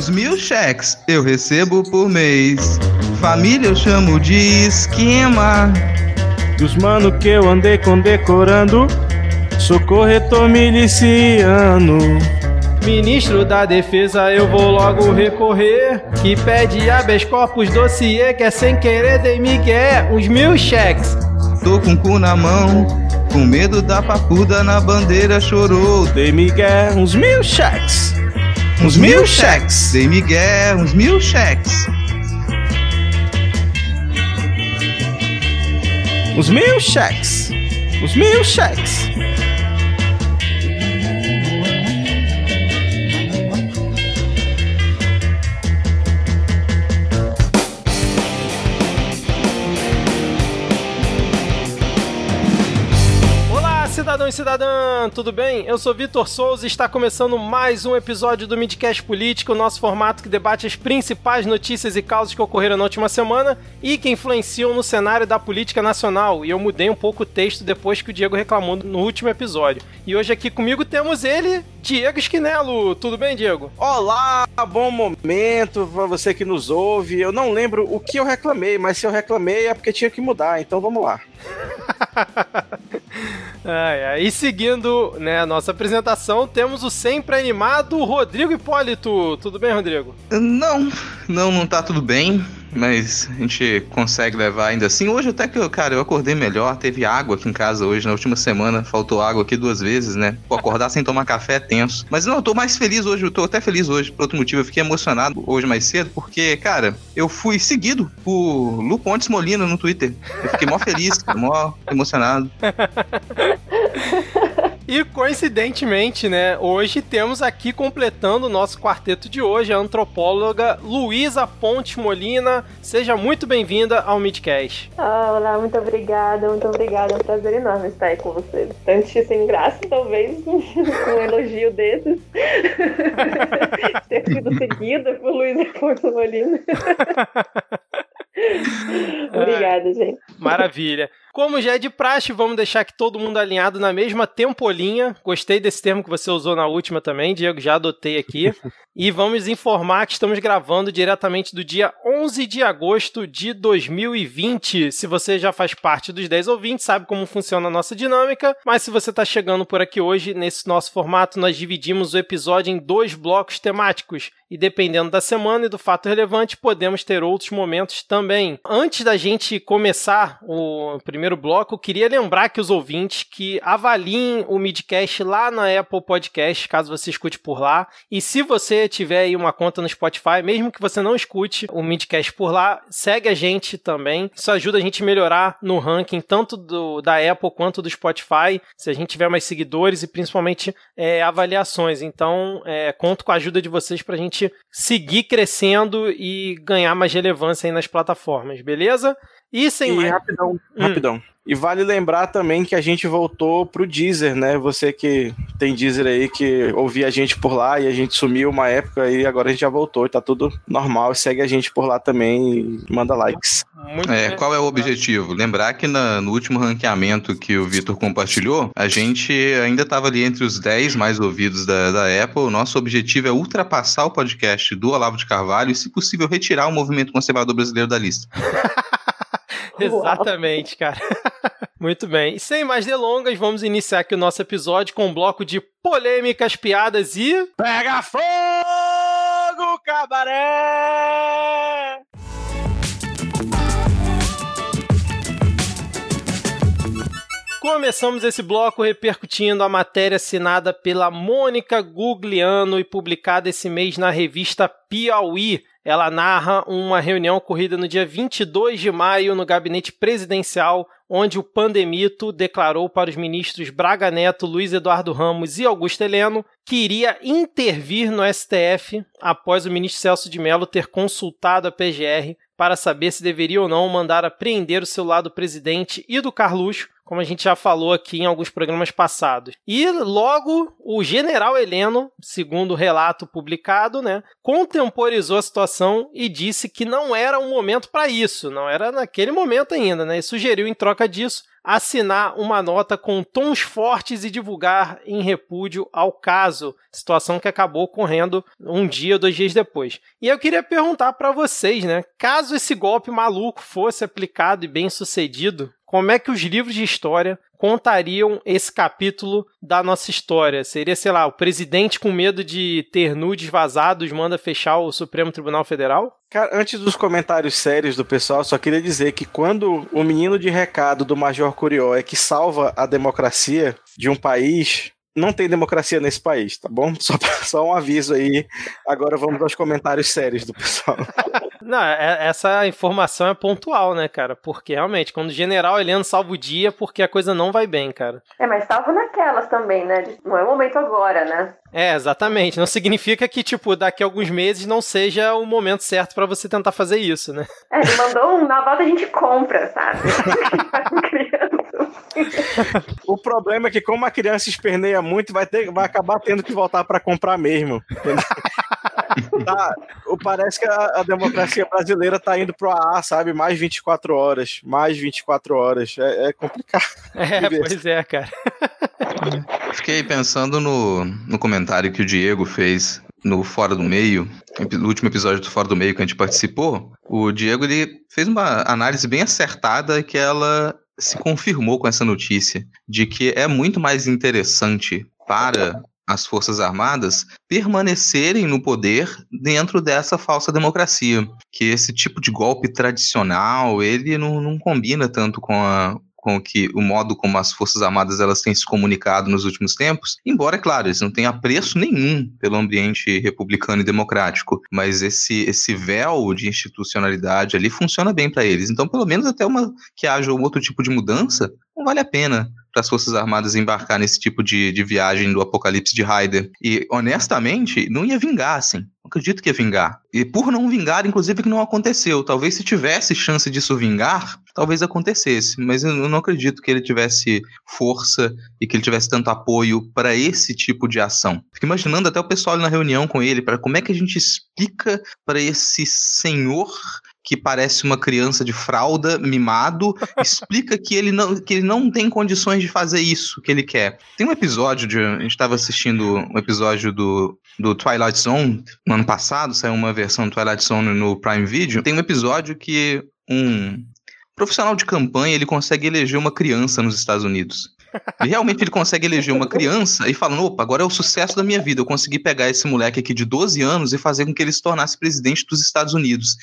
Uns mil cheques eu recebo por mês. Família eu chamo de esquema. Dos mano que eu andei condecorando, sou corretor miliciano. Ministro da Defesa, eu vou logo recorrer. Que pede habeas corpus dossiê, que é sem querer dei migué, uns mil cheques. Tô com o cu na mão, com medo da papuda na bandeira chorou. Dei migué, uns mil cheques. Uns mil cheques. Dei migué, uns mil cheques. Uns mil cheques. Uns mil cheques. Cidadão e cidadã, tudo bem? Eu sou Vitor Souza e está começando mais um episódio do Midcast Político, nosso formato que debate as principais notícias e causas que ocorreram na última semana e que influenciam no cenário da política nacional. E eu mudei um pouco o texto depois que o Diego reclamou no último episódio. E hoje aqui comigo temos ele, Diego Esquinelo. Tudo bem, Diego? Olá, bom momento pra você que nos ouve. Eu não lembro o que eu reclamei, mas se eu reclamei é porque tinha que mudar, então vamos lá. E seguindo né, a nossa apresentação, temos o sempre animado Rodrigo Hipólito. Tudo bem, Rodrigo? Não, não, não tá tudo bem. Mas a gente consegue levar ainda assim. Hoje até que, eu, cara, eu acordei melhor. Teve água aqui em casa hoje. Na última semana faltou água aqui duas vezes, né? Acordar sem tomar café é tenso. Mas não, eu tô mais feliz hoje. Eu tô até feliz hoje. Por outro motivo, eu fiquei emocionado hoje mais cedo. Porque, cara, eu fui seguido por Lu Pontes Molina no Twitter. Eu fiquei mó feliz, mó emocionado. E coincidentemente, né, hoje temos aqui completando o nosso quarteto de hoje a antropóloga Luísa Ponte Molina. Seja muito bem-vinda ao Midcast. Ah, olá, muito obrigada, muito obrigada. É um prazer enorme estar aí com vocês. Bastante sem graça, talvez, um elogio desses. Ter sido seguida por Luísa Ponte Molina. Obrigada, gente. Maravilha. Como já é de praxe, vamos deixar aqui todo mundo alinhado na mesma tempolinha. Gostei desse termo que você usou na última também, Diego, já adotei aqui. e vamos informar que estamos gravando diretamente do dia 11 de agosto de 2020. Se você já faz parte dos 10 ouvintes, sabe como funciona a nossa dinâmica. Mas se você está chegando por aqui hoje, nesse nosso formato, nós dividimos o episódio em dois blocos temáticos. E dependendo da semana e do fato relevante, podemos ter outros momentos também. Antes da gente começar o primeiro bloco, eu queria lembrar que os ouvintes que avaliem o Midcast lá na Apple Podcast, caso você escute por lá. E se você tiver aí uma conta no Spotify, mesmo que você não escute o Midcast por lá, segue a gente também. Isso ajuda a gente a melhorar no ranking, tanto do, da Apple quanto do Spotify. Se a gente tiver mais seguidores e principalmente é, avaliações. Então, é, conto com a ajuda de vocês para a gente seguir crescendo e ganhar mais relevância aí nas plataformas, beleza? E sem E mais... rapidão, rapidão. E vale lembrar também que a gente voltou pro Deezer, né? Você que tem Deezer aí, que ouvia a gente por lá e a gente sumiu uma época e agora a gente já voltou e tá tudo normal. Segue a gente por lá também e manda likes. Muito É, qual é o objetivo? Lembrar que na- no último ranqueamento que o Vitor compartilhou, a gente ainda estava ali entre os 10 mais ouvidos da, da Apple. O nosso objetivo é ultrapassar o podcast do Olavo de Carvalho e, se possível, retirar o movimento conservador brasileiro da lista. Exatamente, cara. Muito bem. E sem mais delongas, vamos iniciar aqui o nosso episódio com um bloco de polêmicas, piadas e. Pega fogo, cabaré! Começamos esse bloco repercutindo a matéria assinada pela Mônica Gugliano e publicada esse mês na revista Piauí. Ela narra uma reunião ocorrida no dia 22 de maio no gabinete presidencial, onde o pandemito declarou para os ministros Braga Neto, Luiz Eduardo Ramos e Augusto Heleno que iria intervir no STF após o ministro Celso de Mello ter consultado a PGR para saber se deveria ou não mandar apreender o celular do presidente e do Carluxo como a gente já falou aqui em alguns programas passados. E logo o general Heleno, segundo o relato publicado, né, contemporizou a situação e disse que não era um momento para isso, não era naquele momento ainda, né? E sugeriu em troca disso assinar uma nota com tons fortes e divulgar em repúdio ao caso, situação que acabou ocorrendo um dia, dois dias depois. E eu queria perguntar para vocês, né, caso esse golpe maluco fosse aplicado e bem sucedido, como é que os livros de história contariam esse capítulo da nossa história? Seria, sei lá, o presidente com medo de ter nudes vazados manda fechar o Supremo Tribunal Federal? Cara, antes dos comentários sérios do pessoal, só queria dizer que quando o menino de recado do Major Curió é que salva a democracia de um país, não tem democracia nesse país, tá bom? Só, só um aviso aí. Agora vamos aos comentários sérios do pessoal. Não, é, essa informação é pontual, né, cara? Porque realmente, quando o general Heleno salva o dia, porque a coisa não vai bem, cara. É, mas salva naquelas também, né? Não é o momento agora, né? É, exatamente. Não significa que, tipo, daqui a alguns meses não seja o momento certo para você tentar fazer isso, né? É, ele mandou um, na volta a gente compra, sabe? o problema é que como a criança esperneia muito, vai, ter, vai acabar tendo que voltar para comprar mesmo. tá, parece que a, a, democracia brasileira tá indo pro AA, sabe? Mais 24 horas. Mais 24 horas. É, é complicado. É, pois é, cara. Fiquei pensando no, no comentário que o Diego fez no Fora do Meio, no último episódio do Fora do Meio que a gente participou, o Diego ele fez uma análise bem acertada que ela se confirmou com essa notícia de que é muito mais interessante para as Forças Armadas permanecerem no poder dentro dessa falsa democracia. Que esse tipo de golpe tradicional, ele não, não combina tanto com a, com que o modo como as Forças Armadas elas têm se comunicado nos últimos tempos, embora, é claro, eles não tenham apreço nenhum pelo ambiente republicano e democrático, mas esse, esse véu de institucionalidade ali funciona bem para eles. Então, pelo menos até uma que haja um outro tipo de mudança, não vale a pena para as Forças Armadas embarcar nesse tipo de, de viagem do apocalipse de Raider. E, honestamente, não ia vingar, assim. Não acredito que ia vingar. E por não vingar, inclusive, que não aconteceu. Talvez se tivesse chance disso vingar, talvez acontecesse. Mas eu não acredito que ele tivesse força e que ele tivesse tanto apoio para esse tipo de ação. Fico imaginando até o pessoal na reunião com ele, para como é que a gente explica para esse senhor que parece uma criança de fralda, mimado, explica que ele não, que ele não tem condições de fazer isso que ele quer. Tem um episódio de. A gente estava assistindo um episódio do, do Twilight Zone no ano passado, saiu uma versão do Twilight Zone no Prime Video. Tem um episódio que um profissional de campanha ele consegue eleger uma criança nos Estados Unidos. E realmente ele consegue eleger uma criança e falando, opa, agora é o sucesso da minha vida. Eu consegui pegar esse moleque aqui de 12 anos e fazer com que ele se tornasse presidente dos Estados Unidos.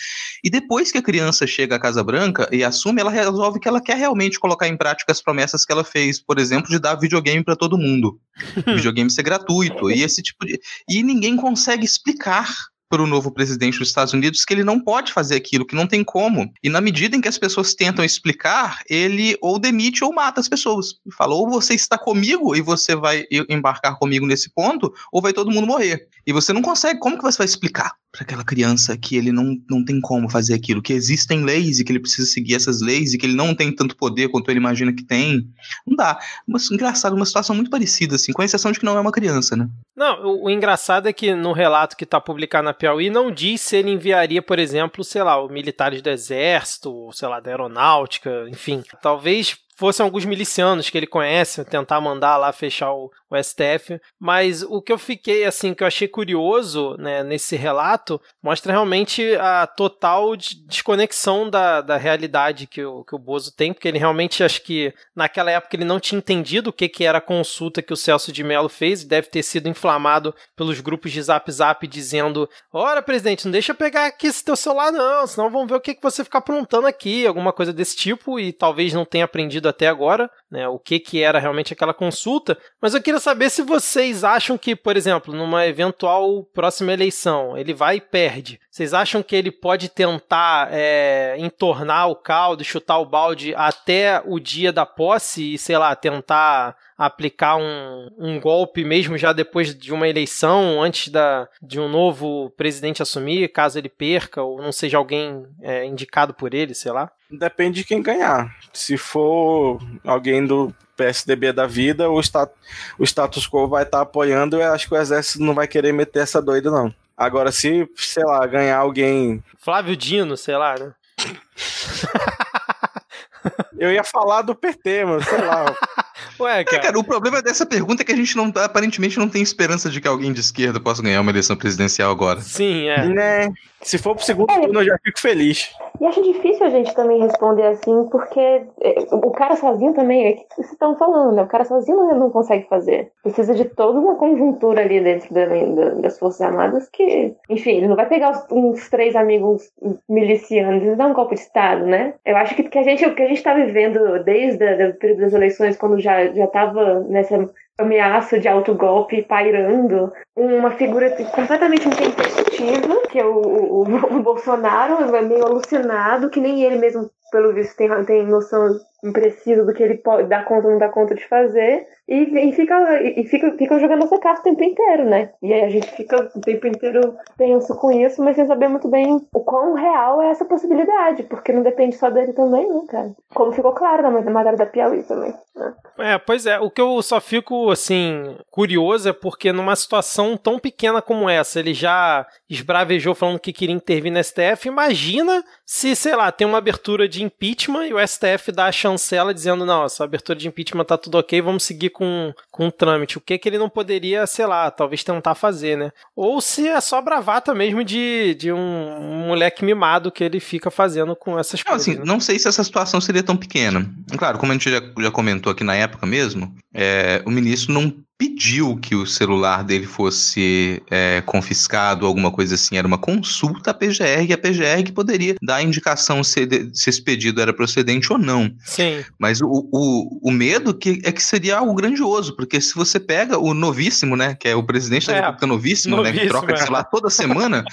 E depois que a criança chega à Casa Branca e assume, ela resolve que ela quer realmente colocar em prática as promessas que ela fez, por exemplo, de dar videogame para todo mundo. videogame ser gratuito e esse tipo de. E ninguém consegue explicar para o novo presidente dos Estados Unidos que ele não pode fazer aquilo, que não tem como. E na medida em que as pessoas tentam explicar, ele ou demite ou mata as pessoas. E fala: ou você está comigo e você vai embarcar comigo nesse ponto, ou vai todo mundo morrer. E você não consegue. Como que você vai explicar para aquela criança que ele não, não tem como fazer aquilo? Que existem leis e que ele precisa seguir essas leis e que ele não tem tanto poder quanto ele imagina que tem? Não dá. Mas engraçado, uma situação muito parecida, assim, com exceção de que não é uma criança, né? Não, o, o engraçado é que no relato que está publicado na Piauí não diz se ele enviaria, por exemplo, sei lá, militares do exército, sei lá, da aeronáutica, enfim. Talvez fossem alguns milicianos que ele conhece, tentar mandar lá fechar o, o, STF. Mas o que eu fiquei, assim, que eu achei curioso né, nesse relato, mostra realmente a total desconexão da, da realidade que o, que o Bozo tem, porque ele realmente, acho que naquela época ele não tinha entendido o que, que era a consulta que o Celso de Mello fez, deve ter sido inflamado pelos grupos de zap zap dizendo: Ora, presidente, não deixa eu pegar aqui esse teu celular, não, senão vão ver o que, que você fica aprontando aqui, alguma coisa desse tipo, e talvez não tenha aprendido até agora, né, o que, que era realmente aquela consulta, mas eu queria saber se vocês acham que, por exemplo, numa eventual próxima eleição, ele vai e perde. Vocês acham que ele pode tentar é, entornar o caldo, chutar o balde até o dia da posse e, sei lá, tentar aplicar um, um golpe mesmo já depois de uma eleição, antes da, de um novo presidente assumir, caso ele perca ou não seja alguém é, indicado por ele, sei lá? Depende de quem ganhar. Se for alguém do PSDB da vida, o, stat o status quo vai estar tá apoiando. Eu acho que o exército não vai querer meter essa doida, não. Agora, se, sei lá, ganhar alguém. Flávio Dino, sei lá, né? Eu ia falar do PT, mano, sei lá. Ué, cara. É, cara, o problema dessa pergunta é que a gente não aparentemente não tem esperança de que alguém de esquerda possa ganhar uma eleição presidencial agora. Sim, é. Né? Se for pro segundo é. turno, eu já fico feliz. E acho difícil a gente também responder assim, porque é, o cara sozinho também, é que vocês estão falando, né? O cara sozinho não consegue fazer. Precisa de toda uma conjuntura ali dentro das Forças Armadas que, enfim, ele não vai pegar os, uns três amigos milicianos e dar um golpe de Estado, né? Eu acho que, que a gente, o que a gente tá vivendo desde o período das eleições, quando já, já tava nessa ameaça de autogolpe pairando, uma figura completamente intempestiva, que é o, o, o Bolsonaro, é meio alucinado, que nem ele mesmo, pelo visto, tem, tem noção imprecisa do que ele pode dar conta ou não dá conta de fazer. E, e, fica, e fica, fica jogando essa carta o tempo inteiro, né? E aí a gente fica o tempo inteiro tenso com isso, mas sem saber muito bem o quão real é essa possibilidade, porque não depende só dele também, né, cara? Como ficou claro na matéria da Piauí também. Né? É, pois é. O que eu só fico, assim, curioso é porque numa situação tão pequena como essa, ele já esbravejou falando que queria intervir no STF. Imagina se, sei lá, tem uma abertura de impeachment e o STF dá a chancela dizendo: não, essa abertura de impeachment tá tudo ok, vamos seguir com, com o trâmite. O que que ele não poderia, sei lá, talvez tentar fazer, né? Ou se é só bravata mesmo de, de um, um moleque mimado que ele fica fazendo com essas não, coisas. Assim, né? Não sei se essa situação seria tão pequena. Claro, como a gente já, já comentou aqui na época mesmo, é, o ministro não pediu que o celular dele fosse é, confiscado, alguma coisa assim. Era uma consulta à PGR e a PGR que poderia dar a indicação se, se esse pedido era procedente ou não. Sim. Mas o, o, o medo que, é que seria algo grandioso, porque se você pega o novíssimo, né, que é o presidente da é, República novíssimo, novíssimo, né, que troca de é. celular toda semana,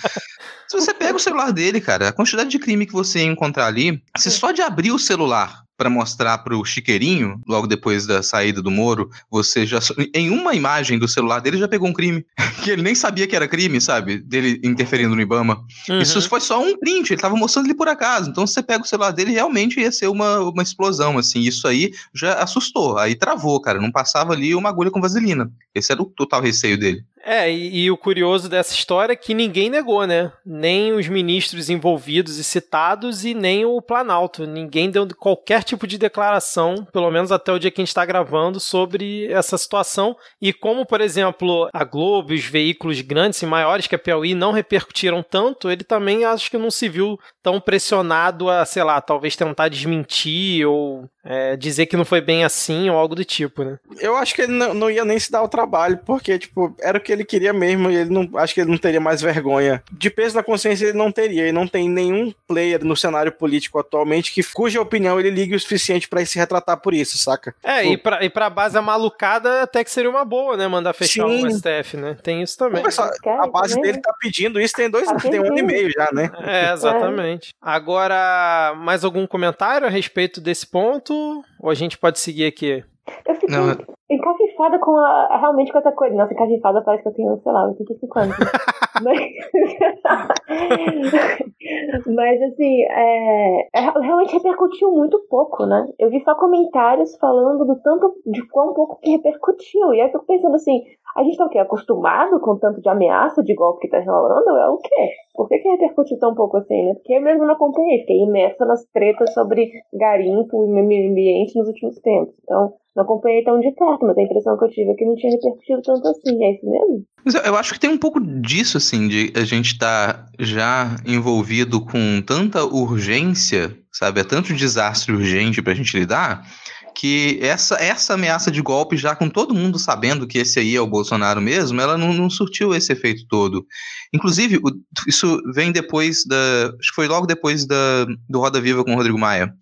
se você pega o celular dele, cara, a quantidade de crime que você ia encontrar ali, se só de abrir o celular para mostrar para o Chiqueirinho, logo depois da saída do Moro, você já em uma imagem do celular dele já pegou um crime que ele nem sabia que era crime, sabe? Dele interferindo no IBAMA. Uhum. Isso foi só um print, ele estava mostrando ele por acaso. Então você pega o celular dele, realmente ia ser uma, uma explosão assim. Isso aí já assustou, aí travou, cara, não passava ali uma agulha com vaselina. Esse era o total receio dele. É, e, e, o curioso dessa história é que ninguém negou, né? Nem os ministros envolvidos e citados e nem o Planalto. Ninguém deu qualquer tipo de declaração, pelo menos até o dia que a gente está gravando, sobre essa situação. E como, por exemplo, a Globo os veículos grandes e maiores que a Piauí não repercutiram tanto, ele também acho que não se viu tão pressionado a, sei lá, talvez tentar desmentir ou é, dizer que não foi bem assim ou algo do tipo, né? Eu acho que ele não, não, ia nem se dar o trabalho, porque, tipo, era o que ele queria mesmo e ele não, acho que ele não teria mais vergonha. De peso na consciência ele não teria, e não tem nenhum player no cenário político atualmente que, cuja opinião ele ligue o suficiente para se retratar por isso, saca? É, tipo, e pra, e pra base malucada até que seria uma boa, né, mandar fechar Sim. o STF, né? Tem isso também. a base dele tá pedindo isso tem dois, tem um ano e meio já, né? É, exatamente. Agora, mais algum comentário a respeito desse ponto? Ou a gente pode seguir aqui? Eu fico não. encafifada com a, realmente com essa coisa. Nossa, encafifada parece que eu tenho, sei lá, 85 anos. mas, mas assim, é, é, realmente repercutiu muito pouco, né? Eu vi só comentários falando do tanto, de quão pouco que repercutiu. E aí eu fico pensando assim, a gente tá o quê? Acostumado com tanto de ameaça de golpe que tá rolando? É o quê? Por que, que repercutiu tão pouco assim, né? Porque eu mesmo não acompanhei, fiquei imersa nas tretas sobre garimpo e meio ambiente nos últimos tempos. Então, não acompanhei tão de perto, mas a impressão que eu tive é que não tinha repercutido tanto assim. É isso mesmo? Mas eu acho que tem um pouco disso, assim, de a gente estar tá já envolvido com tanta urgência, sabe? É tanto desastre urgente pra gente lidar que essa, essa ameaça de golpe, já com todo mundo sabendo que esse aí é o Bolsonaro mesmo, ela não, não surtiu esse efeito todo. Inclusive, o, isso vem depois da. Acho que foi logo depois da, do Roda Viva com o Rodrigo Maia,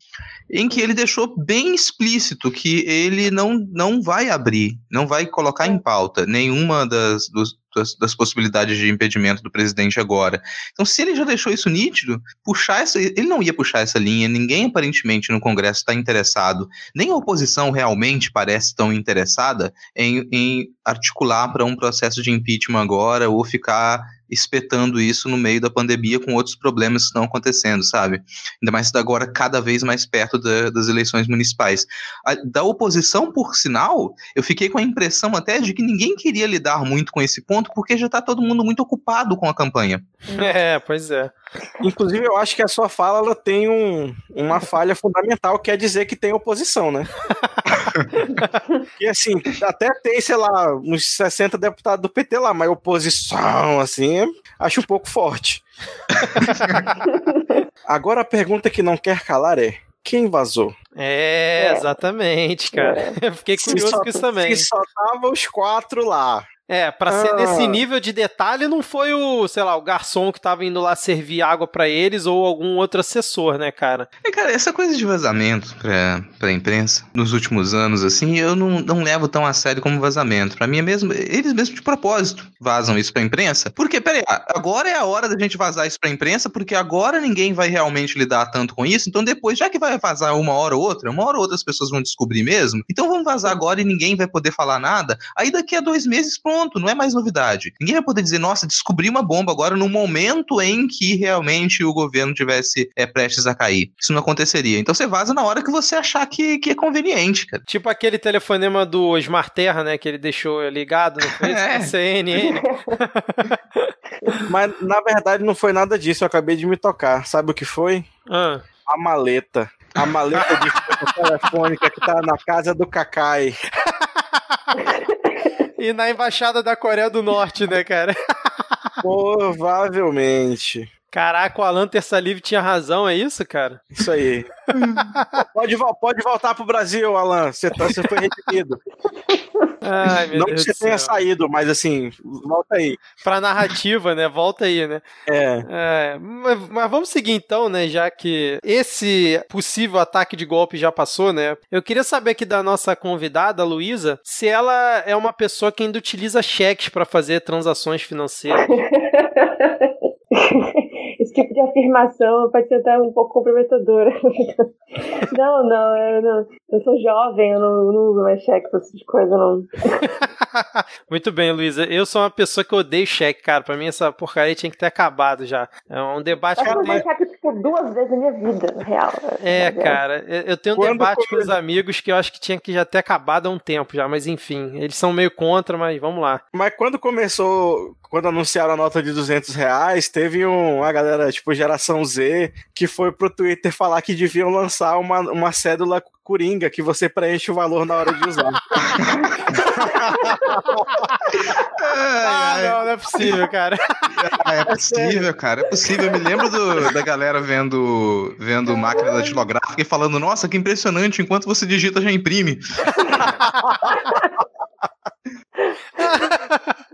em que ele deixou bem explícito que ele não, não vai abrir, não vai colocar em pauta nenhuma das, dos, das, das, possibilidades de impedimento do presidente agora. Então, se ele já deixou isso nítido, puxar essa, ele não ia puxar essa linha. Ninguém aparentemente no Congresso está interessado, nem a oposição realmente parece tão interessada em, em articular para um processo de impeachment agora ou ficar espetando isso no meio da pandemia com outros problemas que estão acontecendo, sabe? Ainda mais agora cada vez mais perto da, das eleições municipais. A, da oposição, por sinal, eu fiquei com a impressão até de que ninguém queria lidar muito com esse ponto, porque já está todo mundo muito ocupado com a campanha. É, pois é. Inclusive, eu acho que a sua fala ela tem um, uma falha fundamental, que é dizer que tem oposição, né? e assim, até tem, sei lá, uns 60 deputados do PT lá, mas oposição, assim, acho um pouco forte. Agora a pergunta que não quer calar é: quem vazou? É, é. exatamente, cara. É. Eu fiquei curioso com isso também. Se só tava os quatro lá. É, pra ah. ser nesse nível de detalhe, não foi o, sei lá, o garçom que tava indo lá servir água para eles ou algum outro assessor, né, cara? É, cara, essa coisa de vazamento pra, pra imprensa, nos últimos anos, assim, eu não, não levo tão a sério como vazamento. Pra mim é mesmo, eles mesmo de propósito vazam isso pra imprensa. Porque, peraí, agora é a hora da gente vazar isso pra imprensa, porque agora ninguém vai realmente lidar tanto com isso, então depois, já que vai vazar uma hora ou outra, uma hora ou outra as pessoas vão descobrir mesmo, então vamos vazar agora e ninguém vai poder falar nada, aí daqui a dois meses, pronto pronto, não é mais novidade. Ninguém vai poder dizer, nossa, descobri uma bomba agora no momento em que realmente o governo tivesse é, prestes a cair. Isso não aconteceria. Então você vaza na hora que você achar que, que é conveniente, cara. Tipo aquele telefonema do Osmar Terra, né, que ele deixou ligado no Facebook, é. CNN. Mas na verdade não foi nada disso, eu acabei de me tocar. Sabe o que foi? Ah. A maleta. A maleta de telefônica que tá na casa do Kakai. E na embaixada da Coreia do Norte, né, cara? Provavelmente. Caraca, o Alan Terça Livre tinha razão, é isso, cara? Isso aí. pode, pode voltar pro Brasil, Alan. Você, tá, você foi redimido. Ai, Não Deus que você tenha saído, mas assim, volta aí. Pra narrativa, né? Volta aí, né? É. é mas, mas, vamos seguir então, né? Já que esse possível ataque de golpe já passou, né? Eu queria saber aqui da nossa convidada, Luísa, se ela é uma pessoa que ainda utiliza cheques para fazer transações financeiras. esse tipo de afirmação pode ser até um pouco comprometedora. não, não eu, não, eu sou jovem, eu não, não uso mais cheque pra esse tipo de coisa, não. Muito bem, Luísa. Eu sou uma pessoa que odeio cheque, cara. Pra mim, essa porcaria tinha que ter acabado já. É um debate eu que eu tenho. cheque, tipo, duas vezes na minha vida, na real. É, cara. Eu tenho um Quando debate com os amigos que eu acho que tinha que já ter acabado há um tempo já, mas enfim. Eles são meio contra, mas vamos lá. Mas quando começou, quando anunciaram a nota de 200 reais, teve um, uma galera, tipo, geração Z, que foi pro Twitter falar que deviam lançar uma, uma cédula coringa que você preenche o valor na hora de usar. ah, não, não é possível, cara. É, é possível, cara. É possível. Eu me lembro do, da galera vendo, vendo máquina datilográfica e falando: Nossa, que impressionante, enquanto você digita já imprime.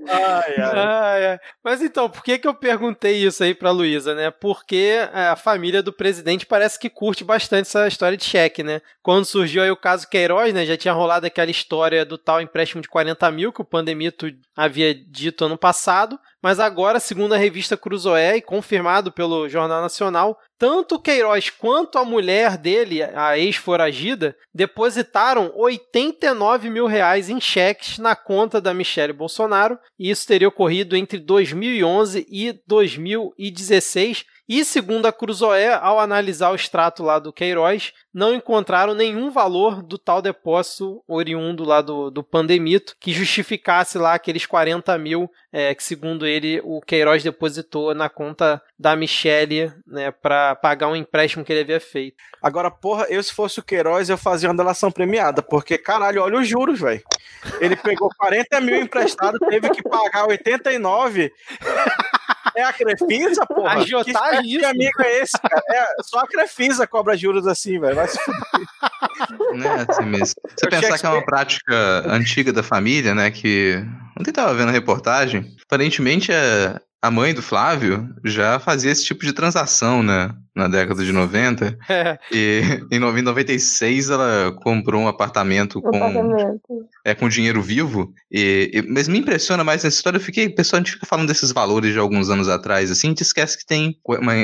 ai, ai. Ai. Mas então, por que, que eu perguntei isso aí pra Luísa, né? Porque a família do presidente parece que curte bastante essa história de cheque, né? Quando surgiu aí o caso Queiroz, né? Já tinha rolado aquela história do tal empréstimo de 40 mil que o Pandemito havia dito ano passado. Mas agora, segundo a revista Cruzoé e confirmado pelo Jornal Nacional, tanto Queiroz quanto a mulher dele, a ex-foragida, depositaram 89 mil reais em cheques na conta da Michelle Bolsonaro, e isso teria ocorrido entre 2011 e 2016 e segundo a Cruzoé, ao analisar o extrato lá do Queiroz, não encontraram nenhum valor do tal depósito oriundo lá do, do Pandemito que justificasse lá aqueles 40 mil é, que, segundo ele, o Queiroz depositou na conta da Michelle né, para pagar um empréstimo que ele havia feito. Agora, porra, eu se fosse o Queiroz, eu fazia uma delação premiada, porque, caralho, olha os juros, velho. Ele pegou 40 mil emprestado, teve que pagar 89. É a Crefisa, porra? Agiotagem que, que amigo é esse, cara? É, só a Crefisa cobra juros assim, velho. Vai se Não é assim mesmo. Você eu pensar que é uma prática antiga da família, né? Que. Ontem tava vendo a reportagem. Aparentemente, a, a mãe do Flávio já fazia esse tipo de transação, né? Na década de 90. É. E em 96 ela comprou um apartamento com, Apartamento. é, com dinheiro vivo. E, e- mas me impressiona mais nessa história. Eu fiquei, pessoal, a gente fica falando desses valores de alguns anos atrás, assim, a gente esquece que tem,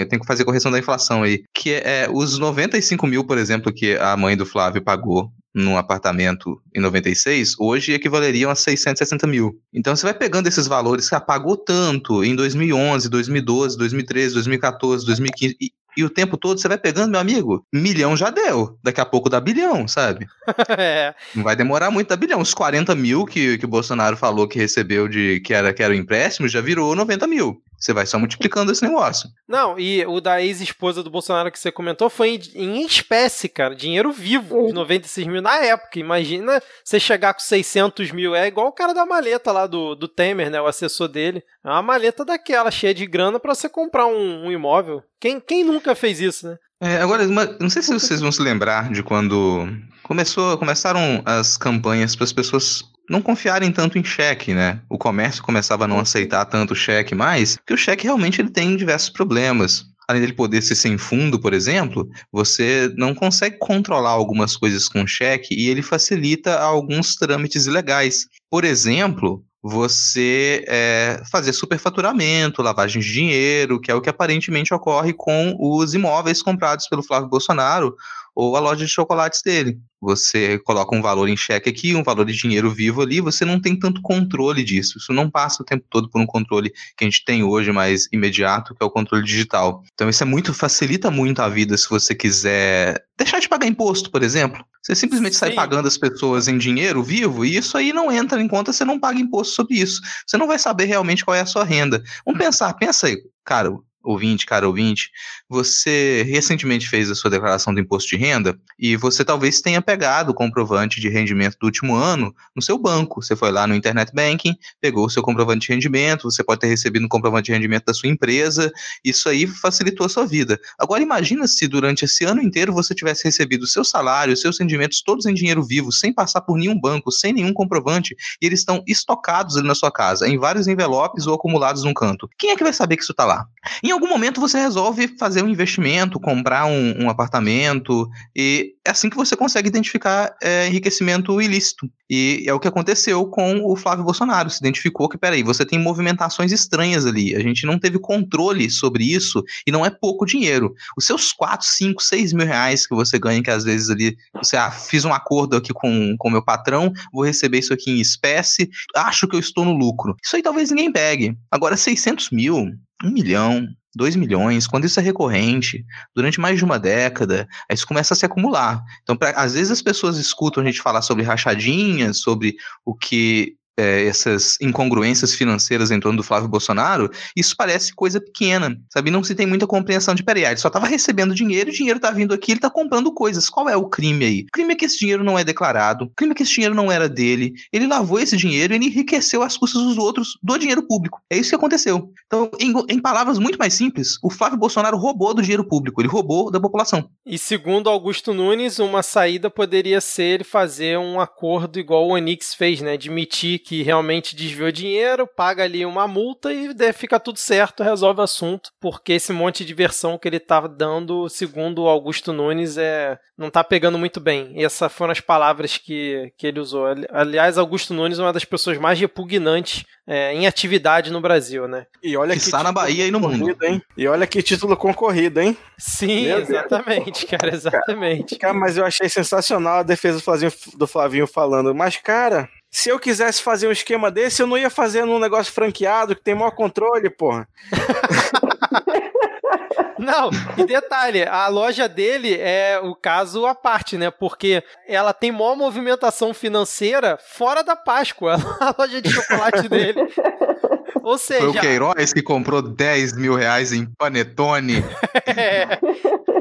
tem que fazer correção da inflação aí. Que é, é os 95 mil, por exemplo, que a mãe do Flávio pagou num apartamento em 96, hoje equivaleriam a 660 mil. Então você vai pegando esses valores que ah, pagou tanto em 2011, 2012, 2013, 2014, 2015 e, e o tempo todo você vai pegando, meu amigo, milhão já deu. Daqui a pouco dá bilhão, sabe? é. Não vai demorar muito a bilhão. Os 40 mil que, que o Bolsonaro falou que recebeu de que era, que era o empréstimo já virou 90 mil. Você vai só multiplicando esse negócio. Não, e o da ex-esposa do Bolsonaro que você comentou foi em, em espécie, cara. Dinheiro vivo, de 96 mil na época. Imagina você chegar com 600 mil. É igual o cara da maleta lá do, do Temer, né? O assessor dele. É uma maleta daquela, cheia de grana pra você comprar um, um imóvel. Quem, quem nunca fez isso, né? É, agora, uma- não sei se vocês vão se lembrar de quando começou, começaram as campanhas para as pessoas não confiarem tanto em cheque, né? O comércio começava a não aceitar tanto cheque mais, porque o cheque realmente ele tem diversos problemas. Além dele poder ser sem fundo, por exemplo, você não consegue controlar algumas coisas com cheque e ele facilita alguns trâmites ilegais. Por exemplo, você é, fazer superfaturamento, lavagem de dinheiro, que é o que aparentemente ocorre com os imóveis comprados pelo Flávio Bolsonaro ou a loja de chocolates dele. Você coloca um valor em cheque aqui, um valor de dinheiro vivo ali, você não tem tanto controle disso. Isso não passa o tempo todo por um controle que a gente tem hoje mais imediato, que é o controle digital. Então isso é muito facilita muito a vida se você quiser deixar de pagar imposto, por exemplo. Você simplesmente sai Sim. pagando as pessoas em dinheiro vivo e isso aí não entra em conta, você não paga imposto sobre isso. Você não vai saber realmente qual é a sua renda. Vamos pensar, pensa aí, cara, ouvinte, cara ouvinte, você recentemente fez a sua declaração do imposto de renda e você talvez tenha pegado o comprovante de rendimento do último ano no seu banco. Você foi lá no Internet Banking, pegou o seu comprovante de rendimento, você pode ter recebido um comprovante de rendimento da sua empresa, isso aí facilitou a sua vida. Agora imagina se durante esse ano inteiro você tivesse recebido o seu salário, seus rendimentos todos em dinheiro vivo, sem passar por nenhum banco, sem nenhum comprovante, e eles estão estocados ali na sua casa, em vários envelopes ou acumulados num canto. Quem é que vai saber que isso está lá? Em algum momento você resolve fazer um investimento, comprar um, um apartamento, e é assim que você consegue identificar é, enriquecimento ilícito. E é o que aconteceu com o Flávio Bolsonaro. Se identificou que, peraí, você tem movimentações estranhas ali. A gente não teve controle sobre isso e não é pouco dinheiro. Os seus 4, 5, 6 mil reais que você ganha, que às vezes ali você, ah, fiz um acordo aqui com o meu patrão, vou receber isso aqui em espécie, acho que eu estou no lucro. Isso aí talvez ninguém pegue. Agora, 600 mil, 1 milhão, 2 milhões, quando isso é recorrente, durante mais de uma década, aí isso começa a se acumular. Então, pra, às vezes as pessoas escutam a gente falar sobre rachadinhas, sobre o que é, essas incongruências financeiras em torno do Flávio Bolsonaro, isso parece coisa pequena, sabe? Não se tem muita compreensão de, peraí, ele só estava recebendo dinheiro, o dinheiro está vindo aqui, ele está comprando coisas. Qual é o crime aí? O crime é que esse dinheiro não é declarado, o crime é que esse dinheiro não era dele, ele lavou esse dinheiro e enriqueceu às custas dos outros do dinheiro público. É isso que aconteceu. Então, em, em palavras muito mais simples, o Flávio Bolsonaro roubou do dinheiro público, ele roubou da população. E segundo Augusto Nunes, uma saída poderia ser ele fazer um acordo igual o Onix fez, né? Admitir que realmente desviou dinheiro, paga ali uma multa e fica tudo certo, resolve o assunto, porque esse monte de versão que ele tá dando, segundo o Augusto Nunes, é não tá pegando muito bem. E essas foram as palavras que, que ele usou. Ali- Aliás, Augusto Nunes é uma das pessoas mais repugnantes é, em atividade no Brasil, né? E olha que Quiçá na título Bahia e no mundo. concorrido, hein? E olha que título concorrido, hein? Sim, Meu Deus. exatamente, cara, exatamente. Cara, mas eu achei sensacional a defesa do Flavinho, do Flavinho falando. Mas, cara, se eu quisesse fazer um esquema desse, eu não ia fazer num negócio franqueado que tem maior controle, porra. Não, e detalhe, a loja dele é o caso à parte, né? Porque ela tem maior movimentação financeira fora da Páscoa, a loja de chocolate dele. Ou Foi o seja, Queiroz que comprou 10 mil reais em panetone. é,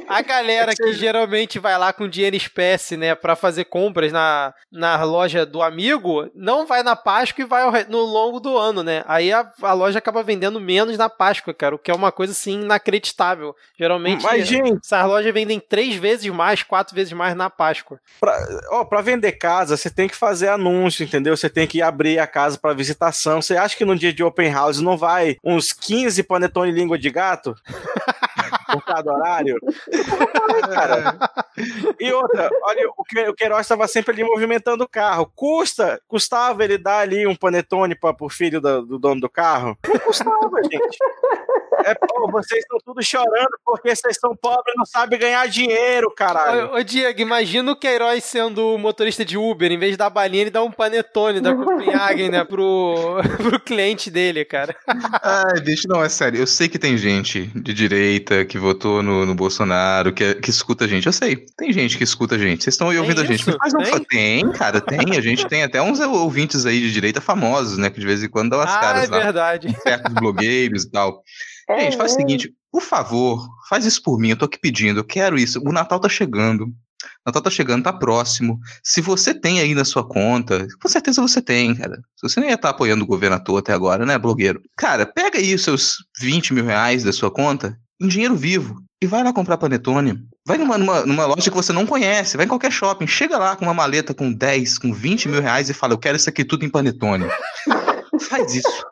a galera que geralmente vai lá com dinheiro em espécie, né, pra fazer compras na, na loja do amigo, não vai na Páscoa e vai no longo do ano, né? Aí a, a loja acaba vendendo menos na Páscoa, cara, o que é uma coisa assim inacreditável. Geralmente Mas, gente, essas lojas vendem três vezes mais, quatro vezes mais na Páscoa. ó, pra vender casa, você tem que fazer anúncio, entendeu? Você tem que abrir a casa pra visitação. Você acha que no dia de open house não vai uns 15 panetone língua de gato? por cada horário. cara. E outra, olha, o Queiroz estava sempre ali movimentando o carro. Custa, custava ele dar ali um panetone para o filho do, do dono do carro? Não custava, gente. É, pô, vocês estão tudo chorando porque vocês são pobres e não sabem ganhar dinheiro, caralho. Ô, ô, Diego, imagina o Queiroz sendo motorista de Uber, em vez de dar balinha, ele dá um panetone da Copenhagen, né, pro, pro cliente dele, cara. Ai, bicho, não, é sério. Eu sei que tem gente de direita que votou no, no Bolsonaro, que, que escuta a gente. Eu sei, tem gente que escuta a gente. Vocês estão aí ouvindo a gente. Mas não tem? tem, cara, tem. A gente tem até uns ouvintes aí de direita famosos, né, que de vez em quando dão as ah, caras é lá. verdade. Certos blogueiros e tal. É, gente, faz o seguinte, por favor, faz isso por mim, eu tô aqui pedindo, eu quero isso. O Natal tá chegando. Natal tá chegando, tá próximo. Se você tem aí na sua conta, com certeza você tem, cara. Se você nem ia estar tá apoiando o governo à toa até agora, né, blogueiro? Cara, pega aí os seus 20 mil reais da sua conta em dinheiro vivo e vai lá comprar panetone. Vai numa, numa, numa, loja que você não conhece, vai em qualquer shopping, chega lá com uma maleta com 10, com 20 mil reais e fala: Eu quero isso aqui tudo em panetone. Faz isso.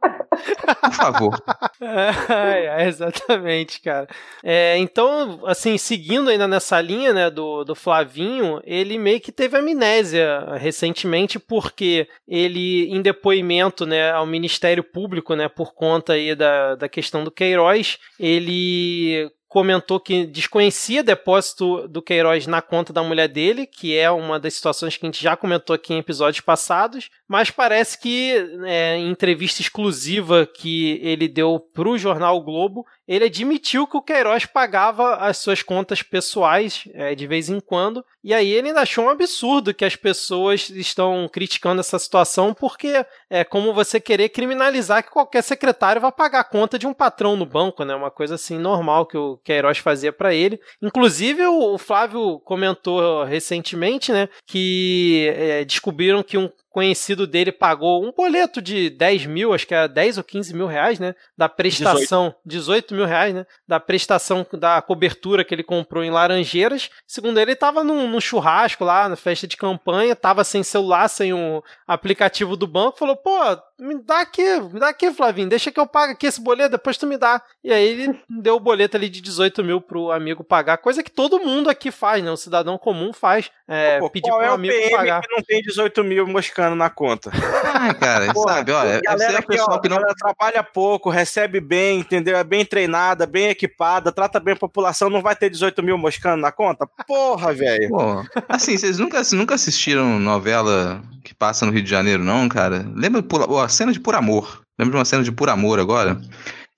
Por favor. é, exatamente, cara. É, então, assim, seguindo ainda nessa linha né, do, do Flavinho, ele meio que teve amnésia recentemente, porque ele, em depoimento né, ao Ministério Público, né, por conta aí da, da questão do Queiroz, ele comentou que desconhecia depósito do Queiroz na conta da mulher dele, que é uma das situações que a gente já comentou aqui em episódios passados, mas parece que é, em entrevista exclusiva que ele deu para o jornal Globo, ele admitiu que o Queiroz pagava as suas contas pessoais é, de vez em quando, e aí ele ainda achou um absurdo que as pessoas estão criticando essa situação, porque é como você querer criminalizar que qualquer secretário vai pagar a conta de um patrão no banco, né? Uma coisa assim normal que o Queiroz fazia para ele. Inclusive, o Flávio comentou recentemente, né, que é, descobriram que um conhecido dele pagou um boleto de 10 mil, acho que era 10 ou 15 mil reais, né? Da prestação, 18, 18 mil reais, né? Da prestação da cobertura que ele comprou em Laranjeiras. Segundo ele, ele estava num, num, churrasco lá, na festa de campanha, tava sem celular, sem o aplicativo do banco, falou, pô, me dá aqui, me dá aqui, Flavinho, deixa que eu pague aqui esse boleto, depois tu me dá. E aí ele deu o boleto ali de 18 mil pro amigo pagar, coisa que todo mundo aqui faz, né? O cidadão comum faz, é, Pô, pedir pro é amigo PM pagar. que não tem 18 mil moscando na conta? Ah, cara, Pô, sabe, olha, galera é pessoal que, ó, que não... trabalha pouco, recebe bem, entendeu? É bem treinada, bem equipada, trata bem a população, não vai ter 18 mil moscando na conta? Porra, velho. Assim, vocês nunca, nunca assistiram novela que passa no Rio de Janeiro, não, cara? Lembra, a cena de Por Amor. Lembra de uma cena de Por Amor agora?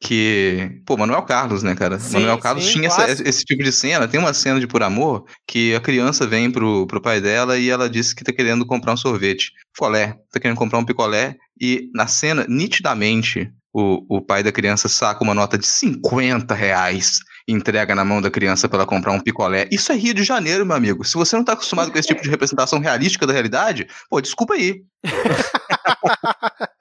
que, pô, Manuel Carlos, né, cara? Sim, Manuel Carlos sim, tinha essa, esse tipo de cena. Tem uma cena de Por Amor que a criança vem pro, pro pai dela e ela disse que tá querendo comprar um sorvete. Picolé, tá querendo comprar um picolé. E na cena, nitidamente, o, o pai da criança saca uma nota de 50 reais entrega na mão da criança para ela comprar um picolé. Isso é Rio de Janeiro, meu amigo. Se você não tá acostumado com esse tipo de representação realística da realidade, pô, desculpa aí.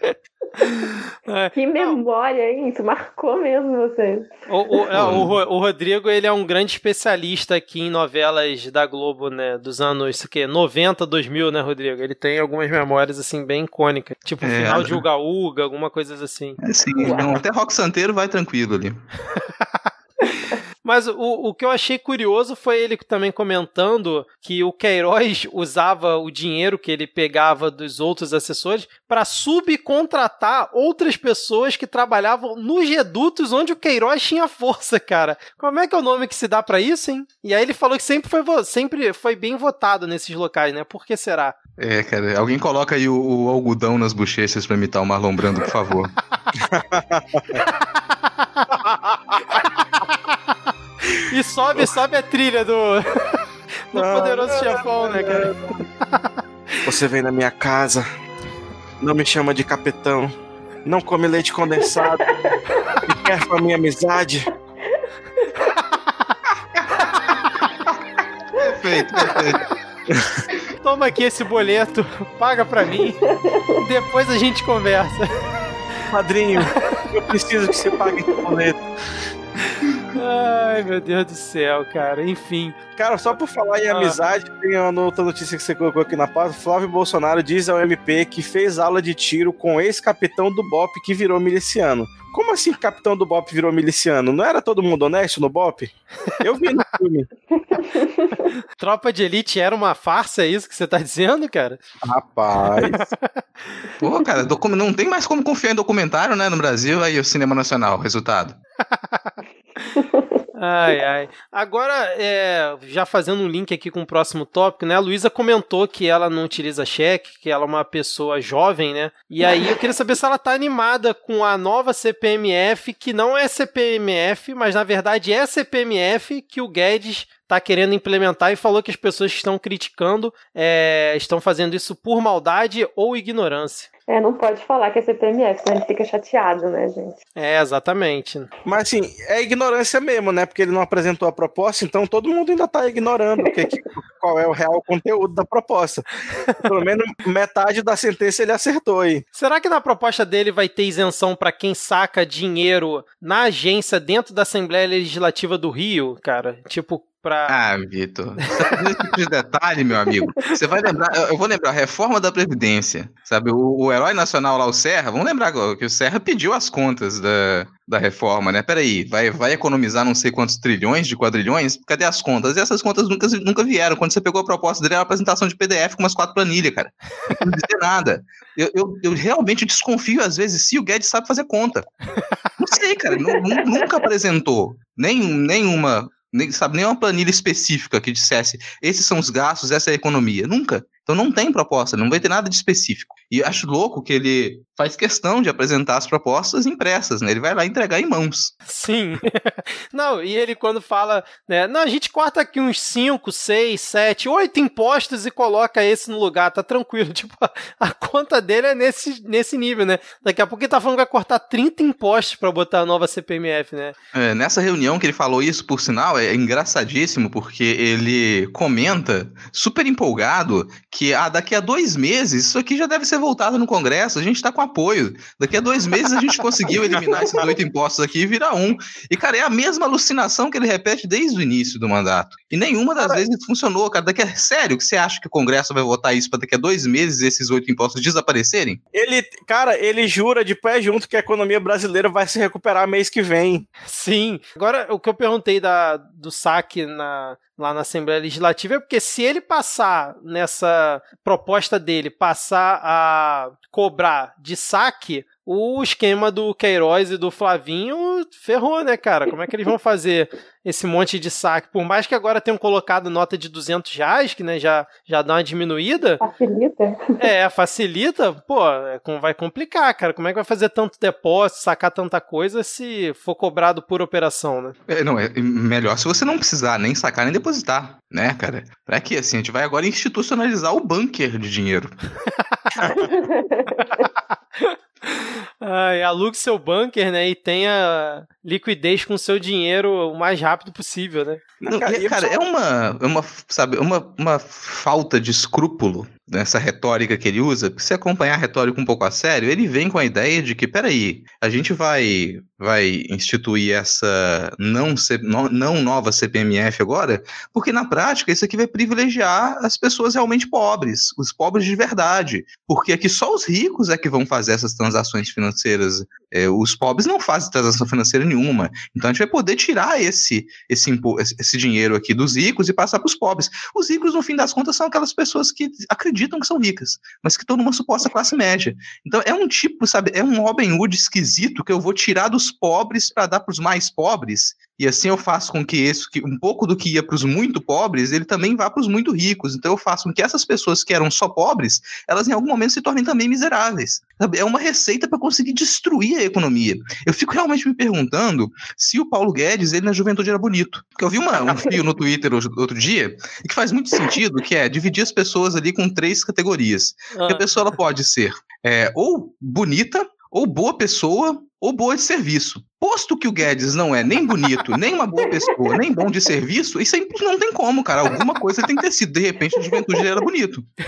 É. Que memória, hein? Isso marcou mesmo você. O, o, é, o, o, Rodrigo, ele é um grande especialista aqui em novelas da Globo, né? Dos anos, isso que, 90, 2000, né, Rodrigo? Ele tem algumas memórias, assim, bem icônicas. Tipo, é, final de Uga Uga, alguma coisa assim. É, sim. Então, até Rock Santeiro vai tranquilo ali. Mas o, o que eu achei curioso foi ele também comentando que o Queiroz usava o dinheiro que ele pegava dos outros assessores para subcontratar outras pessoas que trabalhavam nos redutos onde o Queiroz tinha força, cara. Como é que é o nome que se dá para isso, hein? E aí ele falou que sempre foi, sempre foi bem votado nesses locais, né? Por que será? É, cara, alguém coloca aí o, o algodão nas bochechas para imitar o Marlon Brando, por favor. E sobe, sobe a trilha do. do poderoso chefão, né, cara? Você vem na minha casa, não me chama de capitão, não come leite condensado e quer com a minha amizade. Perfeito, perfeito. Toma aqui esse boleto, paga pra mim, depois a gente conversa. Padrinho, eu preciso que você pague esse boleto. Ai, meu Deus do céu, cara. Enfim. Cara, só por falar em ah. amizade, tem uma outra notícia que você colocou aqui na pauta. Flávio Bolsonaro diz ao MP que fez aula de tiro com ex-capitão do BOP que virou miliciano. Como assim capitão do BOP virou miliciano? Não era todo mundo honesto no BOP? Eu vi no filme. Tropa de Elite era uma farsa, é isso que você tá dizendo, cara? Rapaz. Pô, cara, não tem mais como confiar em documentário, né, no Brasil, aí o cinema nacional, resultado. Ai, ai. Agora, é, já fazendo um link aqui com o próximo tópico, né? A Luísa comentou que ela não utiliza cheque, que ela é uma pessoa jovem, né? E aí eu queria saber se ela tá animada com a nova CPMF, que não é CPMF, mas na verdade é CPMF que o Guedes está querendo implementar e falou que as pessoas que estão criticando é, estão fazendo isso por maldade ou ignorância. É, não pode falar que é CPMF, senão ele fica chateado, né, gente? É, exatamente. Mas assim, é ignorância mesmo, né? Porque ele não apresentou a proposta, então todo mundo ainda tá ignorando que, qual é o real conteúdo da proposta. Pelo menos metade da sentença ele acertou aí. Será que na proposta dele vai ter isenção para quem saca dinheiro na agência dentro da Assembleia Legislativa do Rio, cara? Tipo, Pra... Ah, Vitor. Tipo de detalhe, meu amigo. Você vai lembrar, eu vou lembrar, reforma da Previdência. Sabe, o, o herói nacional lá, o Serra, vamos lembrar que o Serra pediu as contas da, da reforma, né? Peraí, vai, vai economizar não sei quantos trilhões de quadrilhões? Cadê as contas? E essas contas nunca, nunca vieram. Quando você pegou a proposta dele, era uma apresentação de PDF com umas quatro planilhas, cara. Não dizer nada. Eu, eu, eu, realmente desconfio, às vezes, se o Guedes sabe fazer conta. Não sei, cara. nunca apresentou nem, nenhuma nem, sabe, nem uma planilha específica que dissesse esses são os gastos, essa é a economia. Nunca. Então não tem proposta, não vai ter nada de específico. E acho louco que ele faz questão de apresentar as propostas impressas, né? Ele vai lá entregar em mãos. Sim. não, e ele quando fala, né? Não, a gente corta aqui uns 5, 6, 7, 8 impostos e coloca esse no lugar, tá tranquilo. Tipo, a, a, conta dele é nesse, nesse nível, né? Daqui a pouco ele tá falando que vai cortar 30 impostos para botar a nova CPMF, né? É, nessa reunião que ele falou isso, por sinal, é engraçadíssimo, porque ele comenta, super empolgado, que ah, daqui a dois meses isso aqui já deve ser voltado no Congresso, a gente está com apoio. Daqui a dois meses a gente conseguiu eliminar esses oito impostos aqui e virar um. E, cara, é a mesma alucinação que ele repete desde o início do mandato. E nenhuma das cara, vezes funcionou, cara. Daqui a... Sério que você acha que o Congresso vai votar isso para daqui a dois meses esses oito impostos desaparecerem? Ele, cara, ele jura de pé junto que a economia brasileira vai se recuperar mês que vem. Sim. Agora, o que eu perguntei da, do saque na, lá na Assembleia Legislativa é porque se ele passar nessa proposta dele, passar a cobrar de saque, o esquema do Queiroz e do Flavinho ferrou, né, cara? Como é que eles vão fazer esse monte de saque? Por mais que agora tenham colocado nota de 200 reais, que né, já, já dá uma diminuída. Facilita. É, facilita. Pô, é vai complicar, cara. Como é que vai fazer tanto depósito, sacar tanta coisa se for cobrado por operação, né? É, não, é melhor se você não precisar nem sacar nem depositar, né, cara? Pra que assim? A gente vai agora institucionalizar o bunker de dinheiro. Ai, alugue seu bunker, né? E tenha liquidez com seu dinheiro o mais rápido possível, né? Não, cara, cara é uma, é uma, sabe, uma, uma falta de escrúpulo nessa retórica que ele usa. Se acompanhar a retórica um pouco a sério, ele vem com a ideia de que, peraí, a gente vai, vai instituir essa não, não nova CPMF agora, porque na prática isso aqui vai privilegiar as pessoas realmente pobres, os pobres de verdade, porque aqui só os ricos é que vão fazer essas transações financeiras é, os pobres não fazem transação financeira nenhuma. Então a gente vai poder tirar esse, esse, esse dinheiro aqui dos ricos e passar para os pobres. Os ricos, no fim das contas, são aquelas pessoas que acreditam que são ricas, mas que estão numa suposta classe média. Então é um tipo, sabe, é um Robin Hood esquisito que eu vou tirar dos pobres para dar para os mais pobres e assim eu faço com que isso, que um pouco do que ia para os muito pobres, ele também vá para os muito ricos. Então eu faço com que essas pessoas que eram só pobres, elas em algum momento se tornem também miseráveis. Sabe? É uma receita para conseguir destruir a economia. Eu fico realmente me perguntando se o Paulo Guedes, ele na juventude era bonito. Porque eu vi uma, um fio no Twitter outro dia, e que faz muito sentido, que é dividir as pessoas ali com três categorias. Ah. A pessoa ela pode ser é, ou bonita, ou boa pessoa, ou boa de serviço. Posto que o Guedes não é nem bonito, nem uma boa pessoa, nem bom de serviço, isso aí não tem como, cara. Alguma coisa tem que ter sido. De repente, a juventude era bonito.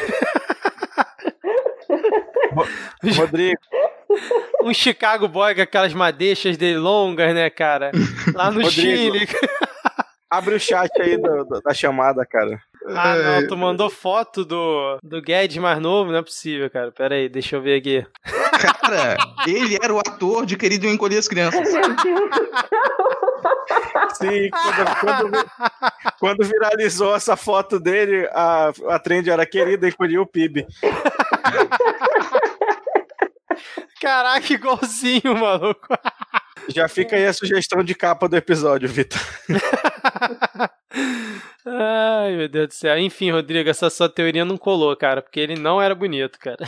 Rodrigo, um Chicago Boy com aquelas madeixas dele longas, né, cara? Lá no Rodrigo. Chile. Abre o chat aí do- do- da chamada, cara. Ah, não, tu mandou foto do, do Guedes mais novo? Não é possível, cara. Pera aí, deixa eu ver aqui. Cara, ele era o ator de Querido Eu Encolhi as Crianças. Meu Deus. Sim, quando, quando, quando viralizou essa foto dele, a, a trend era querida, encolheu o PIB. Caraca, igualzinho, maluco. Já fica aí a sugestão de capa do episódio, Vitor. Ai, meu Deus do céu. Enfim, Rodrigo, essa sua teoria não colou, cara, porque ele não era bonito, cara.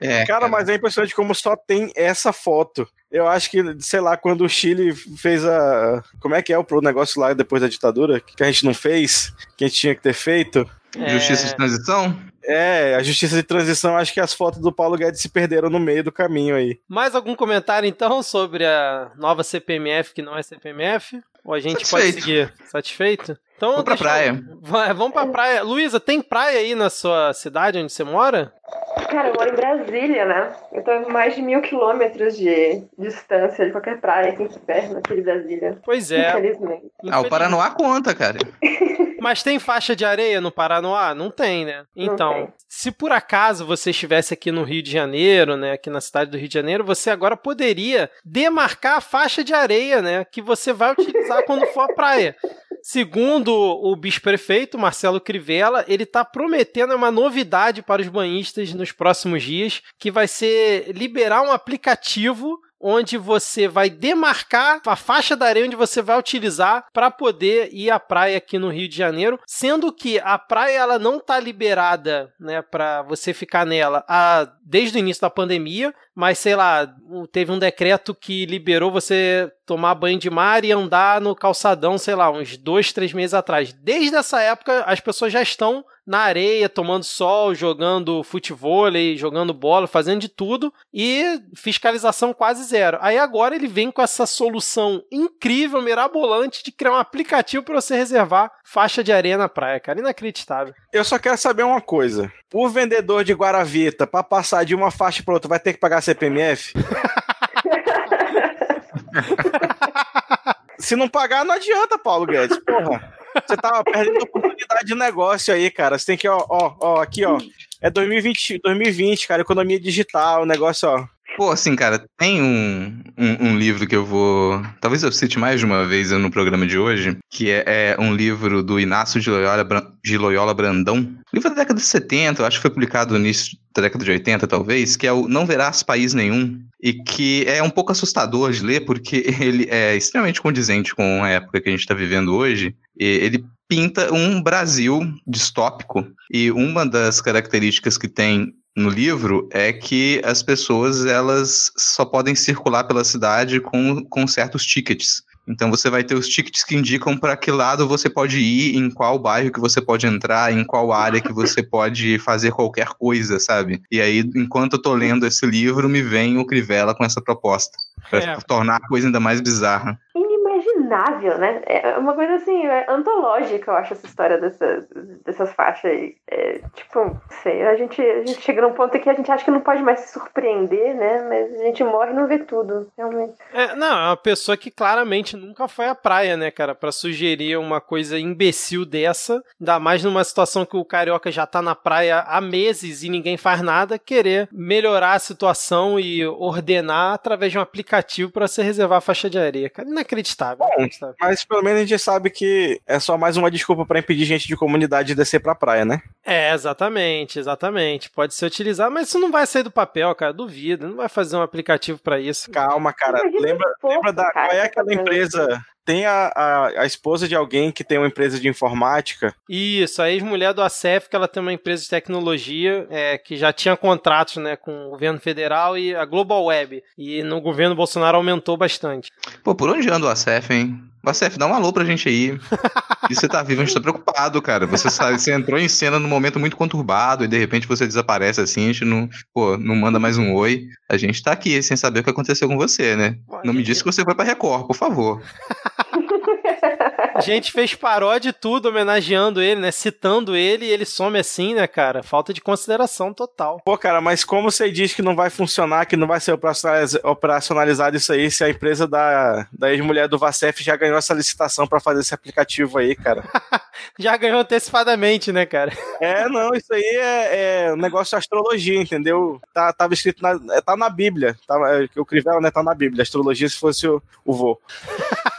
É, Cara, mas é impressionante como só tem essa foto. Eu acho que, sei lá, quando o Chile fez a. Como é que é o pro negócio lá depois da ditadura? Que a gente não fez, que a gente tinha que ter feito. Justiça É, de transição? É, a justiça de transição, acho que as fotos do Paulo Guedes se perderam no meio do caminho aí. Mais algum comentário, então, sobre a nova CPMF que não é CPMF? Ou a gente pode Satisfeito. seguir? Satisfeito? Então, Vou pra eu- praia. Va- Vamos pra praia. Luísa, tem praia aí na sua cidade onde você mora? Cara, eu moro em Brasília, né? Eu tô a mais de mil quilômetros de distância de qualquer praia aqui perto, aqui de Brasília. Pois é. Infelizmente. Ah, o Paranoá conta, cara. Mas tem faixa de areia no Paranoá? Não tem, né? Então, tem. se por acaso você estivesse aqui no Rio de Janeiro, né, aqui na cidade do Rio de Janeiro, você agora poderia demarcar a faixa de areia, né, que você vai utilizar quando for à praia. Segundo o vice-prefeito Marcelo Crivella, ele está prometendo uma novidade para os banhistas nos próximos dias, que vai ser liberar um aplicativo onde você vai demarcar a faixa da areia onde você vai utilizar para poder ir à praia aqui no Rio de Janeiro, sendo que a praia ela não está liberada, né, para você ficar nela a, desde o início da pandemia, mas sei lá, teve um decreto que liberou você tomar banho de mar e andar no calçadão, sei lá, uns dois, três meses atrás. Desde essa época, as pessoas já estão na areia, tomando sol, jogando futevôlei, jogando bola, fazendo de tudo e fiscalização quase zero. Aí agora ele vem com essa solução incrível, mirabolante de criar um aplicativo para você reservar faixa de areia na praia, cara. Inacreditável. Eu só quero saber uma coisa. O vendedor de Guaravita, pra passar de uma faixa pra outra, vai ter que pagar CPMF? Se não pagar, não adianta, Paulo Guedes. Porra. Você tava perdendo oportunidade de negócio aí, cara. Você tem que, ó, ó, ó, aqui, ó. É 2020, 2020, cara, economia digital, negócio, ó. Pô, assim, cara, tem um, um, um livro que eu vou. Talvez eu cite mais de uma vez no programa de hoje, que é, é um livro do Inácio de Loyola, de Loyola Brandão. Livro da década de 70, eu acho que foi publicado no início da década de 80, talvez, que é o Não Verás País Nenhum, e que é um pouco assustador de ler, porque ele é extremamente condizente com a época que a gente está vivendo hoje. Ele pinta um Brasil distópico, e uma das características que tem no livro é que as pessoas elas só podem circular pela cidade com, com certos tickets. Então você vai ter os tickets que indicam para que lado você pode ir, em qual bairro que você pode entrar, em qual área que você pode fazer qualquer coisa, sabe? E aí, enquanto eu tô lendo esse livro, me vem o Crivella com essa proposta. Pra É. tornar a coisa ainda mais bizarra. Inimaginável, né? É uma coisa assim, é antológica, eu acho, essa história dessas, dessas faixas aí. É, tipo, sei, a gente, a gente chega num ponto que a gente acha que não pode mais se surpreender, né? Mas a gente morre e não vê tudo, realmente. É, não, é uma pessoa que claramente nunca foi à praia, né, cara, Pra sugerir uma coisa imbecil dessa, ainda mais numa situação que o carioca já tá na praia há meses e ninguém faz nada, querer melhorar a situação e ordenar através de um aplicativo pra você reservar a faixa de areia, cara, inacreditável. Inacreditável. Mas pelo menos a gente sabe que é só mais uma desculpa pra impedir gente de comunidade de descer pra praia, né? É, exatamente, exatamente. Pode ser utilizado, mas isso não vai sair do papel, cara. Duvido. Não vai fazer um aplicativo pra isso. Calma, cara. Lembra, lembra da. cara, Qual é aquela tá fazendo empresa? Tem a, a, a esposa de alguém que tem uma empresa de informática. Isso, a ex-mulher do ACEF, que ela tem uma empresa de tecnologia é, que já tinha contratos né, com o governo federal e a Global Web. E no governo Bolsonaro aumentou bastante. Pô, por onde anda o ACF, hein? O ACF, dá um alô pra gente aí. E você tá vivo, a gente tá preocupado, cara. Você sabe, você entrou em cena num momento muito conturbado e de repente você desaparece assim, a gente não, pô, não manda mais um oi. A gente tá aqui sem saber o que aconteceu com você, né? Não me disse que você foi pra Record, por favor. A gente fez paródia de tudo, homenageando ele, né? Citando ele e ele some assim, né, cara? Falta de consideração total. Pô, cara, mas como você diz que não vai funcionar, que não vai ser operacionalizado isso aí, se a empresa da, da ex-mulher do Vacef já ganhou essa licitação para fazer esse aplicativo aí, cara? já ganhou antecipadamente, né, cara? É, não, isso aí é, é um negócio de astrologia, entendeu? Tá, tava escrito na, é, tá na Bíblia. Tá, o Crivella, né, tá na Bíblia. Astrologia se fosse o, o vô.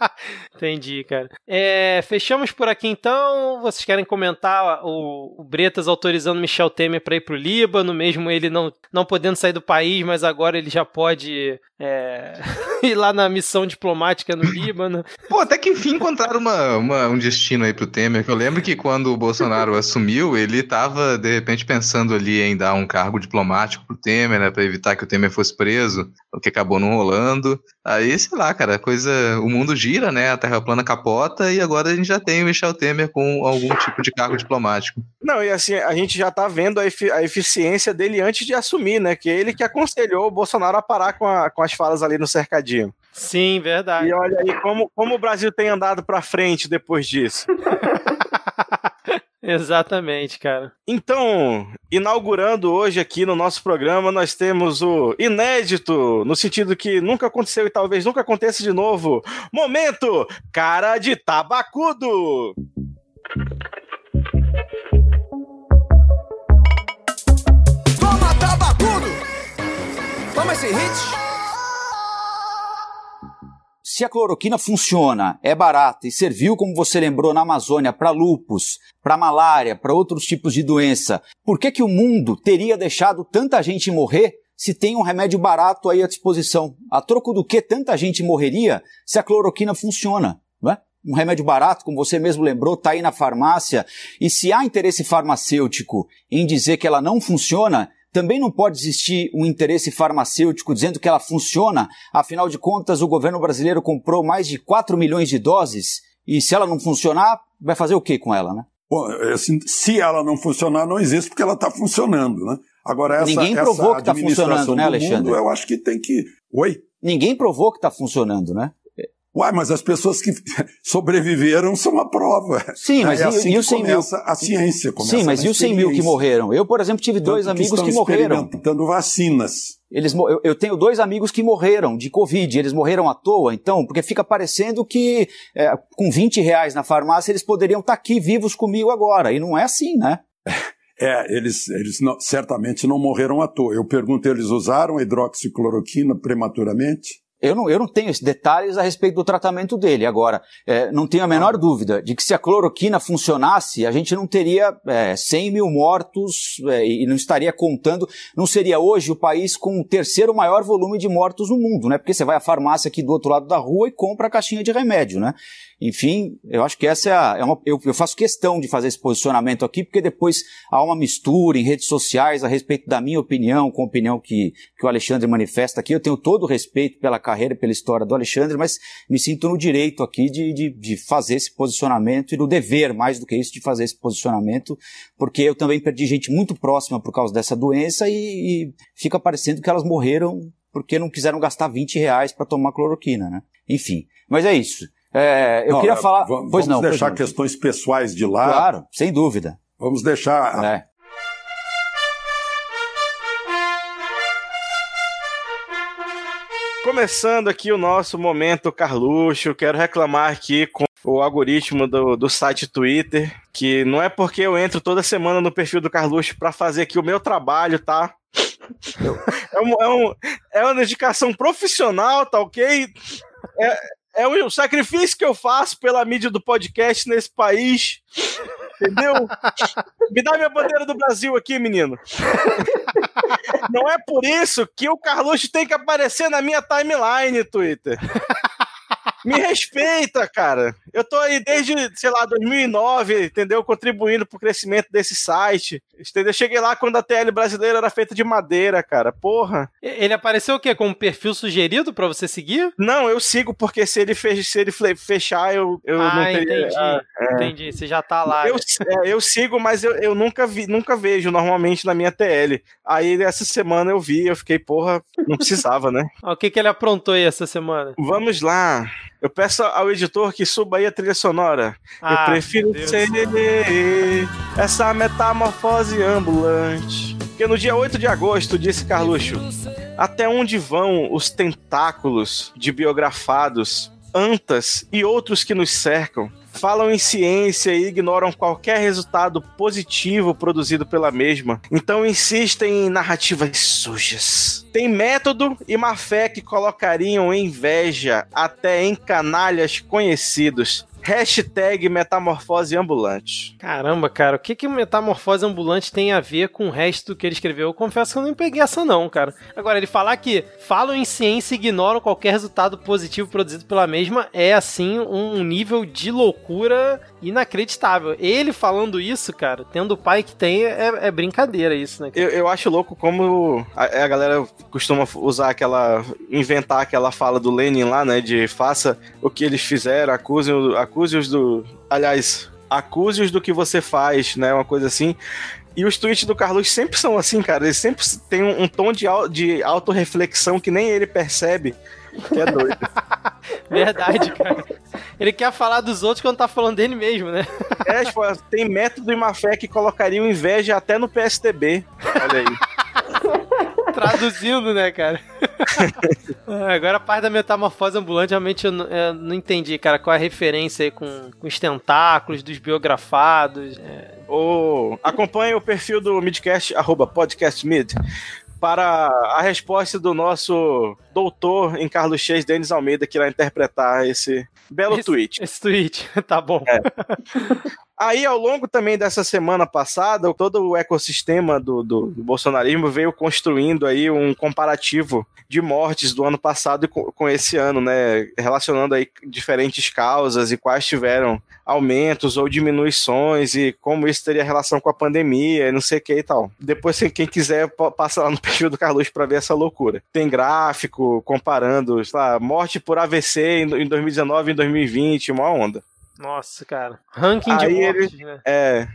Entendi, cara. É, fechamos por aqui então. Vocês querem comentar o, o Bretas autorizando Michel Temer para ir pro Líbano, mesmo ele não, não podendo sair do país, mas agora ele já pode é, ir lá na missão diplomática no Líbano. Pô, até que enfim encontraram uma, uma, um destino aí pro Temer. Eu lembro que quando o Bolsonaro assumiu, ele tava de repente pensando ali em dar um cargo diplomático pro Temer, né, para evitar que o Temer fosse preso, o que acabou não rolando. Aí, sei lá, cara, coisa. O mundo gira, né? A Terra plana capota e agora a gente já tem o Michel Temer com algum tipo de cargo diplomático. Não, e assim, a gente já tá vendo a, efi a eficiência dele antes de assumir, né? Que é ele que aconselhou o Bolsonaro a parar com, a, com as falas ali no cercadinho. Sim, verdade. E olha aí como, como o Brasil tem andado para frente depois disso. Exatamente, cara. Então, inaugurando hoje aqui no nosso programa, nós temos o inédito, no sentido que nunca aconteceu e talvez nunca aconteça de novo. Momento, cara de tabacudo. Toma tabacudo! Toma esse hit! Se a cloroquina funciona, é barata e serviu, como você lembrou, na Amazônia para lupus, para malária, para outros tipos de doença, por que, que o mundo teria deixado tanta gente morrer se tem um remédio barato aí à disposição? A troco do que tanta gente morreria se a cloroquina funciona? Não é? um remédio barato, como você mesmo lembrou, está aí na farmácia, e se há interesse farmacêutico em dizer que ela não funciona, também não pode existir um interesse farmacêutico dizendo que ela funciona, afinal de contas, o governo brasileiro comprou mais de 4 milhões de doses e se ela não funcionar, vai fazer o que com ela, né? Bom, assim, se ela não funcionar, não existe porque ela está funcionando, né? Agora, essa, Ninguém provou que está funcionando, né, Alexandre? Mundo, eu acho que tem que. Oi? Ninguém provou que está funcionando, né? Uai, mas as pessoas que sobreviveram são a prova. Sim, mas é e, assim e os 100 mil? A ciência começa Sim, mas e os 100 mil que morreram? Eu, por exemplo, tive dois Tanto amigos que, que morreram. experimentando vacinas. Eles, eu, eu, tenho dois amigos que morreram de Covid. Eles morreram à toa, então, porque fica parecendo que é, com 20 reais na farmácia eles poderiam estar aqui vivos comigo agora. E não é assim, né? É, eles, eles não, certamente não morreram à toa. Eu pergunto, eles usaram hidroxicloroquina prematuramente? Eu não, eu não tenho detalhes a respeito do tratamento dele. Agora, é, não tenho a menor dúvida de que se a cloroquina funcionasse, a gente não teria é, 100 mil mortos é, e não estaria contando, não seria hoje o país com o terceiro maior volume de mortos no mundo, né? Porque você vai à farmácia aqui do outro lado da rua e compra a caixinha de remédio, né? Enfim, eu acho que essa é, a, é uma. Eu, eu, faço questão de fazer esse posicionamento aqui, porque depois há uma mistura em redes sociais a respeito da minha opinião com a opinião que, que o Alexandre manifesta aqui. Eu tenho todo o respeito pela carreira pela história do Alexandre, mas me sinto no direito aqui de, de, de fazer esse posicionamento e no dever, mais do que isso, de fazer esse posicionamento, porque eu também perdi gente muito próxima por causa dessa doença e, e fica parecendo que elas morreram porque não quiseram gastar 20 reais para tomar cloroquina, né? Enfim, mas é isso. É, eu não, queria falar. Vamos, pois vamos não, deixar pois questões pessoais de lado. Claro, sem dúvida. Vamos deixar. É. Começando aqui o nosso momento Carluxo, quero reclamar aqui com o algoritmo do, do site Twitter, que não é porque eu entro toda semana no perfil do Carluxo para fazer aqui o meu trabalho, tá? é, um, é, um, é uma dedicação profissional, tá ok? É, é o sacrifício que eu faço pela mídia do podcast nesse país. Entendeu? Me dá minha bandeira do Brasil aqui, menino. Não é por isso que o Carluxo tem que aparecer na minha timeline, Twitter. Me respeita, cara. Eu tô aí desde, sei lá, 2009, entendeu? Contribuindo pro crescimento desse site. Entendeu? Cheguei lá quando a TL brasileira era feita de madeira, cara. Porra. Ele apareceu o quê? Com um perfil sugerido para você seguir? Não, eu sigo porque se ele, fech, se ele fechar, eu, eu ah, não teria... entendi. Ah, é. Entendi. Você já tá lá. Eu, é, eu sigo, mas eu, eu nunca, vi, nunca vejo normalmente na minha TL. Aí essa semana eu vi, eu fiquei, porra, não precisava, né? o que, que ele aprontou aí essa semana? Vamos lá. Eu peço ao editor que suba aí a trilha sonora. Ah, eu prefiro ser essa metamorfose ambulante. Porque no dia 8 de agosto, disse Carluxo, até onde vão os tentáculos de biografados, antas e outros que nos cercam? Falam em ciência e ignoram qualquer resultado positivo produzido pela mesma. Então insistem em narrativas sujas. Tem método e má fé que colocariam inveja até em canalhas conhecidos. Hashtag metamorfose ambulante. Caramba, cara, o que que Metamorfose Ambulante tem a ver com o resto que ele escreveu? Eu confesso que eu não peguei essa não, cara. Agora, ele falar que falam em ciência e ignoram qualquer resultado positivo produzido pela mesma é, assim, um nível de loucura inacreditável. Ele falando isso, cara, tendo o pai que tem, é, é brincadeira isso, né? Eu, eu acho louco como a, a galera costuma usar aquela. inventar aquela fala do Lenin lá, né? De faça o que eles fizeram, acuse, acuse-os do. Aliás, acuse-os do que você faz, né? Uma coisa assim. E os tweets do Carlos sempre são assim, cara. Eles sempre têm um, um tom de, de autorreflexão que nem ele percebe. Que é doido. Verdade, cara. Ele quer falar dos outros quando tá falando dele mesmo, né? é, tipo, tem método e má fé que colocariam inveja até no PSTB. Olha aí. Traduzindo, né, cara? Ah, Agora a parte da metamorfose ambulante, realmente eu não, eu não entendi, cara, qual é a referência aí com, com os tentáculos, dos biografados. é. Ô, acompanhe o perfil do Midcast, arroba podcastmid, para a resposta do nosso doutor em Carlos Chês, Denis Almeida, que irá interpretar esse belo Esse- tweet. Esse tweet, tá bom. Aí, ao longo também dessa semana passada, todo o ecossistema do, do, do bolsonarismo veio construindo aí um comparativo de mortes do ano passado com, com esse ano, né? Relacionando aí diferentes causas e quais tiveram aumentos ou diminuições e como isso teria relação com a pandemia e não sei o que e tal. Depois, quem quiser, passa lá no perfil do Carlos para ver essa loucura. Tem gráfico comparando, sei lá, morte por AVC em em 2019 e em 2020, uma onda. Nossa, cara. Ranking de Aí mortes, né? É,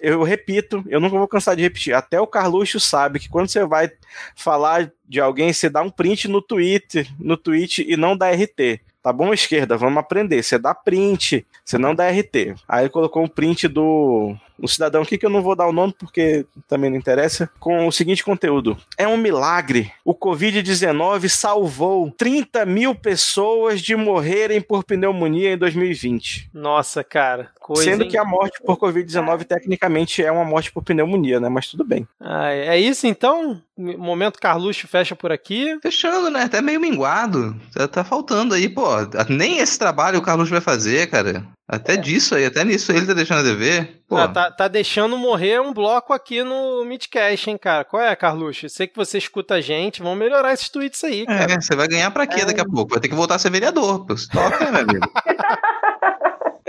eu repito, eu nunca vou cansar de repetir. Até o Carluxo sabe que quando você vai falar de alguém, você dá um print no Twitter, no tweet e não dá RT. Tá bom, esquerda? Vamos aprender. Você dá print, você não dá RT. Aí ele colocou um print do um cidadão aqui que eu não vou dar o nome porque também não interessa, com o seguinte conteúdo: É um milagre. O Covid-19 salvou 30 mil pessoas de morrerem por pneumonia em 2020. Nossa, cara. Coisa, Sendo hein? que a morte por Covid-19 tecnicamente é uma morte por pneumonia, né? Mas tudo bem. Ah, é isso então? Momento Carluxo fecha por aqui. Fechando, né? Até meio minguado. Tá, tá faltando aí, pô. Nem esse trabalho o Carlos vai fazer, cara. Até disso aí, até nisso ele tá deixando a dever. Pô, Ah, tá, tá deixando morrer um bloco aqui no Midcast, hein, cara? Qual é, Carluxo? Sei que você escuta a gente, vamos melhorar esses tweets aí, cara. é, você vai ganhar pra quê daqui a pouco? Vai ter que voltar a ser vereador. Pô. Toca, meu amigo.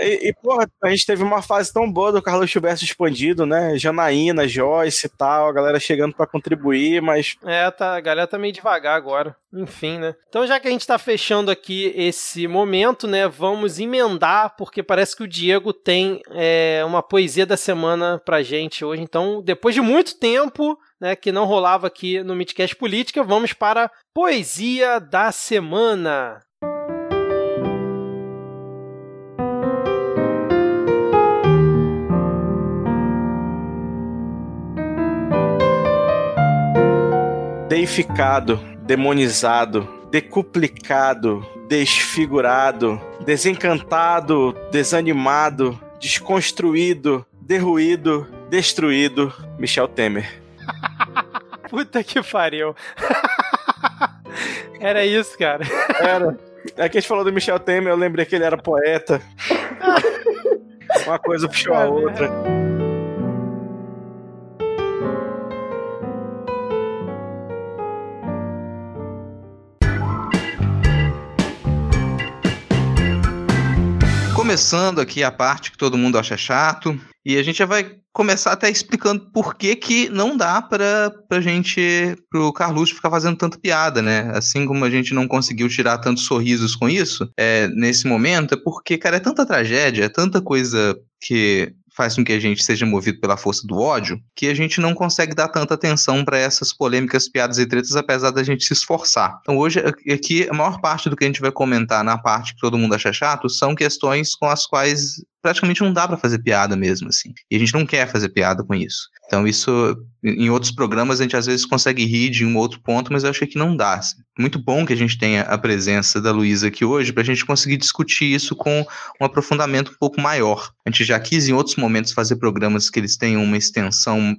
E, e, porra, a gente teve uma fase tão boa do Carlos Gilberto expandido, né? Janaína, Joyce e tal, a galera chegando pra contribuir, mas É, tá, a galera tá meio devagar agora. Enfim, né? Então, já que a gente tá fechando aqui esse momento, né? Vamos emendar, porque parece que o Diego tem é, uma poesia da semana pra gente hoje. Então, depois de muito tempo, né, que não rolava aqui no Midcast Política, vamos para poesia da semana. Deificado, demonizado, decuplicado, desfigurado, desencantado, desanimado, desconstruído, derruído, destruído, Michel Temer. Puta que pariu. Era isso, cara. Era. É que a gente falou do Michel Temer, eu lembrei que ele era poeta. Uma coisa puxou a outra. Começando aqui a parte que todo mundo acha chato. E a gente já vai começar até explicando por que, que não dá pra, pra gente, pro Carluxo ficar fazendo tanta piada, né? Assim como a gente não conseguiu tirar tantos sorrisos com isso, é, nesse momento, é porque, cara, é tanta tragédia, é tanta coisa que faz com que a gente seja movido pela força do ódio, que a gente não consegue dar tanta atenção para essas polêmicas, piadas e tretas, apesar da gente se esforçar. Então, hoje, aqui, a maior parte do que a gente vai comentar na parte que todo mundo acha chato são questões com as quais praticamente não dá para fazer piada mesmo, assim. E a gente não quer fazer piada com isso. Então, isso, em outros programas, a gente às vezes consegue rir de um outro ponto, mas eu acho que não dá. Assim. Muito bom que a gente tenha a presença da Luísa aqui hoje para a gente conseguir discutir isso com um aprofundamento um pouco maior. A gente já quis, em outros momentos, fazer programas que eles tenham uma extensão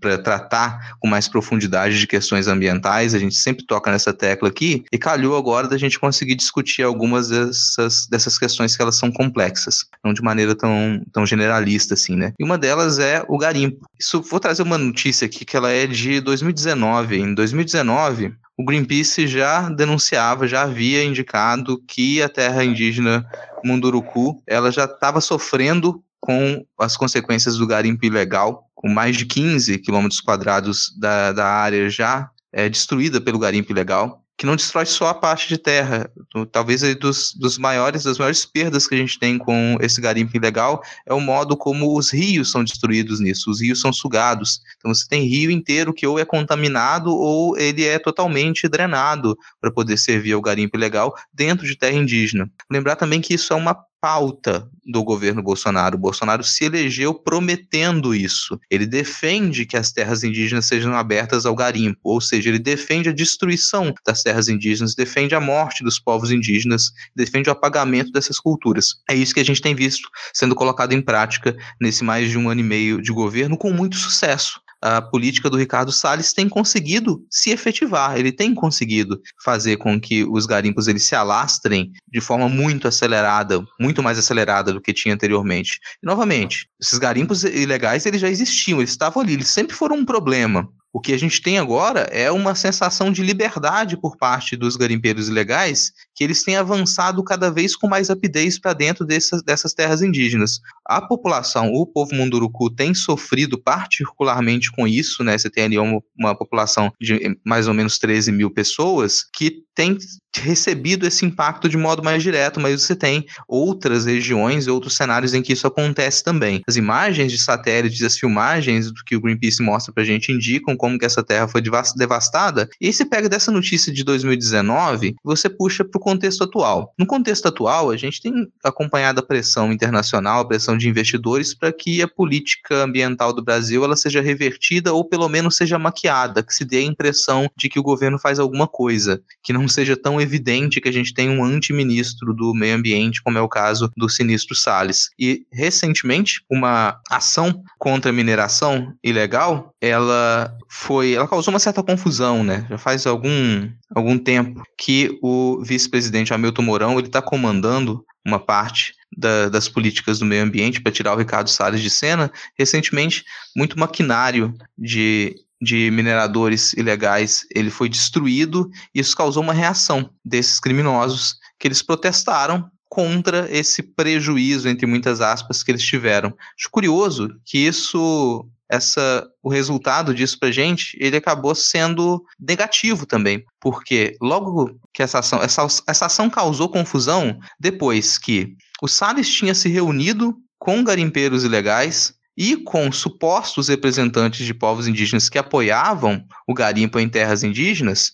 para tratar com mais profundidade de questões ambientais. A gente sempre toca nessa tecla aqui, e calhou agora da gente conseguir discutir algumas dessas, dessas questões que elas são complexas, não de maneira tão, tão generalista assim, né? E uma delas é o garimpo. Isso, vou trazer uma notícia aqui que ela é de 2019. Em 2019, o Greenpeace já denunciava, já havia indicado que a terra indígena Munduruku, ela já estava sofrendo com as consequências do garimpo ilegal, com mais de 15 quilômetros quadrados da, da área já é, destruída pelo garimpo ilegal que não destrói só a parte de terra. Talvez dos, dos maiores, das maiores perdas que a gente tem com esse garimpo ilegal é o modo como os rios são destruídos nisso. Os rios são sugados. Então você tem rio inteiro que ou é contaminado ou ele é totalmente drenado para poder servir ao garimpo ilegal dentro de terra indígena. Lembrar também que isso é uma pauta do governo Bolsonaro. O Bolsonaro se elegeu prometendo isso. Ele defende que as terras indígenas sejam abertas ao garimpo, ou seja, ele defende a destruição das terras indígenas, defende a morte dos povos indígenas, defende o apagamento dessas culturas. É isso que a gente tem visto sendo colocado em prática nesse mais de um ano e meio de governo com muito sucesso a política do Ricardo Salles tem conseguido se efetivar, ele tem conseguido fazer com que os garimpos eles se alastrem de forma muito acelerada, muito mais acelerada do que tinha anteriormente. E, novamente, esses garimpos ilegais eles já existiam, eles estavam ali, eles sempre foram um problema. O que a gente tem agora é uma sensação de liberdade por parte dos garimpeiros ilegais, que eles têm avançado cada vez com mais rapidez para dentro dessas, dessas terras indígenas. A população, o povo munduruku, tem sofrido particularmente com isso, né? Você tem ali uma, uma população de mais ou menos 13 mil pessoas que tem recebido esse impacto de modo mais direto, mas você tem outras regiões e outros cenários em que isso acontece também. As imagens de satélites, as filmagens do que o Greenpeace mostra pra gente indicam como que essa terra foi devastada, e você pega dessa notícia de 2019 você puxa para o contexto atual. No contexto atual, a gente tem acompanhado a pressão internacional, a pressão de investidores para que a política ambiental do Brasil ela seja revertida ou pelo menos seja maquiada, que se dê a impressão de que o governo faz alguma coisa, que não seja tão evidente que a gente tem um antiministro do meio ambiente, como é o caso do sinistro Salles. E recentemente, uma ação contra a mineração ilegal, ela foi, ela causou uma certa confusão, né? Já faz algum algum tempo que o vice-presidente Hamilton Mourão, ele está comandando uma parte da, das políticas do meio ambiente para tirar o Ricardo Salles de cena. Recentemente, muito maquinário de de mineradores ilegais ele foi destruído e isso causou uma reação desses criminosos que eles protestaram contra esse prejuízo entre muitas aspas que eles tiveram. Acho curioso que isso essa o resultado disso pra gente, ele acabou sendo negativo também, porque logo que essa ação, essa, essa ação causou confusão depois que o Salles tinha se reunido com garimpeiros ilegais e com supostos representantes de povos indígenas que apoiavam o garimpo em terras indígenas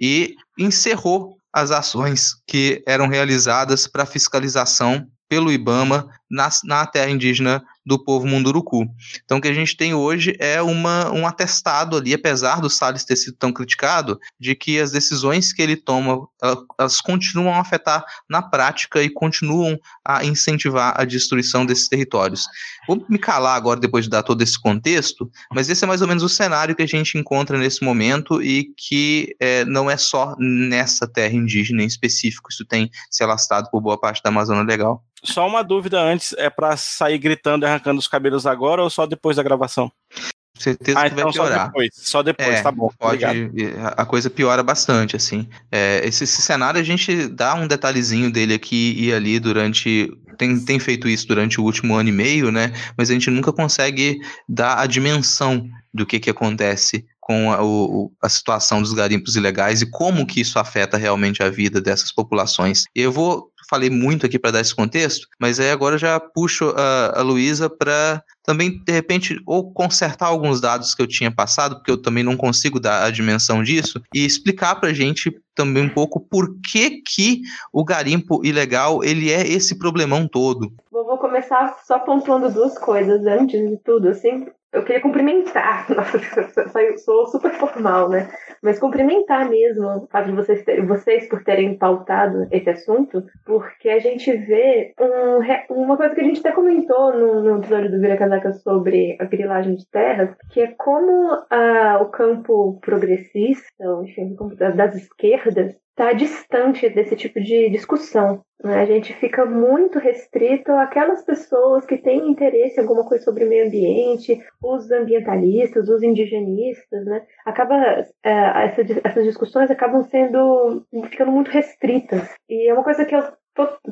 e encerrou as ações que eram realizadas para fiscalização pelo IBAMA na, na terra indígena do povo Munduruku. Então, o que a gente tem hoje é uma, um atestado ali, apesar do Salles ter sido tão criticado, de que as decisões que ele toma, elas continuam a afetar na prática e continuam a incentivar a destruição desses territórios. Vou me calar agora, depois de dar todo esse contexto, mas esse é mais ou menos o cenário que a gente encontra nesse momento e que é, não é só nessa terra indígena em específico, isso tem se alastrado por boa parte da Amazônia Legal. Só uma dúvida antes, é para sair gritando e arrancando os cabelos agora ou só depois da gravação? certeza ah, que vai então piorar. Só depois, só depois é, tá bom. Pode, a coisa piora bastante, assim. É, esse, esse, cenário a gente dá um detalhezinho dele aqui e ali durante. Tem, tem feito isso durante o último ano e meio, né? Mas a gente nunca consegue dar a dimensão do que, que acontece com a, o, a situação dos garimpos ilegais e como que isso afeta realmente a vida dessas populações. Eu vou falei muito aqui para dar esse contexto, mas aí agora já puxo a, a Luísa para também, de repente, ou consertar alguns dados que eu tinha passado, porque eu também não consigo dar a dimensão disso, e explicar para a gente também um pouco por que, que o garimpo ilegal ele é esse problemão todo. Vou começar só pontuando duas coisas antes de tudo, assim eu queria cumprimentar, nossa, sou super formal, né? Mas cumprimentar mesmo o fato de vocês, ter, vocês por terem pautado esse assunto, porque a gente vê um, uma coisa que a gente até comentou no, no episódio do Vira Casaca sobre a grilagem de terras, que é como uh, o campo progressista, enfim, das esquerdas, está distante desse tipo de discussão. Né? A gente fica muito restrito àquelas pessoas que têm interesse em alguma coisa sobre meio ambiente, os ambientalistas, os indigenistas, né? Acaba é, essa, essas discussões acabam sendo ficando muito restritas. E é uma coisa que eu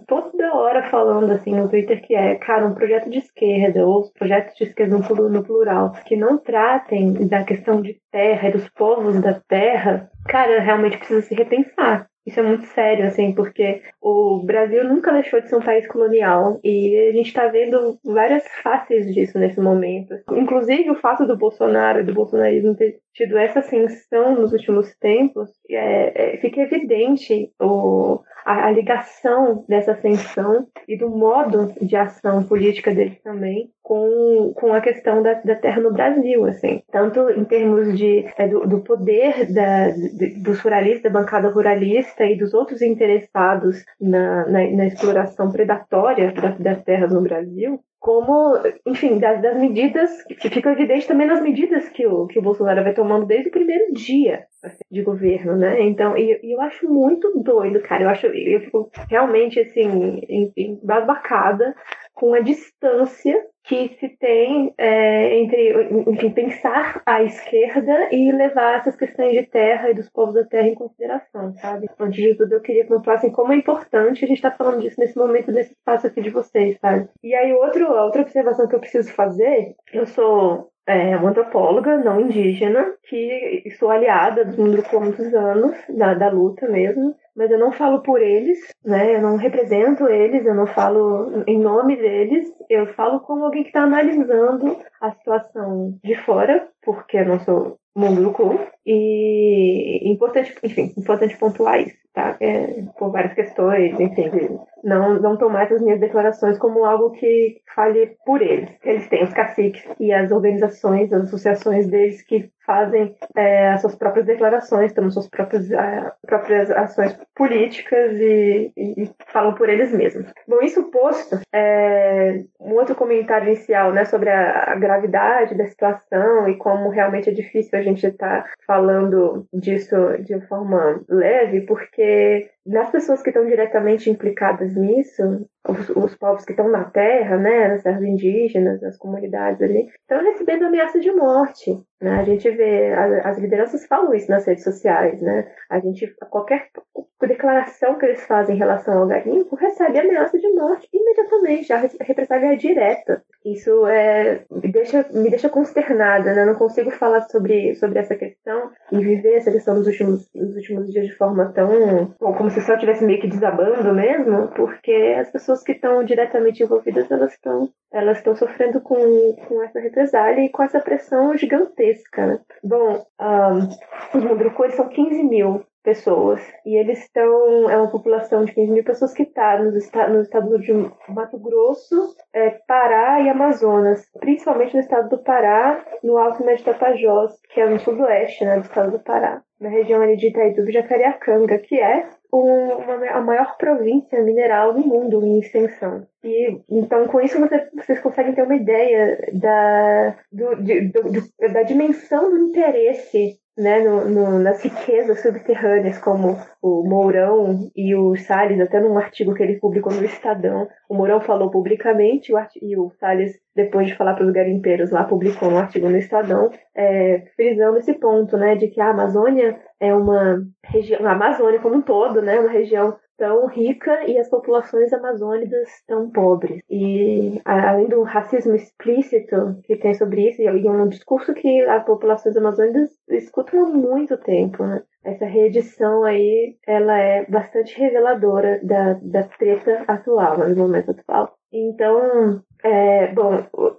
toda hora falando assim no Twitter que é, cara, um projeto de esquerda ou projetos de esquerda no plural que não tratem da questão de terra e dos povos da terra, cara, realmente precisa se repensar. Isso é muito sério, assim, porque o Brasil nunca deixou de ser um país colonial e a gente está vendo várias faces disso nesse momento. Inclusive o fato do Bolsonaro e do bolsonarismo ter tido essa ascensão nos últimos tempos, é, é, fica evidente o, a, a, ligação dessa ascensão e do modo de ação política dele também com, com a questão da, da terra no Brasil, assim, tanto em termos de, é, do, do, poder da, de, dos ruralistas, da bancada ruralista e dos outros interessados na, na, na exploração predatória das, das terras no Brasil, como, enfim, das, das, medidas, que fica evidente também nas medidas que o, que o Bolsonaro vai tomando desde o primeiro dia assim, de governo, né? Então, e, e, eu acho muito doido, cara. Eu acho, eu fico realmente, assim, embasbacada com a distância que se tem é, entre, enfim, pensar a esquerda e levar essas questões de terra e dos povos da terra em consideração, sabe? Antes de tudo, eu queria pontuar assim, como é importante a gente estar tá falando disso nesse momento, nesse espaço aqui de vocês, sabe? E aí, outro, outra observação que eu preciso fazer, eu sou é uma antropóloga não indígena, que sou aliada do mundo há muitos anos, da, da luta mesmo, mas eu não falo por eles, né? Eu não represento eles, eu não falo em nome deles, eu falo como alguém que está analisando a situação de fora, porque eu não sou clube, e importante, enfim, importante pontuar isso, tá? É, por várias questões, enfim, não, não tomar essas minhas declarações como algo que fale por eles. Eles têm os caciques e as organizações, as associações deles que fazem é, as suas próprias declarações, tomam suas próprias, a, próprias ações políticas e, e, e, falam por eles mesmos. Bom, isso posto, é, um outro comentário inicial né, sobre a, a, gravidade da situação e como realmente é difícil a gente estar tá falando disso de forma leve, porque nas pessoas que estão diretamente implicadas nisso, os, os, povos que estão na terra, né, nas terras indígenas, nas comunidades ali, estão recebendo ameaça de morte. Né? A gente vê, as, as lideranças falam isso nas redes sociais, né? A gente, qualquer declaração que eles fazem em relação ao garimpo recebe ameaça de morte imediatamente, a represália é direta. Isso é, me, deixa, me deixa consternada, né? Não consigo falar sobre, sobre essa questão e viver essa questão nos últimos, nos últimos dias de forma tão. como se só estivesse meio que desabando mesmo, porque as pessoas que estão diretamente envolvidas elas estão elas estão sofrendo com, com essa represália e com essa pressão gigantesca. Né? Bom, um, os Mundrucores são 15 mil pessoas. E eles estão. É uma população de 15 mil pessoas que está nos, esta, no estado de Mato Grosso, é, Pará e Amazonas. Principalmente no estado do Pará, no Alto Médio Tapajós, que é no sudoeste né, do estado do Pará. Na região ali de Itaiduba e Jacareacanga, que é uma, a maior província mineral do mundo em extensão. E, então, com isso, você, vocês conseguem ter uma ideia da, do, de, do, do, da dimensão do interesse né, no, no, nas riquezas subterrâneas, como o Mourão e o Salles, até num artigo que ele publicou no Estadão. O Mourão falou publicamente o e o Salles, depois de falar para os garimpeiros lá, publicou um artigo no Estadão, é, frisando esse ponto, né, de que a Amazônia é uma região, a Amazônia como um todo, né, uma região tão rica e as populações amazônicas tão pobres. E além do racismo explícito que tem sobre isso, e é um discurso que as populações amazônicas escutam há muito tempo, né? Essa reedição aí, ela é bastante reveladora da, da treta atual, né, no momento atual. Então, é, bom,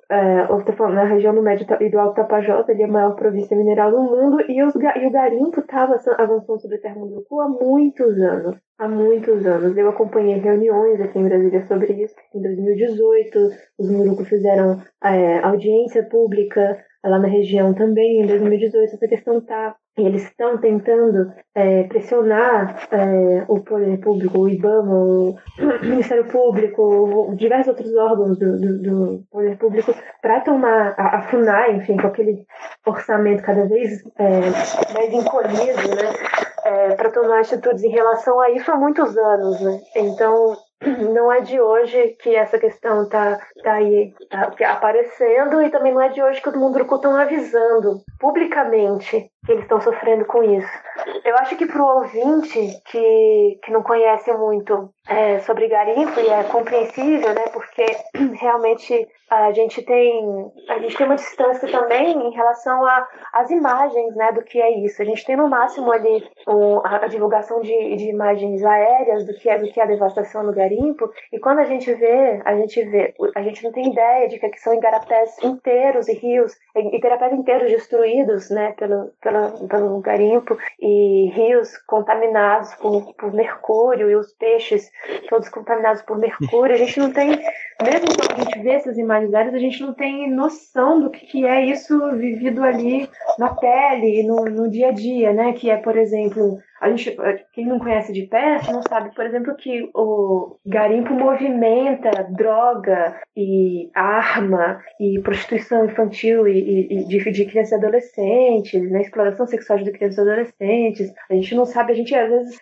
é, eu estou falando na região do Médio e do Alto Tapajós, ele é a maior província mineral do mundo, e, os, e o garimpo estava avançando sobre Terra Munduruku há muitos anos. Há muitos anos. Eu acompanhei reuniões aqui em Brasília sobre isso. Em 2018, os Munduruku fizeram é, audiência pública lá na região também. Em 2018, essa questão está eles estão tentando é, pressionar é, o poder público, o IBAMA, o Ministério Público, diversos outros órgãos do, do, do poder público para tomar a, FUNAI, enfim, com aquele orçamento cada vez é, mais encolhido, né, é, para tomar atitudes em relação a isso há muitos anos. Né? Então, não é de hoje que essa questão está tá aí tá aparecendo e também não é de hoje que o mundo estão avisando publicamente que eles estão sofrendo com isso. Eu acho que para o ouvinte que, que não conhece muito é, sobre garimpo, e é compreensível, né, porque realmente a gente tem a gente tem uma distância também em relação às imagens né, do que é isso. A gente tem no máximo ali um, a, divulgação de, de imagens aéreas do que é do que é a devastação no garimpo, e quando a gente vê, a gente vê, a gente não tem ideia de que são igarapés inteiros e rios, igarapés inteiros destruídos né, pelo, pelo pela, pelo garimpo e rios contaminados por, por mercúrio e os peixes todos contaminados por mercúrio. A gente não tem, mesmo quando a gente vê essas imagens aéreas, a gente não tem noção do que, que é isso vivido ali na pele, no, no dia a dia, né? Que é, por exemplo, a gente, quem não conhece de perto não sabe, por exemplo, que o garimpo movimenta droga e arma e prostituição infantil e, e, e de, de crianças e adolescentes, né, exploração sexual de crianças e adolescentes. A gente não sabe, a gente às vezes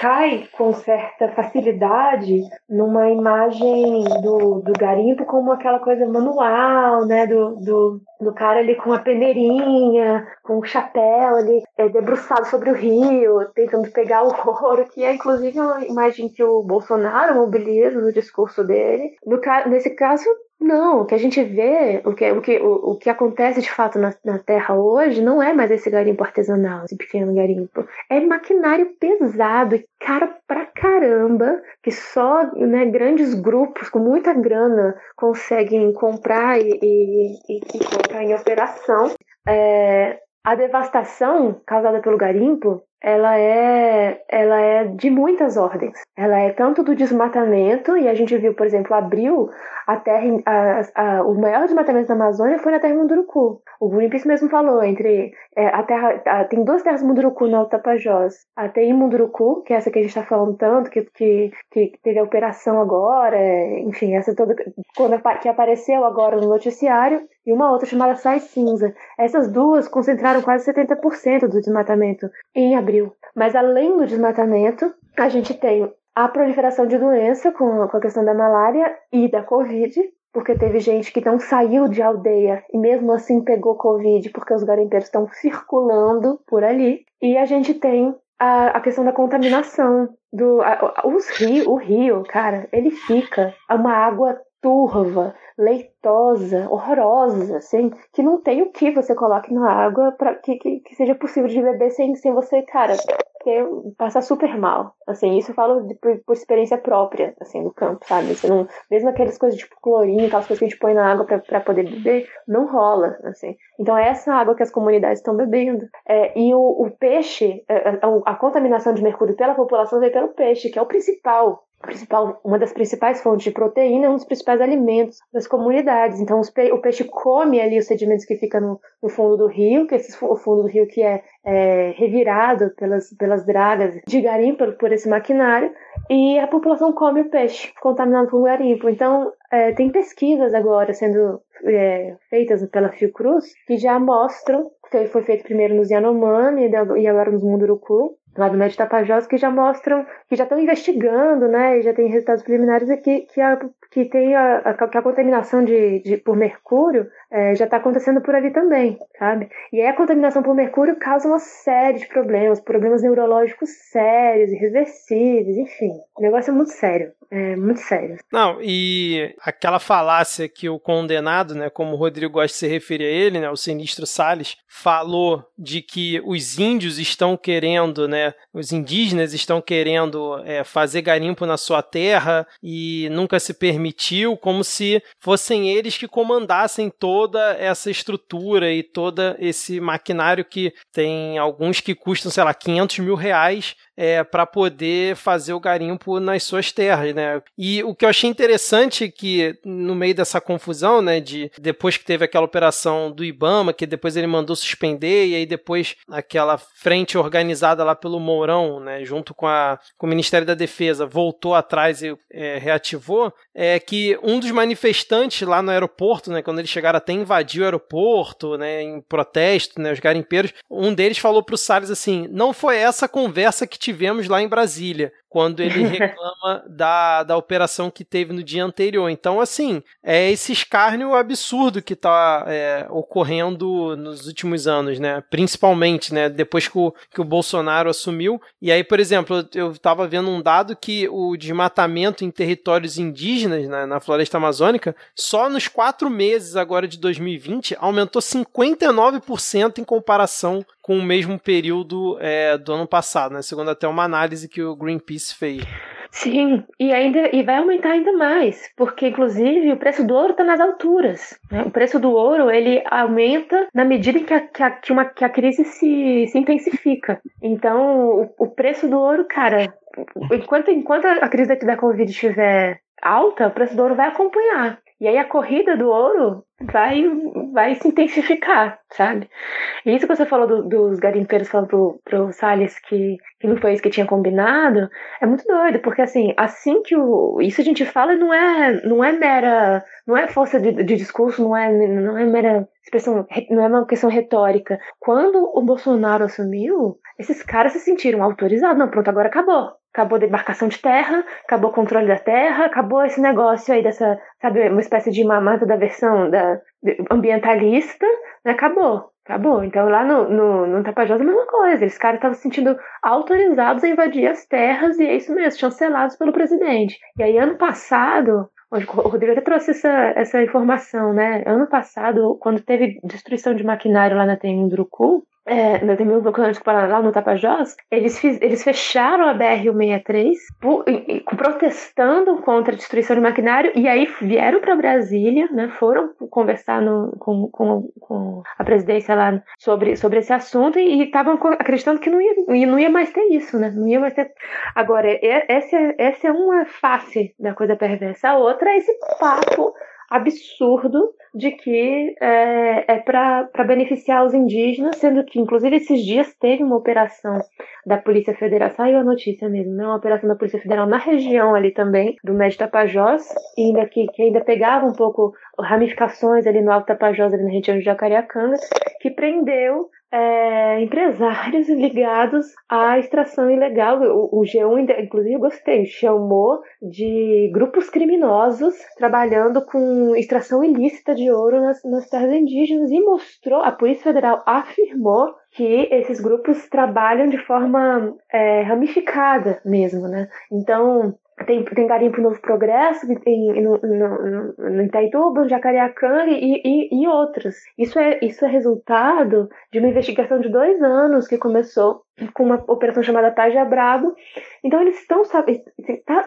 cai com certa facilidade numa imagem do, do garimpo como aquela coisa manual, né, do, do, do cara ali com a peneirinha, com o chapéu ali, é, debruçado sobre o rio, tentando pegar o ouro, que é inclusive uma imagem que o Bolsonaro mobiliza no discurso dele. No, nesse caso, não, o que a gente vê, o que, o que, o, o que acontece de fato na, na, Terra hoje não é mais esse garimpo artesanal, esse pequeno garimpo. É maquinário pesado e caro pra caramba, que só né, grandes grupos com muita grana conseguem comprar e, e, e, e colocar em operação. É, a devastação causada pelo garimpo ela é, ela é de muitas ordens. Ela é tanto do desmatamento, e a gente viu, por exemplo, abril, a terra, a, a, o maior desmatamento da Amazônia foi na terra Munduruku. O Greenpeace mesmo falou, entre é, a terra, a, tem duas terras Munduruku Alto Tapajós. A TI Munduruku, que é essa que a gente está falando tanto, que, que, que teve a operação agora, enfim, essa toda, quando, que apareceu agora no noticiário, e uma outra chamada Sai Cinza. Essas duas concentraram quase 70% do desmatamento em abril. Mas além do desmatamento, a gente tem a proliferação de doença com, a questão da malária e da Covid, porque teve gente que não saiu de aldeia e mesmo assim pegou Covid porque os garimpeiros estão circulando por ali. E a gente tem a, a questão da contaminação. Do, a, os rio, o rio, cara, ele fica uma água turva, leitosa, horrorosa, assim, que não tem o que você coloque na água para que, que, que, seja possível de beber sem, sem você, cara, passar super mal. Assim, isso eu falo de, por, por, experiência própria, assim, no campo, sabe? Você não, mesmo aquelas coisas tipo clorinho, aquelas coisas que a gente põe na água para poder beber, não rola, assim. Então é essa água que as comunidades estão bebendo. É, e o, o peixe, a, é, a, é, a contaminação de mercúrio pela população vem pelo peixe, que é o principal principal, uma das principais fontes de proteína, um dos principais alimentos das comunidades. Então, pe o peixe come ali os sedimentos que ficam no, no fundo do rio, que esse, o fundo do rio que é, é revirado pelas, pelas dragas de garimpo, por esse maquinário, e a população come o peixe contaminado com garimpo. Então, é, tem pesquisas agora sendo é, feitas pela Fiocruz que já mostram, que foi feito primeiro nos Yanomami e agora nos Munduruku, lá do Médio Tapajós, que já mostram, que já estão investigando, né, e já tem resultados preliminares aqui que a, que tem a, a, a contaminação de, de, por mercúrio é, já está acontecendo por ali também, sabe? E a contaminação por mercúrio causa uma série de problemas, problemas neurológicos sérios, irreversíveis, enfim. O negócio é muito sério, é muito sério. Não, e aquela falácia que o condenado, né, como o Rodrigo gosta de se referir a ele, né, o sinistro Salles, falou de que os índios estão querendo, né, os indígenas estão querendo é, fazer garimpo na sua terra e nunca se permitiu, como se fossem eles que comandassem toda essa estrutura e todo esse maquinário que tem alguns que custam, sei lá, 500 mil reais é, para poder fazer o garimpo nas suas terras, né? E o que eu achei interessante é que no meio dessa confusão, né, de depois que teve aquela operação do IBAMA, que depois ele mandou suspender e aí depois aquela frente organizada lá pelo Mourão, né, junto com, a, com o Ministério da Defesa, voltou atrás e é, reativou, é que um dos manifestantes lá no aeroporto, né, quando eles chegaram até invadir o aeroporto, né, em protesto, né, os garimpeiros, um deles falou para o Salles assim: "Não foi essa conversa que tivemos lá em Brasília quando ele reclama da, da operação que teve no dia anterior. Então, assim, é esse escárnio absurdo que está é, ocorrendo nos últimos anos, né? Principalmente, né? Depois que o, que o Bolsonaro assumiu. E aí, por exemplo, eu estava vendo um dado que o desmatamento em territórios indígenas, né, na floresta amazônica, só nos quatro meses agora de 2020 aumentou 59% em comparação com o mesmo período é, do ano passado, né? Segundo até uma análise que o Greenpeace fez. Sim, e ainda e vai aumentar ainda mais, porque inclusive o preço do ouro está nas alturas. Né? O preço do ouro ele aumenta na medida em que a, que a, que uma, que a crise se, se intensifica. Então, o, o preço do ouro, cara, enquanto, enquanto a crise da Covid estiver alta, o preço do ouro vai acompanhar. E aí a corrida do ouro vai, vai se intensificar, sabe? E isso que você falou do, dos garimpeiros falando pro, pro Salles que, que não foi isso que tinha combinado, é muito doido, porque assim, assim que o. Isso a gente fala não é, não é mera. Não é força de, de discurso, não é, não é mera expressão, não é uma questão retórica. Quando o Bolsonaro assumiu, esses caras se sentiram autorizados. Não, pronto, agora acabou acabou a demarcação de terra, acabou o controle da terra, acabou esse negócio aí dessa, sabe, uma espécie de mamata da versão da, ambientalista, né, acabou, acabou. Então lá no, no, no Tapajós é a mesma coisa, esses caras estavam se sentindo autorizados a invadir as terras e é isso mesmo, chancelados pelo presidente. E aí ano passado, o Rodrigo até trouxe essa, essa informação, né? Ano passado, quando teve destruição de maquinário lá na Tendurucu, é, no terminal lá no Tapajós, eles, fiz, eles fecharam a BR-163 protestando contra a destruição de maquinário. E aí vieram para Brasília, né, foram conversar no, com, com, com, a presidência lá sobre, sobre esse assunto e estavam acreditando que não ia, não ia mais ter isso, né, não ia mais ter... Agora, essa, essa é uma face da coisa perversa, a outra é esse papo absurdo de que é, é para beneficiar os indígenas, sendo que, inclusive, esses dias teve uma operação da Polícia Federal, saiu a notícia mesmo, né? uma operação da Polícia Federal na região ali também, do Médio Tapajós, ainda que, que ainda pegava um pouco ramificações ali no Alto Tapajós, ali na região de Jacareacanga, que prendeu é, empresários ligados à extração ilegal. O, o G1, inclusive, eu gostei, chamou de grupos criminosos trabalhando com extração ilícita de ouro nas, nas terras indígenas e mostrou, a Polícia Federal afirmou que esses grupos trabalham de forma é, ramificada mesmo, né? Então, tem, tem garimpo Novo Progresso, tem no, no, no Itaituba, Jacareacanga e, e, e outros. Isso é, isso é resultado de uma investigação de dois anos que começou com uma operação chamada Taja Brabo. Então eles estão tá,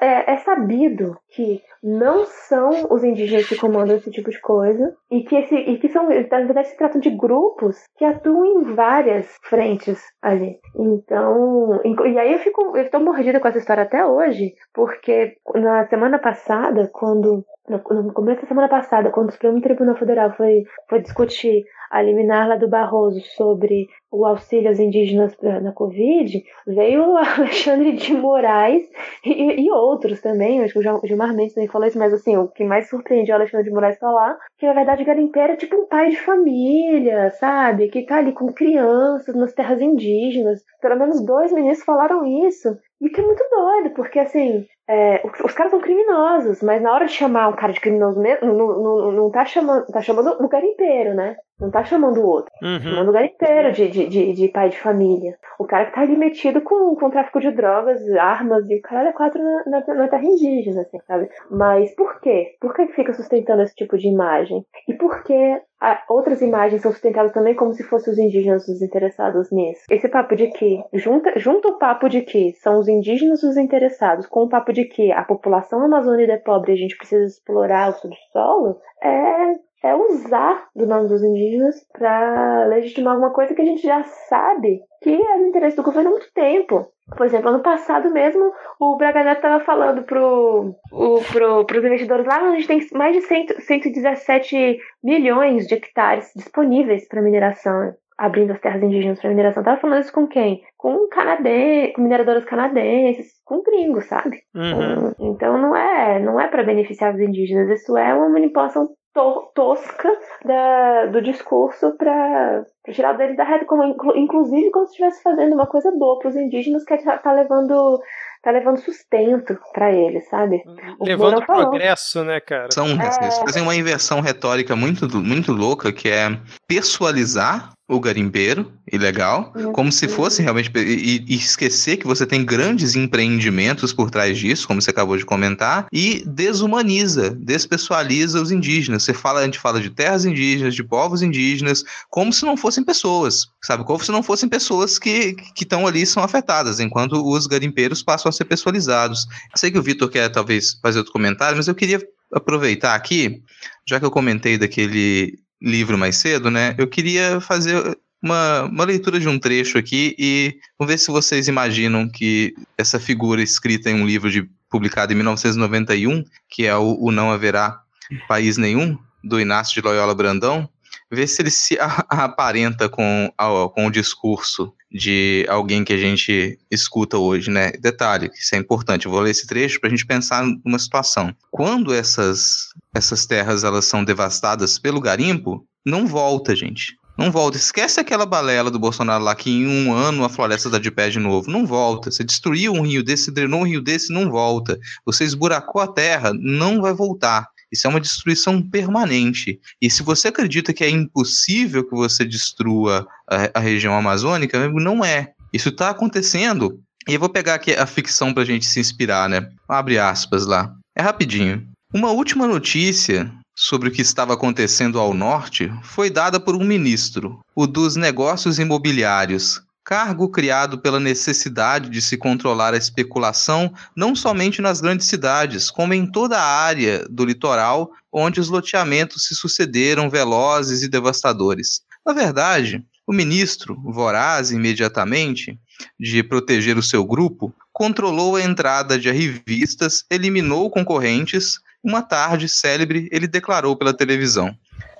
é, é, sabido que não são os indígenas que comandam esse tipo de coisa e que esse e que são na verdade se tratam de grupos que atuam em várias frentes ali. Então e aí eu fico eu estou mordida com essa história até hoje porque na semana passada quando no começo da semana passada, quando o Supremo Tribunal Federal foi, foi discutir a liminar lá do Barroso sobre o auxílio aos indígenas na Covid, veio o Alexandre de Moraes e, e outros também, acho que o Gilmar Mendes também falou isso, mas assim, o que mais surpreende o Alexandre de Moraes falar que na verdade Garimpeiro é tipo um pai de família, sabe? Que tá ali com crianças nas terras indígenas. Pelo menos dois ministros falaram isso. E que é muito doido, porque assim, é, os caras são criminosos, mas na hora de chamar um cara de criminoso mesmo, não, não, não tá chamando, tá chamando o garimpeiro, né? Não tá chamando o outro. Uhum. Chamando o garimpeiro de, de, de, de, pai de família. O cara que tá ali metido com, com tráfico de drogas, armas e o cara é quatro na, na, na terra indígena, assim, sabe? Mas por quê? Por que fica sustentando esse tipo de imagem? E por que outras imagens são sustentadas também como se fossem os indígenas os interessados nisso? Esse papo de que, junta, junta o papo de que são os indígenas os interessados com o papo de que a população amazônica é pobre e a gente precisa explorar o subsolo, é é usar do nome dos indígenas para legitimar alguma coisa que a gente já sabe que é do interesse do governo há muito tempo. Por exemplo, ano passado mesmo, o Braga Neto estava falando o, pro, pros investidores lá, a gente tem mais de 100, 117 milhões de hectares disponíveis para mineração, abrindo as terras indígenas para mineração. Tava falando isso com quem? Com canadenses, com mineradoras canadenses, com gringos, sabe? Uhum. Então não é, não é para beneficiar os indígenas, isso é uma manipulação to tosca da, do discurso para tirar deles da reta, como, inclusive como se estivesse fazendo uma coisa boa para os indígenas que está tá levando tá levando sustento para eles, sabe? O levando progresso, né, cara? São, é... fazem uma inversão retórica muito, muito louca, que é pessoalizar o garimpeiro ilegal, uhum. como se fosse realmente. E, e, esquecer que você tem grandes empreendimentos por trás disso, como você acabou de comentar, e desumaniza, despessoaliza os indígenas. Você fala, a gente fala de terras indígenas, de povos indígenas, como se não fossem pessoas, sabe? Como se não fossem pessoas que estão ali e são afetadas, enquanto os garimpeiros passam a ser pessoalizados. Eu sei que o Vitor quer talvez fazer outro comentário, mas eu queria aproveitar aqui, já que eu comentei daquele livro mais cedo, né? Eu queria fazer uma, uma leitura de um trecho aqui e vamos ver se vocês imaginam que essa figura escrita em um livro de, publicado em 1991, que é o, o Não Haverá País Nenhum, do Inácio de Loyola Brandão, ver se ele se aparenta com, com o discurso de alguém que a gente escuta hoje, né? Detalhe, isso é importante. Eu vou ler esse trecho para a gente pensar numa situação. Quando essas, essas terras elas são devastadas pelo garimpo, não volta, gente. Não volta. Esquece aquela balela do Bolsonaro lá que em um ano a floresta está de pé de novo. Não volta. Você destruiu um rio desse, drenou um rio desse, não volta. Você esburacou a terra, não vai voltar. Isso é uma destruição permanente. E se você acredita que é impossível que você destrua a, a região amazônica, não é. Isso está acontecendo. E eu vou pegar aqui a ficção para a gente se inspirar, né? Abre aspas lá. É rapidinho. Uma última notícia sobre o que estava acontecendo ao norte foi dada por um ministro, o dos negócios imobiliários, cargo criado pela necessidade de se controlar a especulação não somente nas grandes cidades, como em toda a área do litoral onde os loteamentos se sucederam velozes e devastadores. Na verdade, o ministro, voraz imediatamente de proteger o seu grupo, controlou a entrada de revistas, eliminou concorrentes. Uma tarde célebre, ele declarou pela televisão: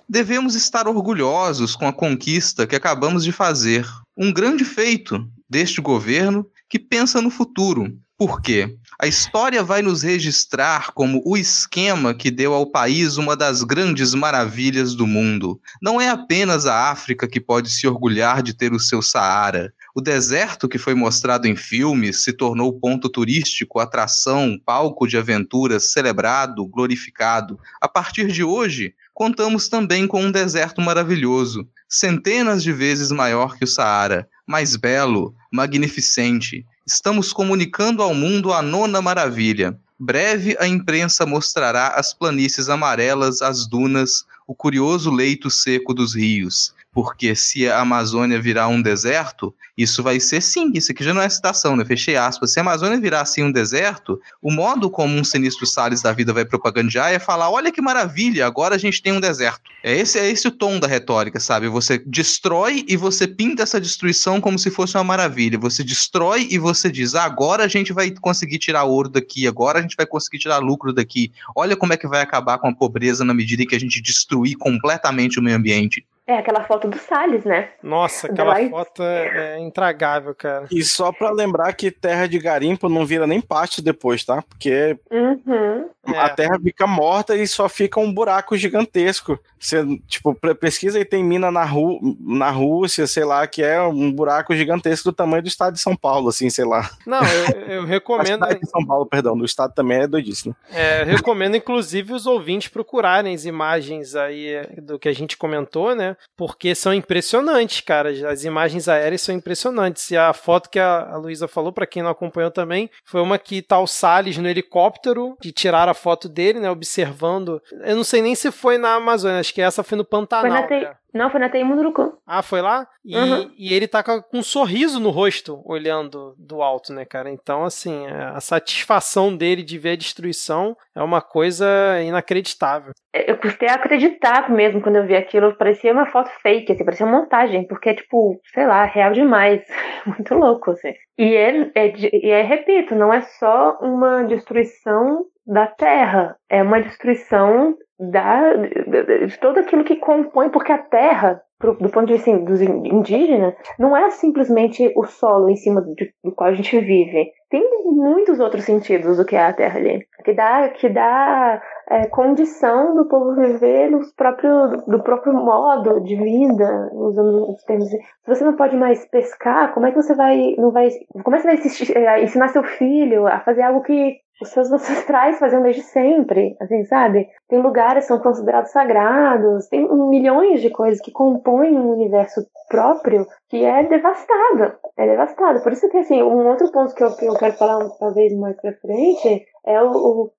Devemos estar orgulhosos com a conquista que acabamos de fazer. Um grande feito deste governo que pensa no futuro. Por quê? A história vai nos registrar como o esquema que deu ao país uma das grandes maravilhas do mundo. Não é apenas a África que pode se orgulhar de ter o seu Saara. O deserto que foi mostrado em filmes se tornou ponto turístico, atração, palco de aventuras, celebrado, glorificado. A partir de hoje, contamos também com um deserto maravilhoso, centenas de vezes maior que o Saara, mais belo, magnificente. Estamos comunicando ao mundo a nona maravilha. Breve a imprensa mostrará as planícies amarelas, as dunas, o curioso leito seco dos rios porque se a Amazônia virar um deserto, isso vai ser sim, isso aqui já não é citação, né? Fechei aspas. Se a Amazônia virar assim um deserto, o modo como um sinistro Salles da vida vai propagandear é falar: olha que maravilha, agora a gente tem um deserto. É esse, é esse o tom da retórica, sabe? Você destrói e você pinta essa destruição como se fosse uma maravilha. Você destrói e você diz: ah, agora a gente vai conseguir tirar ouro daqui, agora a gente vai conseguir tirar lucro daqui. Olha como é que vai acabar com a pobreza na medida em que a gente destruir completamente o meio ambiente. É aquela foto do Salles, né? Nossa, aquela foto é, é intragável, cara. E só pra lembrar que terra de garimpo não vira nem pasto depois, tá? Porque uhum. a terra fica morta e só fica um buraco gigantesco. Você, tipo, pesquisa e tem mina na, Ru na Rússia, sei lá, que é um buraco gigantesco do tamanho do estado de São Paulo, assim, sei lá. Não, eu, eu recomendo. de São Paulo, perdão, do estado também é doidíssimo. É, eu recomendo, inclusive, os ouvintes procurarem as imagens aí do que a gente comentou, né? Porque são impressionantes, cara. As imagens aéreas são impressionantes. E a foto que a Luísa falou, para quem não acompanhou também, foi uma que tá o Salles no helicóptero, que tiraram a foto dele, né? Observando. Eu não sei nem se foi na Amazônia, acho que essa foi no Pantanal. Foi na. Não, foi na TI Munduruku. Ah, foi lá? E, uhum. e, ele tá com um sorriso no rosto, olhando do alto, né, cara? Então, assim, é, a satisfação dele de ver a destruição é uma coisa inacreditável. É, eu custei a acreditar mesmo quando eu vi aquilo. Parecia uma foto fake, assim, parecia uma montagem, porque é, tipo, sei lá, real demais. Muito louco, assim. E é, é, e é, repito, não é só uma destruição da Terra, é uma destruição da, de, de todo aquilo que compõe, porque a terra, do ponto de vista assim, dos indígenas, não é simplesmente o solo em cima do, qual a gente vive. Tem muitos outros sentidos do que é a terra ali, que dá, que dá é, condição do povo viver nos próprio, do próprio modo de vida, usando os termos. Se você não pode mais pescar, como é que você vai, não vai, como é que você vai é, ensinar seu filho a fazer algo que os seus ancestrais faziam desde sempre, assim, sabe? Tem lugares que são considerados sagrados, tem milhões de coisas que compõem um universo próprio que é devastado, é devastado. Por isso que, assim, um outro ponto que eu, que eu quero falar talvez mais pra frente é o, o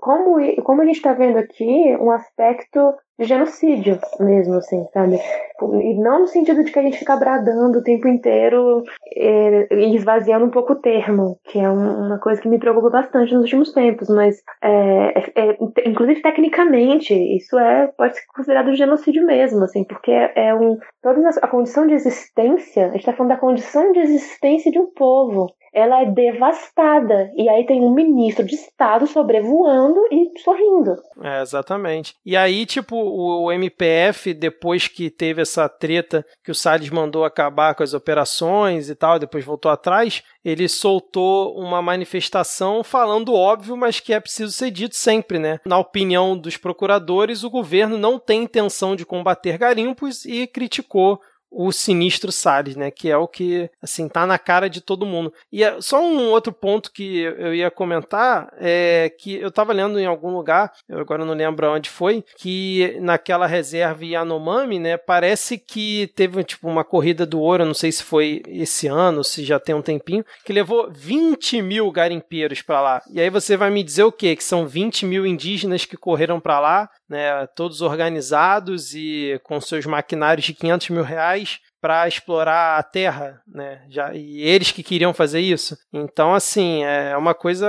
como, como a gente está vendo aqui um aspecto de genocídio mesmo, assim, sabe? E não no sentido de que a gente fica bradando o tempo inteiro é, e esvaziando um pouco o termo, que é uma coisa que me preocupa bastante nos últimos tempos, mas é, é, é inclusive tecnicamente isso é pode ser considerado genocídio mesmo, assim, porque é um toda a condição de existência, a gente está falando da condição de existência de um povo ela é devastada. E aí tem um ministro de Estado sobrevoando e sorrindo. É, exatamente. E aí, tipo, o, MPF, depois que teve essa treta que o Salles mandou acabar com as operações e tal, depois voltou atrás, ele soltou uma manifestação falando óbvio, mas que é preciso ser dito sempre, né? Na opinião dos procuradores, o governo não tem intenção de combater garimpos e criticou o sinistro Salles, né? Que é o que, assim, tá na cara de todo mundo. E é só um outro ponto que eu ia comentar é que eu tava lendo em algum lugar, eu agora não lembro onde foi, que naquela reserva Yanomami, né? Parece que teve, tipo, uma corrida do ouro, não sei se foi esse ano, se já tem um tempinho, que levou 20 mil garimpeiros para lá. E aí você vai me dizer o quê? Que são 20 mil indígenas que correram para lá, né? Todos organizados e com seus maquinários de 500 mil reais para explorar a Terra, né? Já, e eles que queriam fazer isso. Então, assim, é uma coisa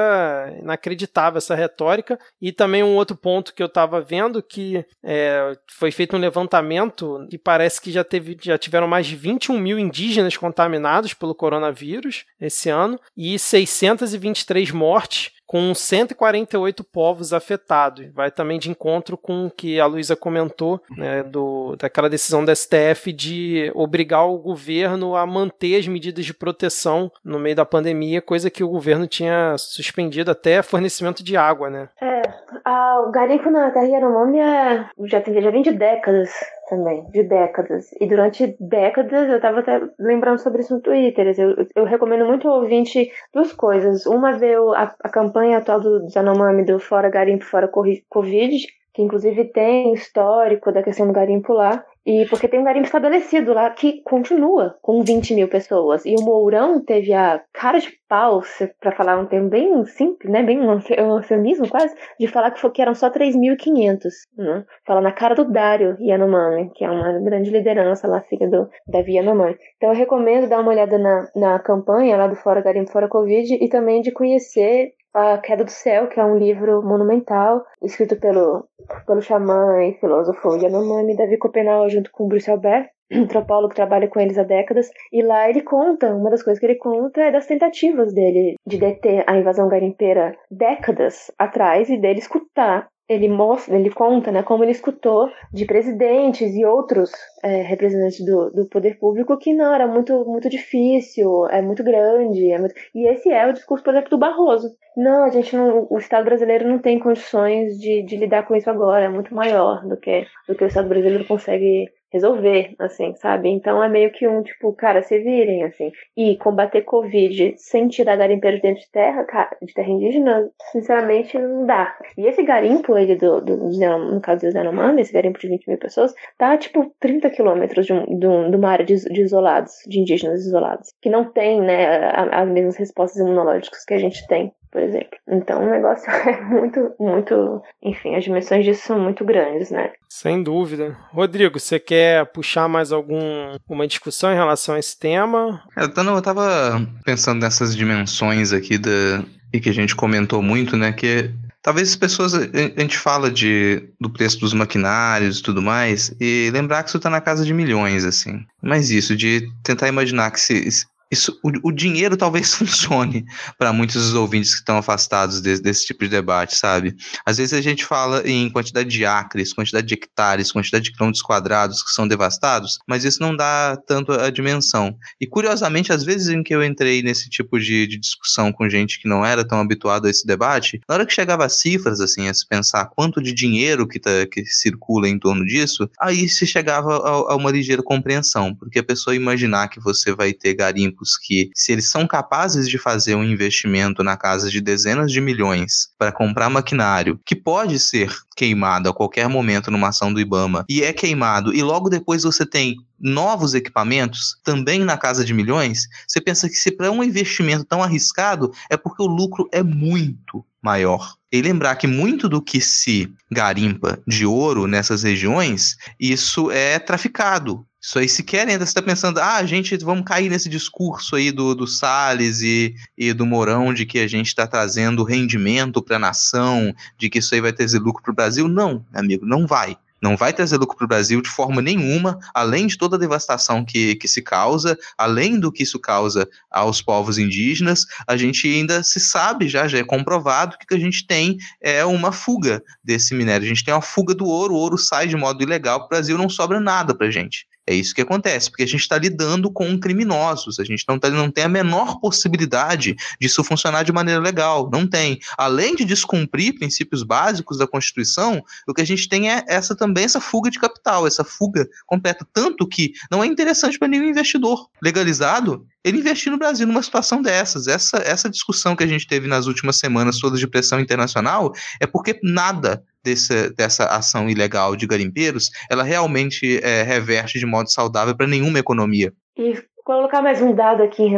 inacreditável essa retórica. E também um outro ponto que eu estava vendo que é, foi feito um levantamento e parece que já, teve, já tiveram mais de 21 mil indígenas contaminados pelo coronavírus esse ano e 623 mortes com 148 povos afetados. Vai também de encontro com o que a Luísa comentou, né, do, daquela decisão da STF de obrigar o governo a manter as medidas de proteção no meio da pandemia, coisa que o governo tinha suspendido até fornecimento de água, né? É, a, o garimpo na terra Yanomami é, já, tem, já vem de décadas também, de décadas. E durante décadas, eu estava até lembrando sobre isso no Twitter, eu, eu recomendo muito ao ouvinte duas coisas. Uma, ver a, a campanha atual do Yanomami do Fora Garimpo, Fora Covid, que inclusive tem histórico da questão do garimpo lá. E porque tem um garimpo estabelecido lá que continua com 20 mil pessoas. E o Mourão teve a cara de pau, para falar um termo bem simples, né? Bem um eufemismo quase, de falar que, foi, que eram só 3.500. Né? Fala na cara do Dário Yanomami, que é uma grande liderança lá, filha do Davi Yanomami. Então eu recomendo dar uma olhada na, na campanha lá do Fora Garimpo Fora Covid e também de conhecer a Queda do Céu, que é um livro monumental, escrito pelo, pelo xamã e filósofo Yanomami Davi Copenau, junto com Bruce Albert, antropólogo que trabalha com eles há décadas, e lá ele conta, uma das coisas que ele conta é das tentativas dele de deter a invasão garimpeira décadas atrás e dele escutar ele mostra, ele conta, né, como ele escutou de presidentes e outros é, representantes do, do poder público que não era muito muito difícil, é muito grande, é muito... e esse é o discurso, por exemplo, do Barroso. Não, a gente não, o Estado brasileiro não tem condições de, de lidar com isso agora, é muito maior do que do que o Estado brasileiro consegue resolver, assim, sabe? Então é meio que um, tipo, cara, se virem, assim. E combater Covid sem tirar garimpeiros dentro de terra, de terra indígena, sinceramente, não dá. E esse garimpo, ele do, do, do no caso do Yanomami, esse garimpo de 20 mil pessoas, tá, tipo, 30 quilômetros de, um, de, de uma área de, de, isolados, de indígenas isolados, que não tem, né, as mesmas respostas imunológicas que a gente tem por exemplo. Então o negócio é muito, muito. Enfim, as dimensões disso são muito grandes, né? Sem dúvida. Rodrigo, você quer puxar mais alguma discussão em relação a esse tema? É, eu, não, eu tava pensando nessas dimensões aqui da, e que a gente comentou muito, né? Que Talvez as pessoas, a gente fala de, do preço dos maquinários e tudo mais, e lembrar que isso está na casa de milhões, assim. Mas isso, de tentar imaginar que se, isso, o, o dinheiro talvez funcione para muitos dos ouvintes que estão afastados desse, desse, tipo de debate, sabe? Às vezes a gente fala em quantidade de acres, quantidade de hectares, quantidade de quilômetros quadrados que são devastados, mas isso não dá tanto a dimensão. E curiosamente, às vezes em que eu entrei nesse tipo de, de discussão com gente que não era tão habituada a esse debate, na hora que chegava as cifras, assim, a se pensar quanto de dinheiro que, tá, que circula em torno disso, aí se chegava a, a uma ligeira compreensão, porque a pessoa imaginar que você vai ter garimpo que, se eles são capazes de fazer um investimento na casa de dezenas de milhões para comprar maquinário, que pode ser queimado a qualquer momento numa ação do Ibama, e é queimado, e logo depois você tem novos equipamentos, também na casa de milhões, você pensa que se para um investimento tão arriscado é porque o lucro é muito maior. E lembrar que muito do que se garimpa de ouro nessas regiões, isso é traficado. Isso aí sequer ainda você está pensando, ah, a gente vamos cair nesse discurso aí do, do Salles e, e do Mourão de que a gente está trazendo rendimento para a nação, de que isso aí vai trazer lucro para o Brasil. Não, amigo, não vai não vai trazer lucro para o Brasil de forma nenhuma, além de toda a devastação que, que se causa, além do que isso causa aos povos indígenas, a gente ainda se sabe, já, já é comprovado que, que a gente tem é uma fuga desse minério. A gente tem uma fuga do ouro, o ouro sai de modo ilegal para o Brasil, não sobra nada para a gente. É isso que acontece, porque a gente está lidando com criminosos, a gente não, tá, não tem a menor possibilidade disso funcionar de maneira legal, não tem. Além de descumprir princípios básicos da Constituição, o que a gente tem é essa também essa fuga de capital, essa fuga completa, tanto que não é interessante para nenhum investidor legalizado ele investir no Brasil numa situação dessas. Essa, essa discussão que a gente teve nas últimas semanas todas de pressão internacional é porque nada desse, dessa ação ilegal de garimpeiros ela realmente é, reverte de modo saudável para nenhuma economia. E colocar mais um dado aqui,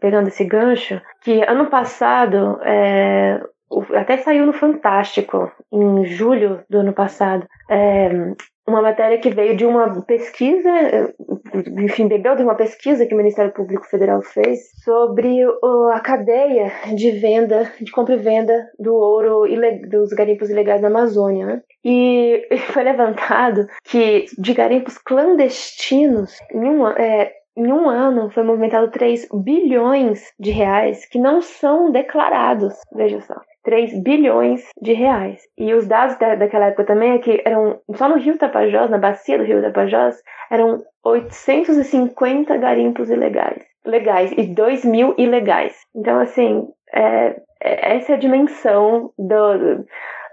pegando esse gancho, que ano passado é, até saiu no Fantástico, em julho do ano passado, é, uma matéria que veio de uma pesquisa, enfim, bebeu de uma pesquisa que o Ministério Público Federal fez sobre a cadeia de venda, de compra e venda do ouro dos garimpos ilegais na Amazônia. Né? E foi levantado que de garimpos clandestinos, em um, é, em um ano foi movimentado 3 bilhões de reais que não são declarados. Veja só. 3 bilhões de reais. E os dados da, daquela época também é que eram, só no Rio Tapajós, na bacia do Rio Tapajós, eram 850 garimpos ilegais. Legais e 2 mil ilegais. Então, assim, é, é, essa é a dimensão do,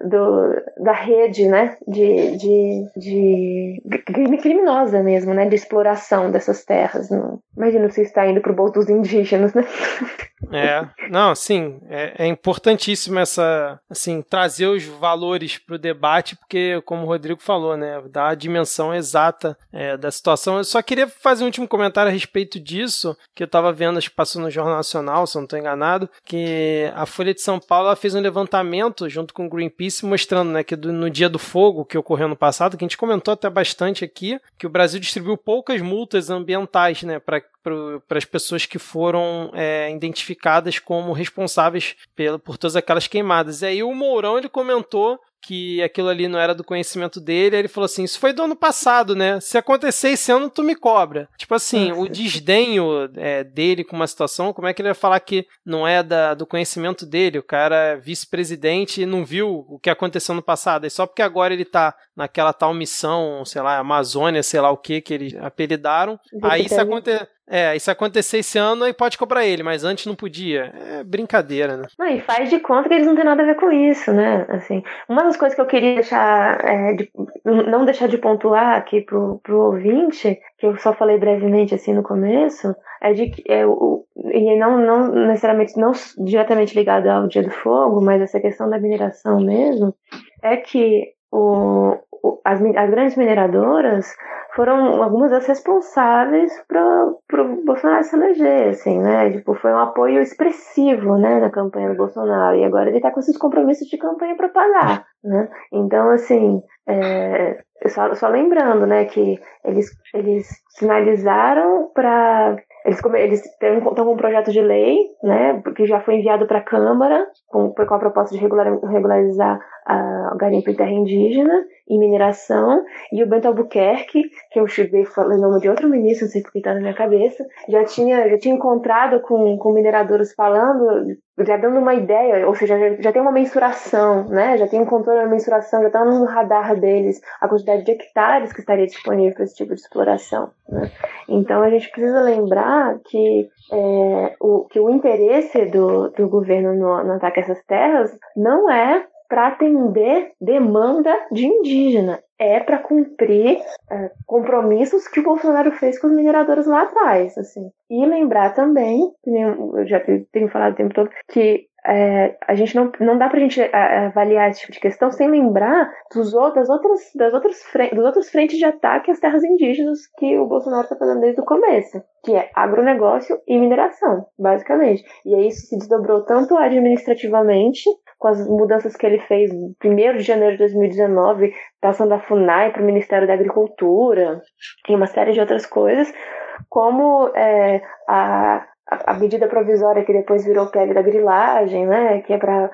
do, da rede, né, de, de, de crime criminosa mesmo, né, de exploração dessas terras. Não, imagina se está indo para o bolso dos indígenas, né? É, não, sim, é, é importantíssimo essa, assim, trazer os valores para o debate, porque, como o Rodrigo falou, né, dá a dimensão exata é, da situação. Eu só queria fazer um último comentário a respeito disso, que eu estava vendo, acho que passou no Jornal Nacional, se eu não estou enganado, que a Folha de São Paulo fez um levantamento junto com o Greenpeace mostrando, né, que do, no Dia do Fogo, que ocorreu no passado, que a gente comentou até bastante aqui, que o Brasil distribuiu poucas multas ambientais, né, para para as pessoas que foram é, identificadas como responsáveis pela, por todas aquelas queimadas. E aí o Mourão ele comentou que aquilo ali não era do conhecimento dele. Ele falou assim: Isso foi do ano passado, né? Se acontecer esse ano, tu me cobra. Tipo assim, o desdenho é, dele com uma situação, como é que ele vai falar que não é da, do conhecimento dele? O cara é vice-presidente e não viu o que aconteceu no passado. E só porque agora ele tá naquela tal missão, sei lá, Amazônia, sei lá o que, que eles apelidaram. Aí se acontecer. É, isso acontecer esse ano, aí pode cobrar ele, mas antes não podia. É brincadeira, né? Não, e faz de conta que eles não têm nada a ver com isso, né? Assim, uma das coisas que eu queria deixar, é, de, não deixar de pontuar aqui pro, pro ouvinte, que eu só falei brevemente assim no começo, é de que, é, o, e não, não necessariamente, não diretamente ligado ao Dia do Fogo, mas essa questão da mineração mesmo, é que o, as, as grandes mineradoras foram algumas das responsáveis para o Bolsonaro se eleger, assim, né? Tipo, foi um apoio expressivo, né, na campanha do Bolsonaro. E agora ele está com esses compromissos de campanha para pagar, né? Então, assim, é, só, só lembrando, né, que eles, eles sinalizaram para eles, eles estão com um projeto de lei, né, que já foi enviado para a Câmara, com, com a proposta de regular, regularizar a garimpo em terra indígena e mineração, e o Bento Albuquerque, que eu cheguei falando nome de outro ministro, não sei porque está na minha cabeça, já tinha, já tinha encontrado com, com mineradores falando, já dando uma ideia, ou seja, já, já tem uma mensuração, né? Já tem um controle da mensuração, já está no radar deles a quantidade de hectares que estaria disponível para esse tipo de exploração. Né? Então a gente precisa lembrar que, é, o, que o interesse do, do governo no, no ataque a essas terras não é para atender demanda de indígena. É para cumprir é, compromissos que o Bolsonaro fez com os mineradores lá atrás, assim. E lembrar também, eu já tenho falado o tempo todo, que é, a gente não, não dá pra gente é, avaliar esse tipo de questão sem lembrar dos, das, outras, das outras dos outros frentes de ataque às terras indígenas que o Bolsonaro está fazendo desde o começo, que é agronegócio e mineração, basicamente. E aí isso se desdobrou tanto administrativamente com as mudanças que ele fez 1 de janeiro de 2019, passando da FUNAI para o Ministério da Agricultura e uma série de outras coisas, como é, a, a medida provisória que depois virou PEG da grilagem, né, que é para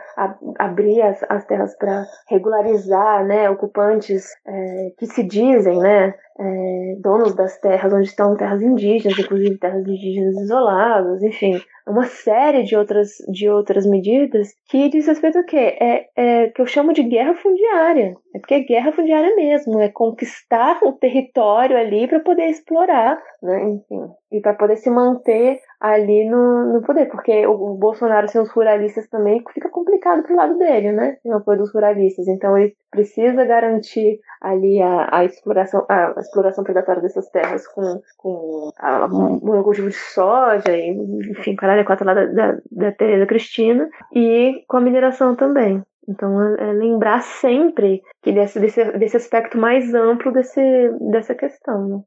abrir as, as terras para regularizar, né, ocupantes é, que se dizem, né, é, donos das terras onde estão terras indígenas, inclusive terras indígenas isoladas, enfim, uma série de outras, de outras medidas que diz respeito ao quê? É, é que eu chamo de guerra fundiária. É porque é guerra fundiária mesmo, é conquistar o território ali para poder explorar, né? Enfim, e para poder se manter ali no, no poder, porque o, o, Bolsonaro sem os ruralistas também fica complicado pro lado dele, né? Sem o apoio dos ruralistas. Então ele precisa garantir ali a, a exploração a, a, exploração predatória dessas terras com, com a, o monocultivo de soja e, enfim, caralho, a quatro lá da, da, da Tereza Cristina e com a mineração também. Então, é, é lembrar sempre que desse, desse, desse aspecto mais amplo desse, dessa questão. Né?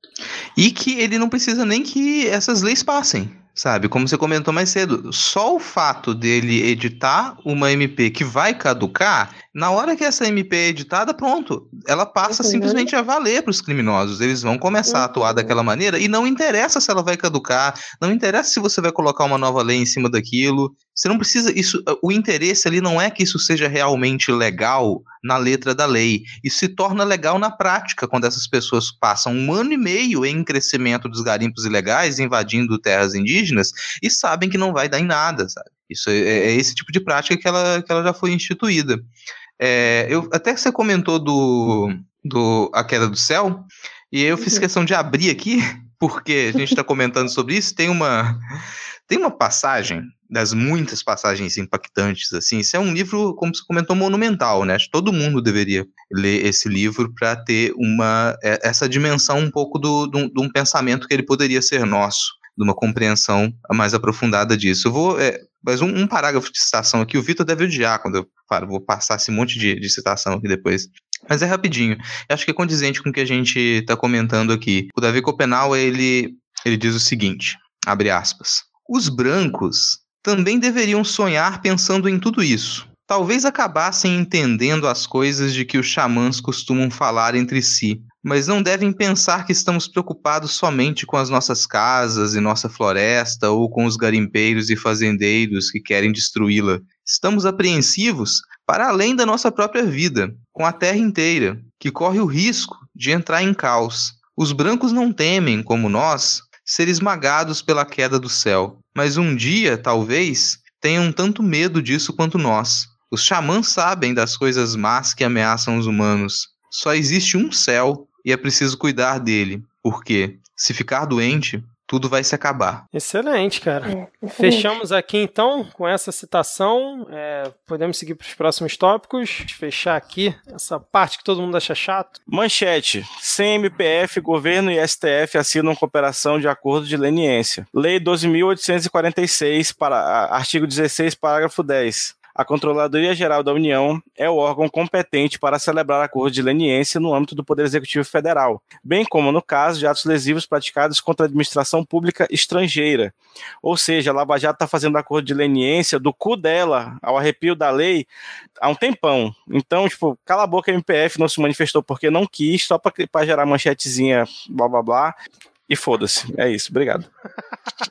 E que ele não precisa nem que essas leis passem sabe? Como você comentou mais cedo, só o fato dele editar uma MP que vai caducar, na hora que essa MP é editada, pronto, ela passa uhum. simplesmente a valer para os criminosos. Eles vão começar uhum. a atuar daquela maneira e não interessa se ela vai caducar, não interessa se você vai colocar uma nova lei em cima daquilo. Você não precisa isso, o interesse ali não é que isso seja realmente legal na letra da lei. Isso se torna legal na prática quando essas pessoas passam um ano e meio em crescimento dos garimpos ilegais, invadindo terras indígenas e sabem que não vai dar em nada, sabe? Isso é, é esse tipo de prática que ela, que ela já foi instituída. É, eu, até que você comentou do, do A Queda do Céu, e eu fiz uhum. questão de abrir aqui, porque a gente está comentando sobre isso. Tem uma, tem uma passagem, das muitas passagens impactantes, assim. Isso é um livro, como você comentou, monumental, né? Todo mundo deveria ler esse livro para ter uma, é, essa dimensão um pouco do, do, de um pensamento que ele poderia ser nosso de uma compreensão mais aprofundada disso. Eu vou. É, mas um, um, parágrafo de citação aqui, o Vitor deve odiar quando eu paro, vou passar esse monte de, de citação aqui depois. Mas é rapidinho. Eu acho que é condizente com o que a gente está comentando aqui. O Davi Copenau, ele, ele diz o seguinte, abre aspas. Os brancos também deveriam sonhar pensando em tudo isso. Talvez acabassem entendendo as coisas de que os xamãs costumam falar entre si, mas não devem pensar que estamos preocupados somente com as nossas casas e nossa floresta ou com os garimpeiros e fazendeiros que querem destruí-la. Estamos apreensivos para além da nossa própria vida, com a terra inteira, que corre o risco de entrar em caos. Os brancos não temem, como nós, ser esmagados pela queda do céu, mas um dia, talvez, tenham tanto medo disso quanto nós. Os xamãs sabem das coisas más que ameaçam os humanos. Só existe um céu e é preciso cuidar dele, porque, se ficar doente, tudo vai se acabar. Excelente, cara. É, Fechamos aqui então com essa citação. É, podemos seguir para os próximos tópicos. Fechar aqui essa parte que todo mundo acha chato. Manchete: CMPF, governo e STF assinam cooperação de acordo de leniência. Lei 12.846, para, artigo 16, parágrafo 10. A Controladoria Geral da União é o órgão competente para celebrar acordo de leniência no âmbito do Poder Executivo Federal, bem como no caso de atos lesivos praticados contra a administração pública estrangeira. Ou seja, a Lava Jato está fazendo acordo de leniência do cu dela ao arrepio da lei há um tempão. Então, tipo, cala a boca, MPF não se manifestou porque não quis, só para gerar manchetezinha, blá blá blá. E foda-se. É isso. Obrigado.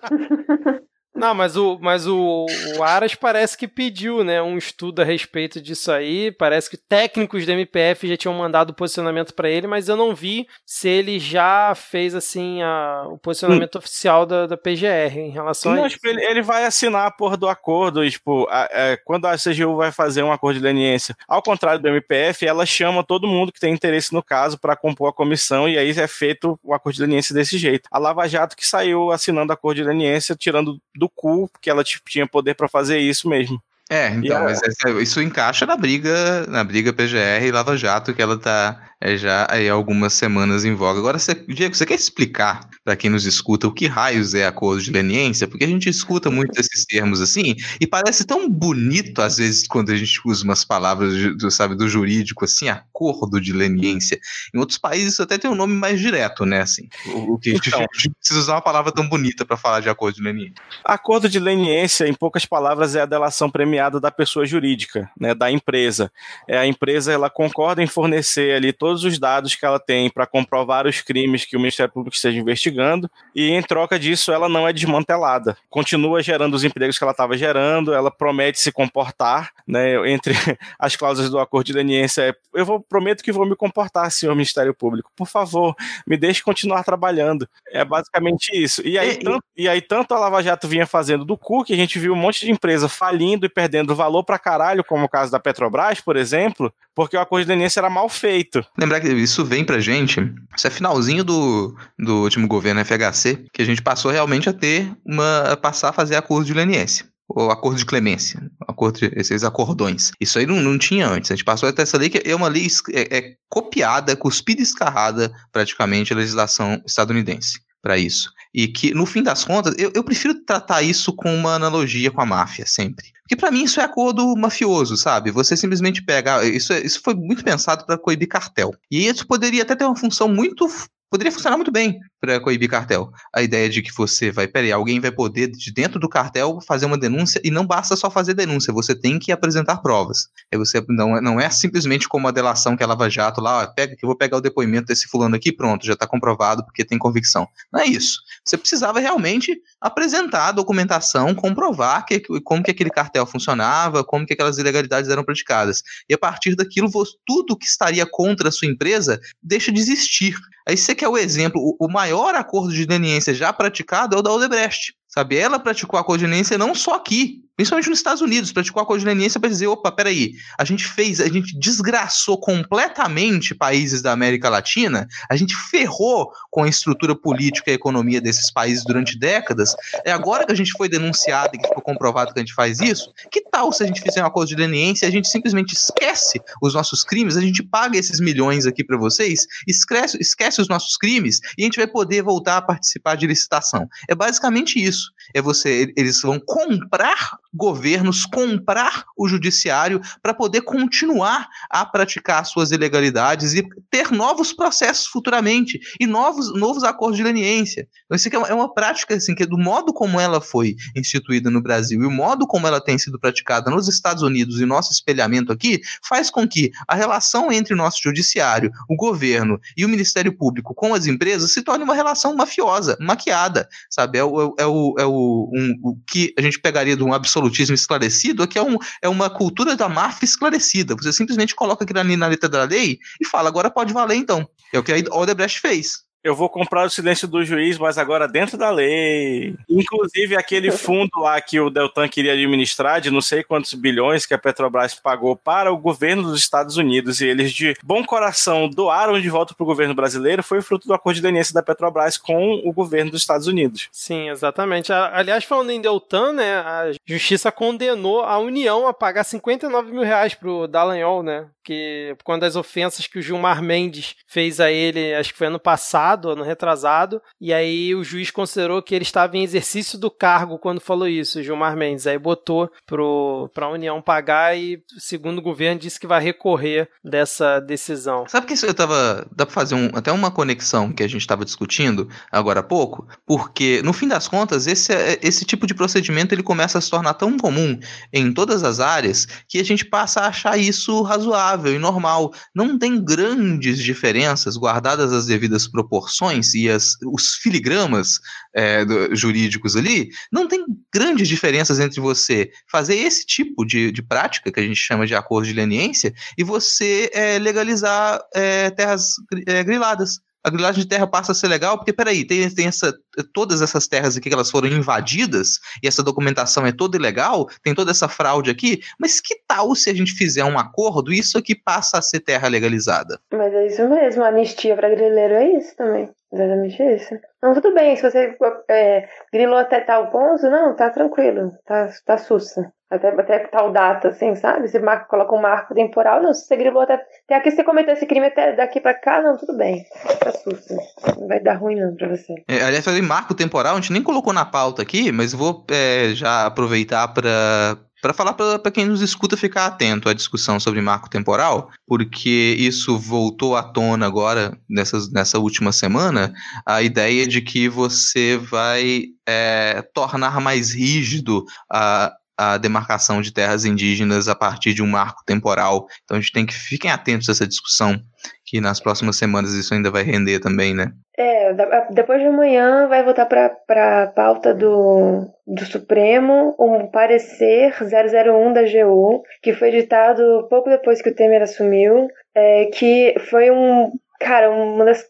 Não, mas o, mas o, o Aras parece que pediu, né, um estudo a respeito disso aí. Parece que técnicos da MPF já tinham mandado o posicionamento para ele, mas eu não vi se ele já fez assim a, o posicionamento hum. oficial da, da PGR em relação não, a isso. Tipo, ele, ele vai assinar a porra do acordo, e, tipo, a, a, quando a CGU vai fazer um acordo de leniência, ao contrário do MPF, ela chama todo mundo que tem interesse no caso para compor a comissão e aí é feito o acordo de leniência desse jeito. A Lava Jato que saiu assinando acordo de leniência, tirando do cu, porque ela tipo, tinha poder para fazer isso mesmo. É, então, mas isso encaixa na briga, na briga PGR e Lava Jato que ela tá é já há algumas semanas em voga. Agora, você, Diego, você quer explicar para quem nos escuta o que raios é acordo de leniência? Porque a gente escuta muito esses termos assim e parece tão bonito às vezes quando a gente usa umas palavras do, sabe, do jurídico assim, acordo de leniência. Em outros países isso até tem um nome mais direto, né? Assim, o, o que então, a gente precisa usar uma palavra tão bonita para falar de acordo de leniência. Acordo de leniência, em poucas palavras, é a delação premiada da pessoa jurídica, né, da empresa. É a empresa ela concorda em fornecer ali todo todos os dados que ela tem para comprovar os crimes que o Ministério Público esteja investigando, e em troca disso ela não é desmantelada. Continua gerando os empregos que ela estava gerando, ela promete se comportar, né, entre as cláusulas do acordo de leniência, é, eu vou, prometo que vou me comportar, senhor Ministério Público, por favor, me deixe continuar trabalhando. É basicamente isso. E aí, e, tanto, e aí tanto a Lava Jato vinha fazendo do cu, que a gente viu um monte de empresa falindo e perdendo valor para caralho, como o caso da Petrobras, por exemplo, porque o acordo de leniência era mal feito lembrar que isso vem pra gente, isso é finalzinho do, do último governo FHC, que a gente passou realmente a ter uma. a passar a fazer acordo de leniência. Ou acordo de clemência, acordo de, esses acordões. Isso aí não, não tinha antes. A gente passou até essa lei que é uma lei é, é copiada, cuspida e escarrada praticamente a legislação estadunidense para isso. E que, no fim das contas, eu, eu prefiro tratar isso com uma analogia com a máfia, sempre. Porque para mim isso é acordo mafioso, sabe? Você simplesmente pega. Isso, é, isso foi muito pensado para coibir cartel. E isso poderia até ter uma função muito poderia funcionar muito bem para coibir cartel. A ideia de que você vai, peraí, alguém vai poder de dentro do cartel fazer uma denúncia e não basta só fazer denúncia, você tem que apresentar provas. Aí você não, não é simplesmente como a delação que a Lava Jato lá, ó, pega que eu vou pegar o depoimento desse fulano aqui, pronto, já está comprovado porque tem convicção. Não é isso. Você precisava realmente apresentar a documentação, comprovar que, como que aquele cartel funcionava, como que aquelas ilegalidades eram praticadas. E a partir daquilo, tudo que estaria contra a sua empresa deixa de existir. Aí você quer o exemplo, o, maior acordo de leniência já praticado é o da Odebrecht. Sabe? Ela praticou a acordo de leniência não só aqui, principalmente nos Estados Unidos, praticou a acordo de leniência para dizer, opa, peraí, a gente fez, a gente desgraçou completamente países da América Latina, a gente ferrou com a estrutura política e economia desses países durante décadas, é agora que a gente foi denunciado e que ficou comprovado que a gente faz isso, que tal se a gente fizer um acordo de e a gente simplesmente esquece os nossos crimes, a gente paga esses milhões aqui para vocês, esquece, esquece os nossos crimes e a gente vai poder voltar a participar de licitação. É basicamente isso. É você, eles vão comprar governos, comprar o judiciário para poder continuar a praticar suas ilegalidades e ter novos processos futuramente e novos, novos acordos de leniência. Então, isso é uma, é uma prática assim, que do modo como ela foi instituída no Brasil e o modo como ela tem sido praticada nos Estados Unidos e nosso espelhamento aqui, faz com que a relação entre o nosso judiciário, o governo e o Ministério Público com as empresas se torne uma relação mafiosa, maquiada, sabe? É o, é o, é o, um, o que a gente pegaria de um absolutismo esclarecido, aqui é, um, é uma cultura da máfia esclarecida. Você simplesmente coloca aquilo ali na letra da lei e fala, agora pode valer então. É o que a Odebrecht fez eu vou comprar o silêncio do juiz, mas agora dentro da lei. Inclusive, aquele fundo lá que o Deltan queria administrar, de não sei quantos bilhões que a Petrobras pagou para o governo dos Estados Unidos, e eles, de bom coração, doaram de volta para o governo brasileiro, foi fruto do acordo de leniência da Petrobras com o governo dos Estados Unidos. Sim, exatamente. Aliás, falando em Deltan, né, a justiça condenou a União a pagar 59 mil reais para o Dallagnol, né? Que quando as ofensas que o Gilmar Mendes fez a ele, acho que foi ano passado, ano retrasado, e aí o juiz considerou que ele estava em exercício do cargo quando falou isso, Gilmar Mendes. Aí botou para a União pagar e, segundo o governo, disse que vai recorrer dessa decisão. Sabe que isso eu tava. Dá para fazer um, até uma conexão que a gente estava discutindo agora há pouco, porque no fim das contas, esse, esse tipo de procedimento ele começa a se tornar tão comum em todas as áreas que a gente passa a achar isso razoável e normal. Não tem grandes diferenças, guardadas as devidas proporções proporções e as, os filigramas é, do, jurídicos ali, não tem grandes diferenças entre você fazer esse tipo de, de prática, que a gente chama de acordo de leniência, e você é, legalizar é, terras é, griladas a grilagem de terra passa a ser legal, porque peraí, tem, tem essa, todas essas terras aqui que elas foram invadidas, e essa documentação é toda ilegal, tem toda essa fraude aqui, mas que tal se a gente fizer um acordo e isso aqui passa a ser terra legalizada? Mas é isso mesmo, a anistia para grileiro é isso também. Exatamente isso. Não, tudo bem, se você é, grilou até tal ponto, não, tá tranquilo, tá, tá sussa. Até, até tal data, assim, sabe? Você marca, coloca um marco temporal, não, se você grilou até, até aqui, você cometeu esse crime até daqui pra cá, não, tudo bem. Tá sussa. Não vai dar ruim não pra você. É, aliás, falei marco temporal, a gente nem colocou na pauta aqui, mas vou é, já aproveitar para para falar para quem nos escuta ficar atento à discussão sobre marco temporal, porque isso voltou à tona agora, nessa, nessa última semana, a ideia de que você vai é, tornar mais rígido a, a demarcação de terras indígenas a partir de um marco temporal. Então a gente tem que fiquem atentos a essa discussão, que nas próximas semanas isso ainda vai render também, né? É, depois de amanhã vai voltar para a pauta do, do Supremo um parecer 001 da GU, que foi editado pouco depois que o Temer assumiu, é, que foi um Cara, uma das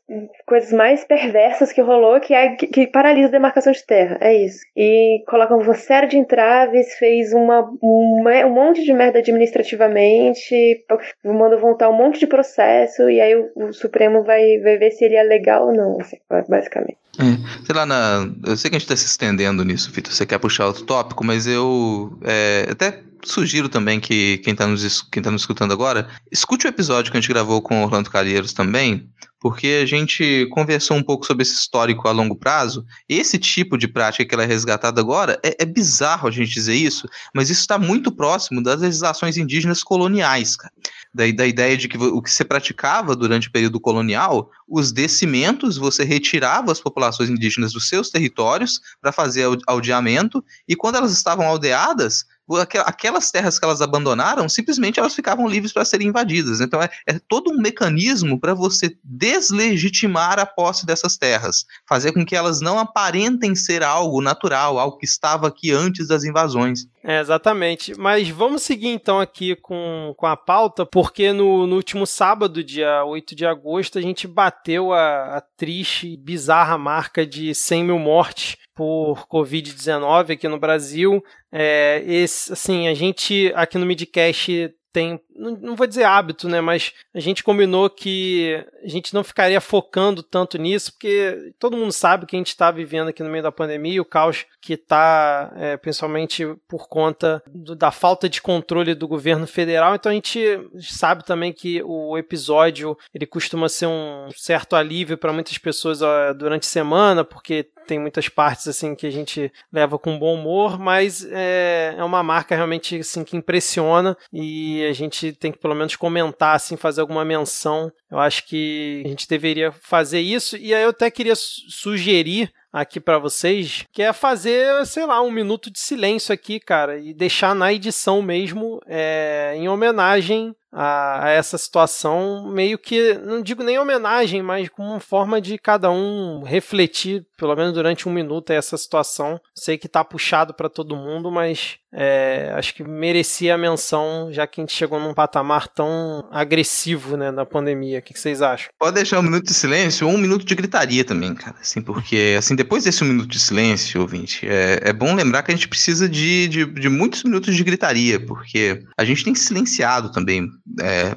coisas mais perversas que rolou que é que, que paralisa a demarcação de terra. É isso. E colocam uma série de entraves, fez uma, uma, um monte de merda administrativamente, mandou voltar um monte de processo, e aí o, o Supremo vai, vai ver se ele é legal ou não, assim, basicamente. É, sei lá, na, eu sei que a gente está se estendendo nisso, Vitor. Você quer puxar outro tópico, mas eu é, até sugiro também que quem está nos, quem tá nos escutando agora, escute o episódio que a gente gravou com o Orlando Calheiros também, porque a gente conversou um pouco sobre esse histórico a longo prazo. Esse tipo de prática que ela é resgatada agora é, é bizarro a gente dizer isso, mas isso está muito próximo das legislações indígenas coloniais, cara. Da, da ideia de que o que se praticava durante o período colonial, os descimentos, você retirava as populações indígenas dos seus territórios para fazer aldeamento, e quando elas estavam aldeadas, aquelas terras que elas abandonaram, simplesmente elas ficavam livres para serem invadidas. Então é, é todo um mecanismo para você deslegitimar a posse dessas terras, fazer com que elas não aparentem ser algo natural, algo que estava aqui antes das invasões. É, exatamente. Mas vamos seguir então aqui com, com a pauta, porque no, no último sábado, dia 8 de agosto, a gente bateu a, a triste bizarra marca de 100 mil mortes por Covid-19 aqui no Brasil. É, esse, assim, a gente aqui no Midcast tem não, não vou dizer hábito, né? Mas a gente combinou que a gente não ficaria focando tanto nisso, porque todo mundo sabe que a gente está vivendo aqui no meio da pandemia, o caos que está, é, principalmente por conta do, da falta de controle do governo federal. Então a gente sabe também que o episódio ele costuma ser um certo alívio para muitas pessoas ó, durante a semana, porque tem muitas partes assim que a gente leva com bom humor, mas é, é uma marca realmente assim que impressiona e a gente tem que pelo menos comentar assim, fazer alguma menção. Eu acho que a gente deveria fazer isso e aí eu até queria sugerir aqui para vocês, que é fazer, sei lá, um minuto de silêncio aqui, cara, e deixar na edição mesmo, é, em homenagem a, a, essa situação, meio que, não digo nem homenagem, mas como uma forma de cada um refletir, pelo menos durante um minuto, essa situação. Sei que tá puxado para todo mundo, mas é, acho que merecia a menção, já que a gente chegou num patamar tão agressivo, né, na pandemia. O que, que vocês acham? Pode deixar um minuto de silêncio ou um minuto de gritaria também, cara, assim, porque, assim, depois desse um minuto de silêncio, ouvinte, é, é bom lembrar que a gente precisa de, de, de muitos minutos de gritaria, porque a gente tem silenciado também é,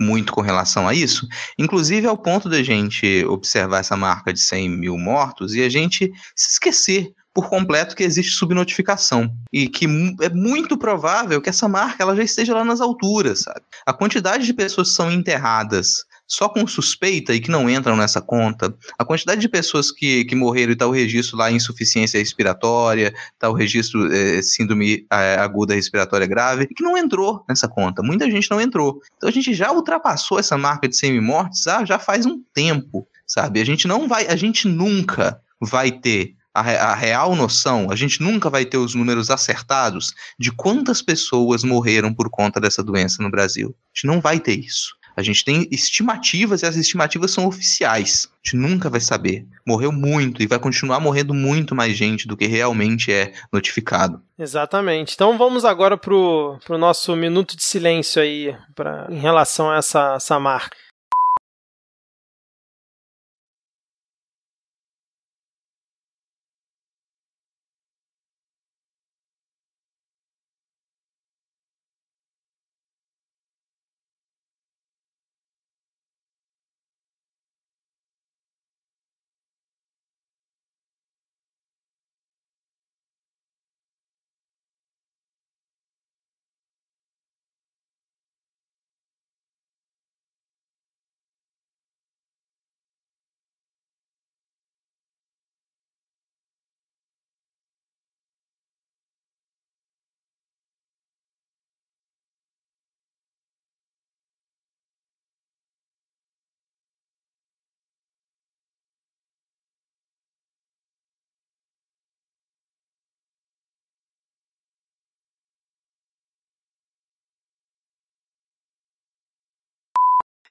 muito com relação a isso, inclusive ao ponto da gente observar essa marca de 100 mil mortos e a gente se esquecer por completo que existe subnotificação e que é muito provável que essa marca ela já esteja lá nas alturas, sabe? A quantidade de pessoas que são enterradas só com suspeita e que não entram nessa conta, a quantidade de pessoas que, que morreram e está o registro lá insuficiência respiratória, está o registro é, síndrome é, aguda respiratória grave, que não entrou nessa conta. Muita gente não entrou. Então a gente já ultrapassou essa marca de 100 mil mortes ah, já faz um tempo, sabe? A gente não vai, a gente nunca vai ter a, real noção, a gente nunca vai ter os números acertados de quantas pessoas morreram por conta dessa doença no Brasil. A gente não vai ter isso. A gente tem estimativas e as estimativas são oficiais. A gente nunca vai saber. Morreu muito e vai continuar morrendo muito mais gente do que realmente é notificado. Exatamente. Então vamos agora pro, pro nosso minuto de silêncio aí pra, em relação a essa, essa marca.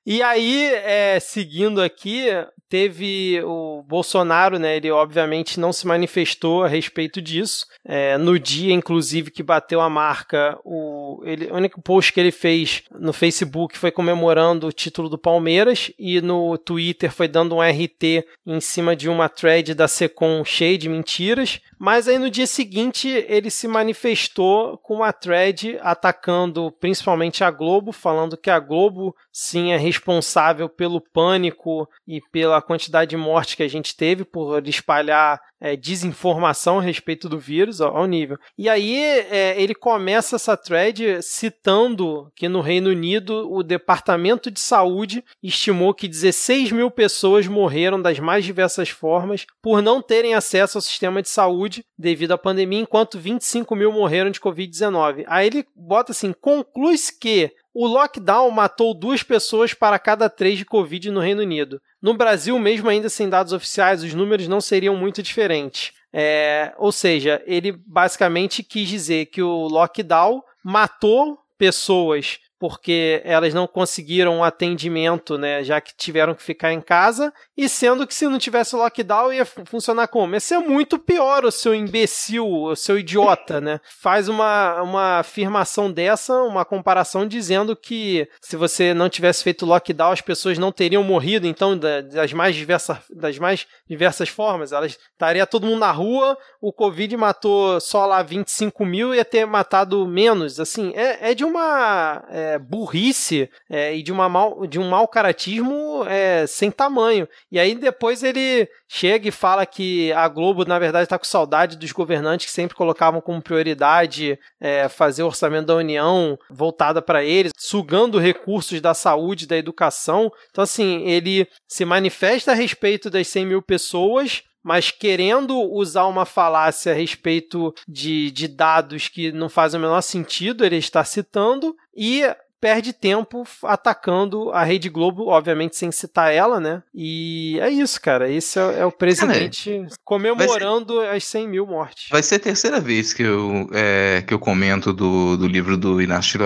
E aí, é, seguindo aqui, teve o Bolsonaro, né? Ele obviamente não se manifestou a respeito disso. É, no dia, inclusive, que bateu a marca, o, ele, o único post que ele fez no Facebook foi comemorando o título do Palmeiras e no Twitter foi dando um RT em cima de uma thread da Secom cheia de mentiras. Mas aí no dia seguinte ele se manifestou com uma thread atacando principalmente a Globo, falando que a Globo sim é responsável pelo pânico e pela quantidade de mortes que a gente teve por espalhar é, desinformação a respeito do vírus ao, nível. E aí é, ele começa essa thread citando que no Reino Unido o Departamento de Saúde estimou que 16 mil pessoas morreram das mais diversas formas por não terem acesso ao sistema de saúde devido à pandemia, enquanto 25 mil morreram de Covid-19. Aí ele bota assim: conclui-se que o lockdown matou duas pessoas para cada três de Covid no Reino Unido. No Brasil, mesmo ainda sem dados oficiais, os números não seriam muito diferentes. É, ou seja, ele basicamente quis dizer que o lockdown matou pessoas porque elas não conseguiram atendimento, né, já que tiveram que ficar em casa, e sendo que se não tivesse lockdown ia funcionar como? Ia ser muito pior o seu imbecil, o seu idiota, né? Faz uma, uma afirmação dessa, uma comparação dizendo que se você não tivesse feito lockdown, as pessoas não teriam morrido, então, das mais diversas, das mais diversas formas, elas estaria todo mundo na rua, o Covid matou só lá 25 mil, ia ter matado menos, assim, é, é de uma... É, é, burrice é, e de, uma mal, de um mau caratismo é, sem tamanho. E aí depois ele chega e fala que a Globo, na verdade, está com saudade dos governantes que sempre colocavam como prioridade é, fazer o orçamento da União voltada para eles, sugando recursos da saúde, da educação. Então, assim, ele se manifesta a respeito das 100 mil pessoas, mas querendo usar uma falácia a respeito de, de dados que não fazem o menor sentido ele está citando, e perde tempo atacando a Rede Globo, obviamente sem citar ela, né? E é isso, cara. Esse é, é o presidente cara, comemorando ser, as 100 mil mortes. Vai ser a terceira vez que eu, é, que eu comento do, do livro do Inácio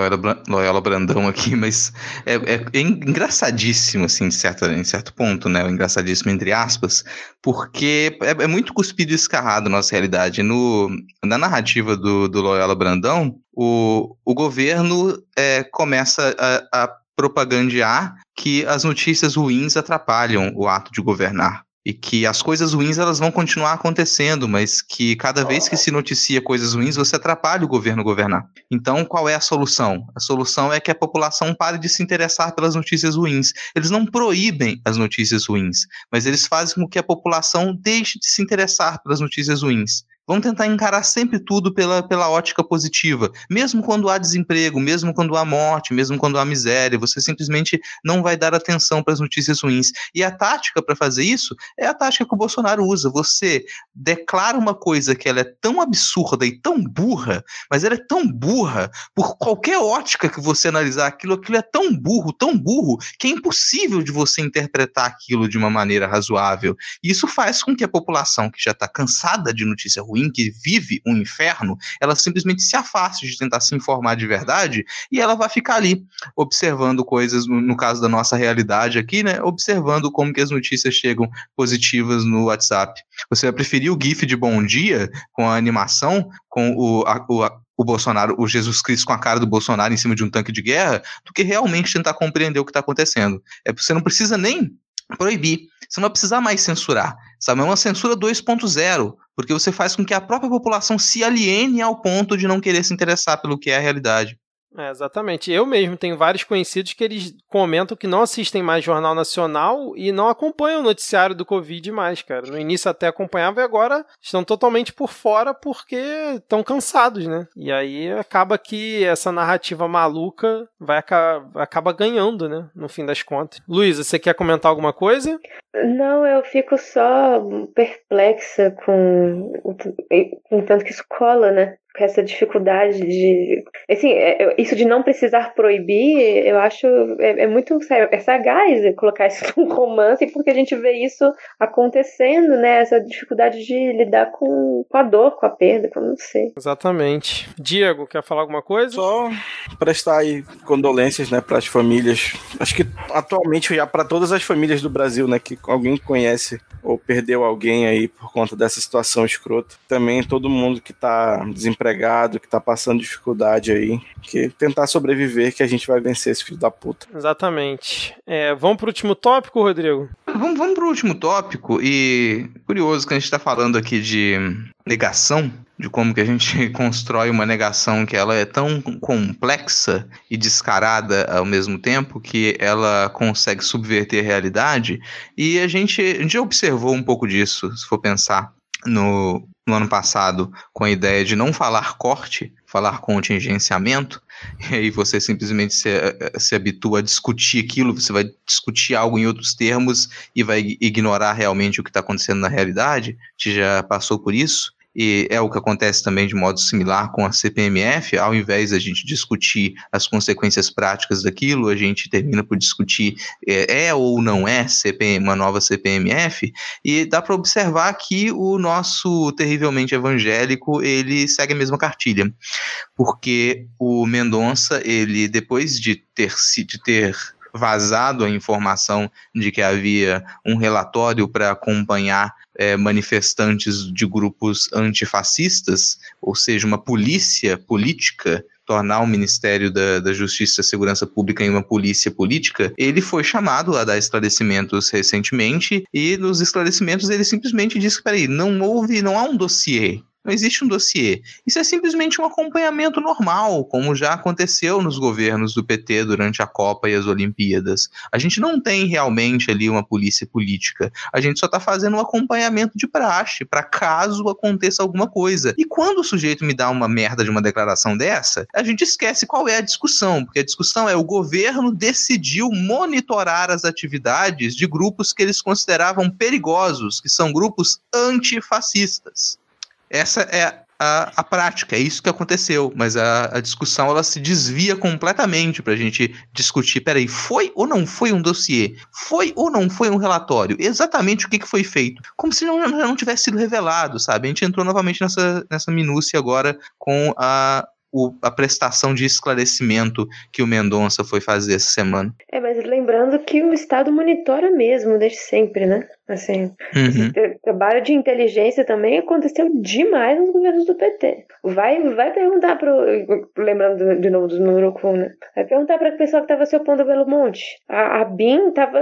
Loyola Brandão aqui, mas é, é, engraçadíssimo, assim, em certo, em certo ponto, né? Engraçadíssimo, entre aspas, porque é, é muito cuspido e escarrado na nossa realidade. No, na narrativa do, do Loyola Brandão, o, o governo é, começa a, a propagandear que as notícias ruins atrapalham o ato de governar e que as coisas ruins elas vão continuar acontecendo, mas que cada vez que se noticia coisas ruins, você atrapalha o governo governar. Então, qual é a solução? A solução é que a população pare de se interessar pelas notícias ruins. Eles não proíbem as notícias ruins, mas eles fazem com que a população deixe de se interessar pelas notícias ruins. Vamos tentar encarar sempre tudo pela, pela ótica positiva. Mesmo quando há desemprego, mesmo quando há morte, mesmo quando há miséria, você simplesmente não vai dar atenção para as notícias ruins. E a tática para fazer isso é a tática que o Bolsonaro usa. Você declara uma coisa que ela é tão absurda e tão burra, mas ela é tão burra, por qualquer ótica que você analisar aquilo, aquilo é tão burro, tão burro, que é impossível de você interpretar aquilo de uma maneira razoável. E isso faz com que a população que já está cansada de notícia ruim, ruim, que vive um inferno, ela simplesmente se afaste de tentar se informar de verdade e ela vai ficar ali observando coisas, no, no caso da nossa realidade aqui, né? Observando como que as notícias chegam positivas no WhatsApp. Você vai preferir o GIF de bom dia com a animação, com o, a, o, a, o Bolsonaro, o Jesus Cristo com a cara do Bolsonaro em cima de um tanque de guerra, do que realmente tentar compreender o que está acontecendo. É, você não precisa nem proibir. Você não vai precisar mais censurar. Sabe? É uma censura 2.0, porque você faz com que a própria população se aliene ao ponto de não querer se interessar pelo que é a realidade. É, exatamente. Eu mesmo tenho vários conhecidos que eles comentam que não assistem mais Jornal Nacional e não acompanham o noticiário do Covid mais, cara. No início até acompanhava e agora estão totalmente por fora porque estão cansados, né? E aí acaba que essa narrativa maluca vai acaba ganhando, né? No fim das contas. Luísa, você quer comentar alguma coisa? Não, eu fico só perplexa com o tanto que isso cola, né? Com essa dificuldade de. Assim, é, isso de não precisar proibir, eu acho é, é muito é sagaz colocar isso num romance, porque a gente vê isso acontecendo, né? Essa dificuldade de lidar com, com a dor, com a perda, com não sei. Exatamente. Diego, quer falar alguma coisa? Só prestar aí condolências, né, para as famílias. Acho que atualmente já para todas as famílias do Brasil, né, que alguém conhece ou perdeu alguém aí por conta dessa situação escrota. Também todo mundo que está desempregado, que está passando dificuldade aí, que tentar sobreviver que a gente vai vencer esse filho da puta. Exatamente. É, vamos pro último tópico, Rodrigo? Vamos, vamos pro último tópico e curioso que a gente está falando aqui de negação, de como que a gente constrói uma negação que ela é tão complexa e descarada ao mesmo tempo que ela consegue subverter a realidade. E a gente, a gente observou um pouco disso, se for pensar no, no ano passado, com a ideia de não falar corte, falar contingenciamento, e aí você simplesmente se, se habitua a discutir aquilo, você vai discutir algo em outros termos e vai ignorar realmente o que está acontecendo na realidade, gente já passou por isso e é o que acontece também de modo similar com a CPMF, ao invés da gente discutir as consequências práticas daquilo, a gente termina por discutir é, é ou não é CPM, uma nova CPMF, e dá para observar que o nosso terrivelmente evangélico, ele segue a mesma cartilha, porque o Mendonça, ele depois de ter, de ter vazado a informação de que havia um relatório para acompanhar é, manifestantes de grupos antifascistas, ou seja, uma polícia política tornar o Ministério da, da Justiça e Segurança Pública em uma polícia política, ele foi chamado a dar esclarecimentos recentemente e nos esclarecimentos ele simplesmente disse peraí, não houve, não há um dossiê Não existe um dossiê. Isso é simplesmente um acompanhamento normal, como já aconteceu nos governos do PT durante a Copa e as Olimpíadas. A gente não tem realmente ali uma polícia política. A gente só está fazendo um acompanhamento de praxe, para caso aconteça alguma coisa. E quando o sujeito me dá uma merda de uma declaração dessa, a gente esquece qual é a discussão, porque a discussão é o governo decidiu monitorar as atividades de grupos que eles consideravam perigosos, que são grupos antifascistas. Essa é a, a, prática, é isso que aconteceu, mas a, a discussão ela se desvia completamente para a gente discutir, peraí, foi ou não foi um dossiê? Foi ou não foi um relatório? Exatamente o que, que foi feito? Como se não, não tivesse sido revelado, sabe? A gente entrou novamente nessa, nessa minúcia agora com a, o, a prestação de esclarecimento que o Mendonça foi fazer essa semana. É, mas lembrando que o Estado monitora mesmo, desde sempre, né? Assim, uhum. trabalho de inteligência também aconteceu demais nos governos do PT. Vai, vai perguntar pro. Lembrando de novo do Nurucum, né? Vai perguntar para a pessoa que estava se opondo ao Belo Monte. A, a BIM estava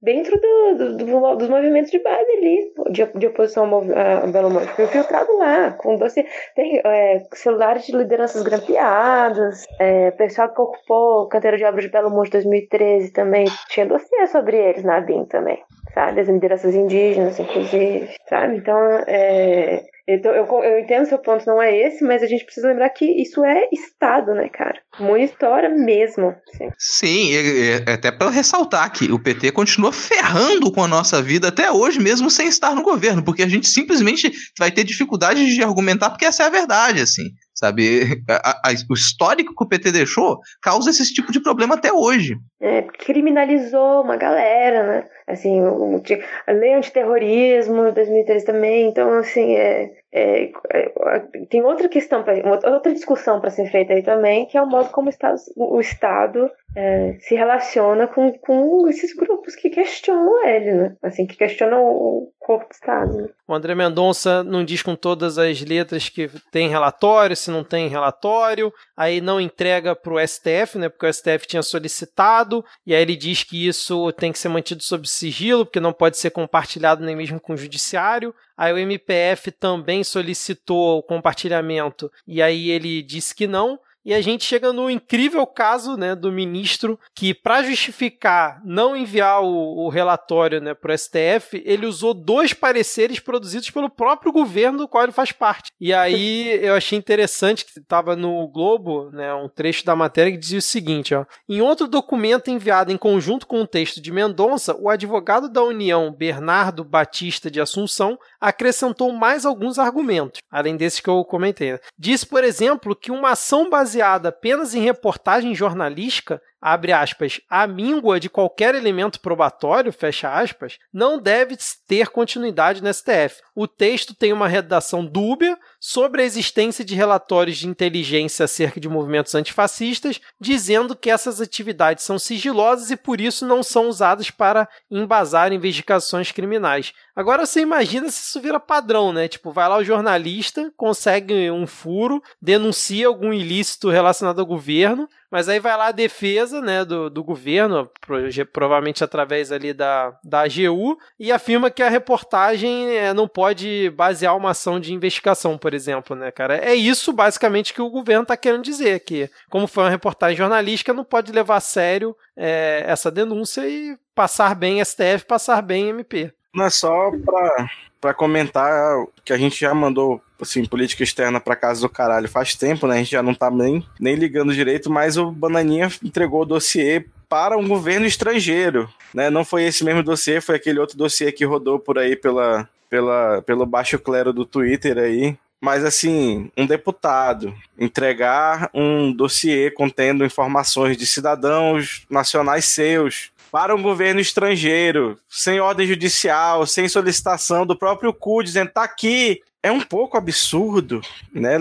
dentro do, do, do, dos movimentos de base ali, de, de oposição ao, Belo Monte. Foi filtrado lá, com doce. Tem é, celulares de lideranças grampeados, é, pessoal que ocupou canteiro de obras de Belo Monte 2013 também tinha dossiê sobre eles na BIM também sabe? As lideranças indígenas, inclusive, sabe? Então, é, então, eu, eu entendo seu ponto, não é esse, mas a gente precisa lembrar que isso é Estado, né, cara? Monitora mesmo. Sim, sim é, é, até para ressaltar que o PT continua ferrando com a nossa vida até hoje, mesmo sem estar no governo, porque a gente simplesmente vai ter dificuldade de argumentar, porque essa é a verdade, assim sabe? A, a, o histórico que o PT deixou causa esse tipo de problema até hoje. É, criminalizou uma galera, né? Assim, a lei antiterrorismo 2013 também, então, assim, é, é, é, tem outra questão, outra discussão para ser feita aí também, que é o modo como o Estado, o Estado é, se relaciona com, com esses grupos que questionam ele, né? Assim, que questionam o corpo do Estado. Né? O André Mendonça não diz com todas as letras que tem relatório, se não tem relatório, aí não entrega para o STF, né? Porque o STF tinha solicitado, e aí ele diz que isso tem que ser mantido sob sigilo, porque não pode ser compartilhado nem mesmo com o judiciário. Aí o MPF também solicitou o compartilhamento e aí ele disse que não. E a gente chega no incrível caso né, do ministro que, para justificar não enviar o, o relatório né, para o STF, ele usou dois pareceres produzidos pelo próprio governo do qual ele faz parte. E aí eu achei interessante que estava no Globo né, um trecho da matéria que dizia o seguinte: ó, em outro documento enviado em conjunto com o texto de Mendonça, o advogado da União, Bernardo Batista de Assunção, acrescentou mais alguns argumentos, além desses que eu comentei. Né. Diz, por exemplo, que uma ação baseada baseada apenas em reportagem jornalística abre aspas, a míngua de qualquer elemento probatório, fecha aspas, não deve ter continuidade no STF. O texto tem uma redação dúbia sobre a existência de relatórios de inteligência acerca de movimentos antifascistas, dizendo que essas atividades são sigilosas e por isso não são usadas para embasar investigações criminais. Agora você imagina se isso vira padrão, né? Tipo, vai lá o jornalista, consegue um furo, denuncia algum ilícito relacionado ao governo, mas aí vai lá a defesa né, do, do governo, provavelmente através ali da, da AGU, e afirma que a reportagem é, não pode basear uma ação de investigação, por exemplo, né, cara? É isso basicamente que o governo está querendo dizer, que como foi uma reportagem jornalística, não pode levar a sério é, essa denúncia e passar bem STF, passar bem MP. Não é só para comentar que a gente já mandou assim, política externa para casa do caralho faz tempo, né? A gente já não tá nem, nem ligando direito, mas o Bananinha entregou o dossiê para um governo estrangeiro, né? Não foi esse mesmo dossiê, foi aquele outro dossiê que rodou por aí pela, pela, pelo baixo clero do Twitter aí. Mas assim, um deputado entregar um dossiê contendo informações de cidadãos nacionais seus para um governo estrangeiro, sem ordem judicial, sem solicitação do próprio CU, dizendo tá aqui, é um pouco absurdo, né?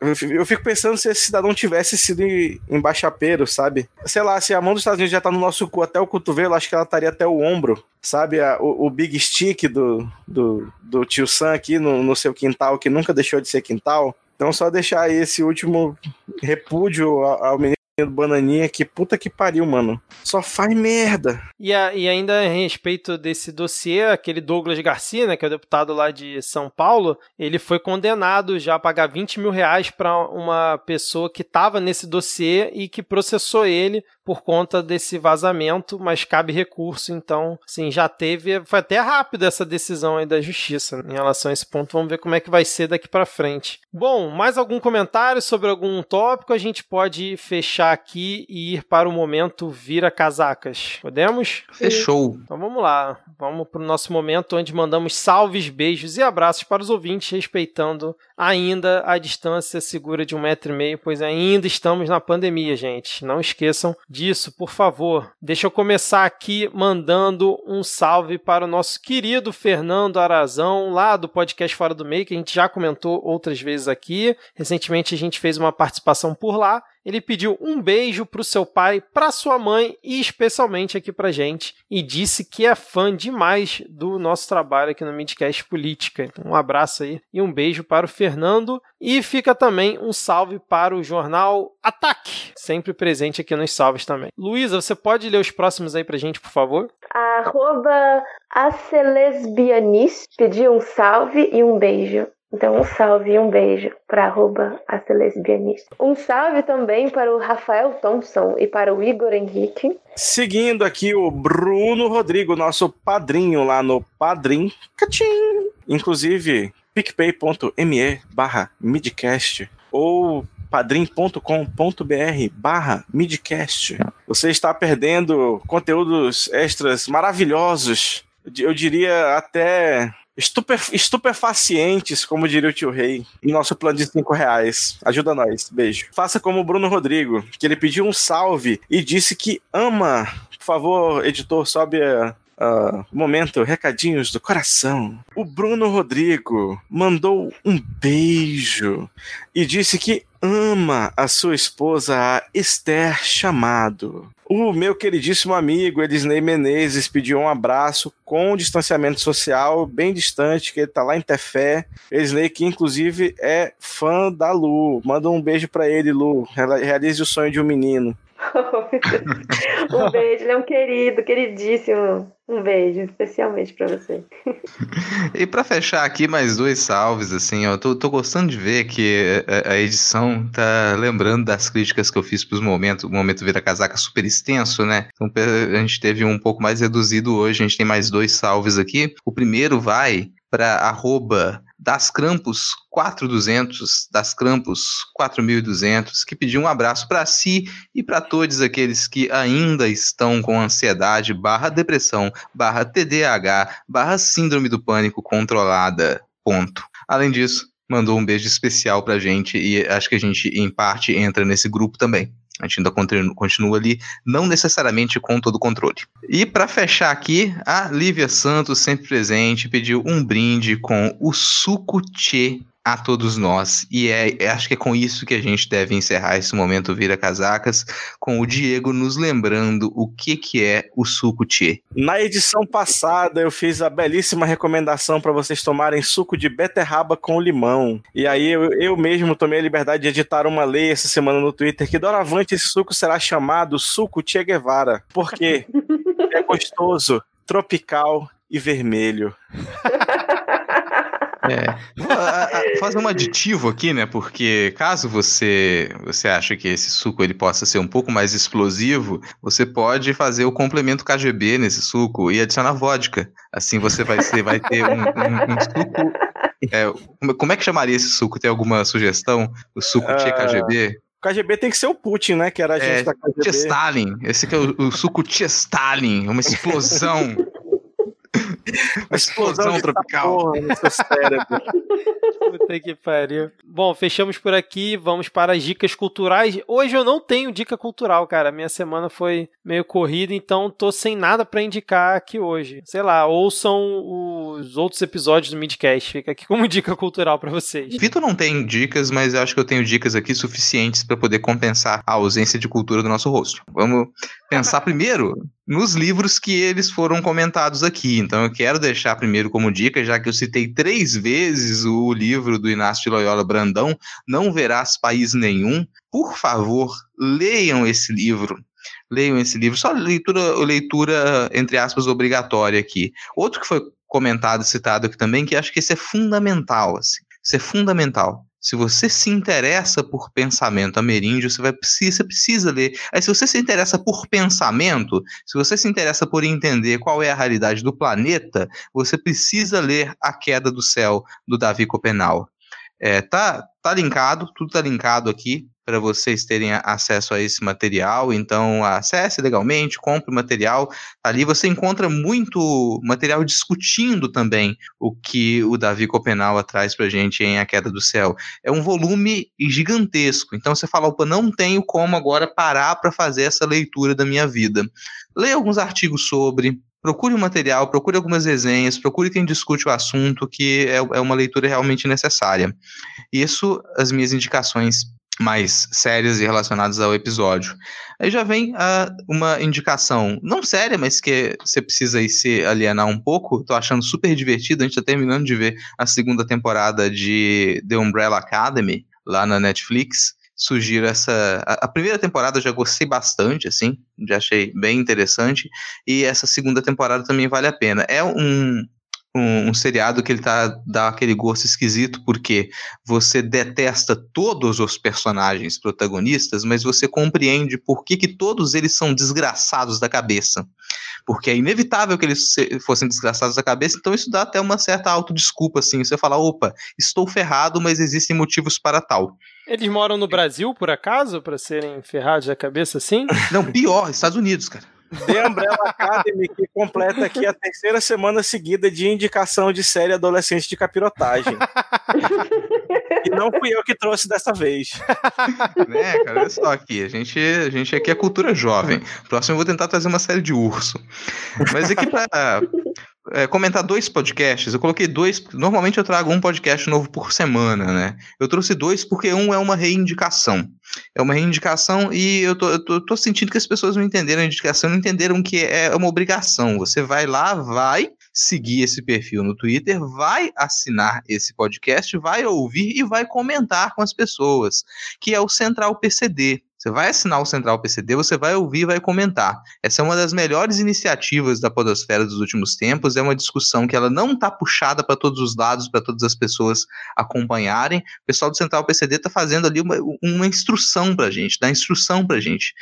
Eu fico pensando se esse cidadão tivesse sido embaixapeiro, sabe? Sei lá, se a mão dos Estados Unidos já tá no nosso cu até o cotovelo, acho que ela estaria até o ombro, sabe? O, o big stick do, do, do tio Sam aqui no, no seu quintal, que nunca deixou de ser quintal. Então, só deixar esse último repúdio ao, ao ministro Bananinha, que puta que pariu, mano. Só faz merda. E, a, e ainda a respeito desse dossiê, aquele Douglas Garcia, né, que é o deputado lá de São Paulo, ele foi condenado já a pagar 20 mil reais para uma pessoa que estava nesse dossiê e que processou ele por conta desse vazamento, mas cabe recurso, então, sim, já teve, foi até rápido essa decisão aí da justiça né, em relação a esse ponto. Vamos ver como é que vai ser daqui para frente. Bom, mais algum comentário sobre algum tópico? A gente pode fechar aqui e ir para o momento vira casacas. Podemos? Fechou. Então vamos lá. Vamos para o nosso momento onde mandamos salves, beijos e abraços para os ouvintes, respeitando ainda a distância segura de um metro e meio, pois ainda estamos na pandemia, gente. Não esqueçam disso, por favor. Deixa eu começar aqui mandando um salve para o nosso querido Fernando Arazão, lá do podcast Fora do Meio, que a gente já comentou outras vezes aqui. Recentemente a gente fez uma participação por lá ele pediu um beijo pro seu pai, pra sua mãe e especialmente aqui pra gente. E disse que é fã demais do nosso trabalho aqui no Midcast Política. Então, um abraço aí e um beijo para o Fernando. E fica também um salve para o jornal Ataque, sempre presente aqui nos salves também. Luísa, você pode ler os próximos aí pra gente, por favor? Arroba Acelesbianis pediu um salve e um beijo. Então, um salve e um beijo para arroba lesbianista. Um salve também para o Rafael Thompson e para o Igor Henrique. Seguindo aqui o Bruno Rodrigo, nosso padrinho lá no Padrim. Catim! Inclusive, picpay.me barra midcast ou padrim.com.br barra midcast. Você está perdendo conteúdos extras maravilhosos. Eu diria até Estupe, estupefacientes, como diria o tio Rei, no nosso plano de 5 reais. Ajuda nós. Beijo. Faça como o Bruno Rodrigo, que ele pediu um salve e disse que ama. Por favor, editor, sobe a, Uh, momento, recadinhos do coração. O Bruno Rodrigo mandou um beijo e disse que ama a sua esposa, Esther Chamado. O meu queridíssimo amigo Elisnei Menezes pediu um abraço com distanciamento social bem distante, que ele tá lá em Tefé. Elisnei, que inclusive é fã da Lu. Manda um beijo para ele, Lu. Realize o sonho de um menino. um beijo, ele é um querido, queridíssimo. Um beijo, especialmente para você. e para fechar aqui, mais dois salves, assim, ó. Tô, tô gostando de ver que a, a, edição tá lembrando das críticas que eu fiz pros momentos. O momento vira casaca super extenso, né? Então a gente teve um pouco mais reduzido hoje, a gente tem mais dois salves aqui. O primeiro vai para arroba das Crampos 4200, das Crampos 4200, que pediu um abraço para si e para todos aqueles que ainda estão com ansiedade, barra depressão, barra TDAH, barra síndrome do pânico controlada, ponto. Além disso, mandou um beijo especial pra gente e acho que a gente, em parte, entra nesse grupo também. A gente ainda continua ali, não necessariamente com todo o controle. E para fechar aqui, a Lívia Santos, sempre presente, pediu um brinde com o suco Tchê a todos nós. E é, é, acho que é com isso que a gente deve encerrar esse momento Vira Casacas, com o Diego nos lembrando o que, que é o suco Tchê. Na edição passada, eu fiz a belíssima recomendação para vocês tomarem suco de beterraba com limão. E aí eu, eu mesmo tomei a liberdade de editar uma lei essa semana no Twitter que doravante esse suco será chamado suco Che Guevara. Porque é gostoso, tropical e vermelho. É. Fazer um aditivo aqui, né? Porque caso você você ache que esse suco ele possa ser um pouco mais explosivo, você pode fazer o complemento KGB nesse suco e adicionar vodka. Assim você vai, ser, vai ter um, um, um suco. É, como é que chamaria esse suco? Tem alguma sugestão? O suco uh... KGB? O KGB tem que ser o Putin, né? Que era a gente é, da KGB. Tia Stalin. Esse aqui é o, o suco Tia Stalin. Uma explosão. Uma explosão tropical. no seu cérebro. Puta que pariu. Bom, fechamos por aqui. Vamos para as dicas culturais. Hoje eu não tenho dica cultural, cara. Minha semana foi meio corrida, então tô sem nada para indicar aqui hoje. Sei lá, ouçam os outros episódios do Midcast. Fica aqui como dica cultural para vocês. Vitor não tem dicas, mas eu acho que eu tenho dicas aqui suficientes para poder compensar a ausência de cultura do nosso rosto. Vamos pensar primeiro nos livros que eles foram comentados aqui. Então eu quero deixar primeiro como dica, já que eu citei três vezes o livro do Inácio de Loyola Brandão, Não Verás País Nenhum. Por favor, leiam esse livro. Leiam esse livro. Só leitura, leitura entre aspas, obrigatória aqui. Outro que foi comentado, citado aqui também, que acho que esse é fundamental. Assim. Isso é fundamental. Se você se interessa por pensamento ameríndio, você vai você precisa ler. Aí, se você se interessa por pensamento, se você se interessa por entender qual é a realidade do planeta, você precisa ler A Queda do Céu, do Davi Copenau. É, tá, tá linkado, tudo tá linkado aqui para vocês terem acesso a esse material. Então, acesse legalmente, compre o material. Ali você encontra muito material discutindo também o que o Davi Copenau traz para gente em A Queda do Céu. É um volume gigantesco. Então, você fala, opa, não tenho como agora parar para fazer essa leitura da minha vida. Leia alguns artigos sobre, procure o material, procure algumas resenhas, procure quem discute o assunto, que é, é uma leitura realmente necessária. Isso, as minhas indicações mais sérias e relacionadas ao episódio. Aí já vem uh, uma indicação, não séria, mas que você precisa aí se alienar um pouco. Tô achando super divertido. A gente tá terminando de ver a segunda temporada de The Umbrella Academy lá na Netflix. Sugiro essa. A, a primeira temporada eu já gostei bastante, assim, já achei bem interessante. E essa segunda temporada também vale a pena. É um, um, um, seriado que ele tá dá aquele gosto esquisito porque você detesta todos os personagens protagonistas, mas você compreende por que, que todos eles são desgraçados da cabeça. Porque é inevitável que eles fossem desgraçados da cabeça, então isso dá até uma certa autodesculpa, assim. Você fala, opa, estou ferrado, mas existem motivos para tal. Eles moram no Brasil, por acaso, para serem ferrados da cabeça assim? Não, pior, Estados Unidos, cara. The Umbrella Academy, que completa aqui a terceira semana seguida de indicação de série adolescente de capirotagem. e não fui eu que trouxe dessa vez. É, cara, olha só aqui. A gente, a gente aqui é cultura jovem. Próximo eu vou tentar trazer uma série de urso. Mas aqui pra, é, comentar dois podcasts. Eu coloquei dois. Normalmente eu trago um podcast novo por semana, né? Eu trouxe dois porque um é uma reindicação. É uma reindicação e eu tô, eu tô, tô sentindo que as pessoas não entenderam a indicação, não entenderam que é uma obrigação. Você vai lá, vai seguir esse perfil no Twitter, vai assinar esse podcast, vai ouvir e vai comentar com as pessoas, que é o Central PCD. Você vai assinar o Central PCD, você vai ouvir vai comentar. Essa é uma das melhores iniciativas da podosfera dos últimos tempos. É uma discussão que ela não está puxada para todos os lados, para todas as pessoas acompanharem. O pessoal do Central PCD está fazendo ali uma, uma instrução para a gente, dá instrução para a gente.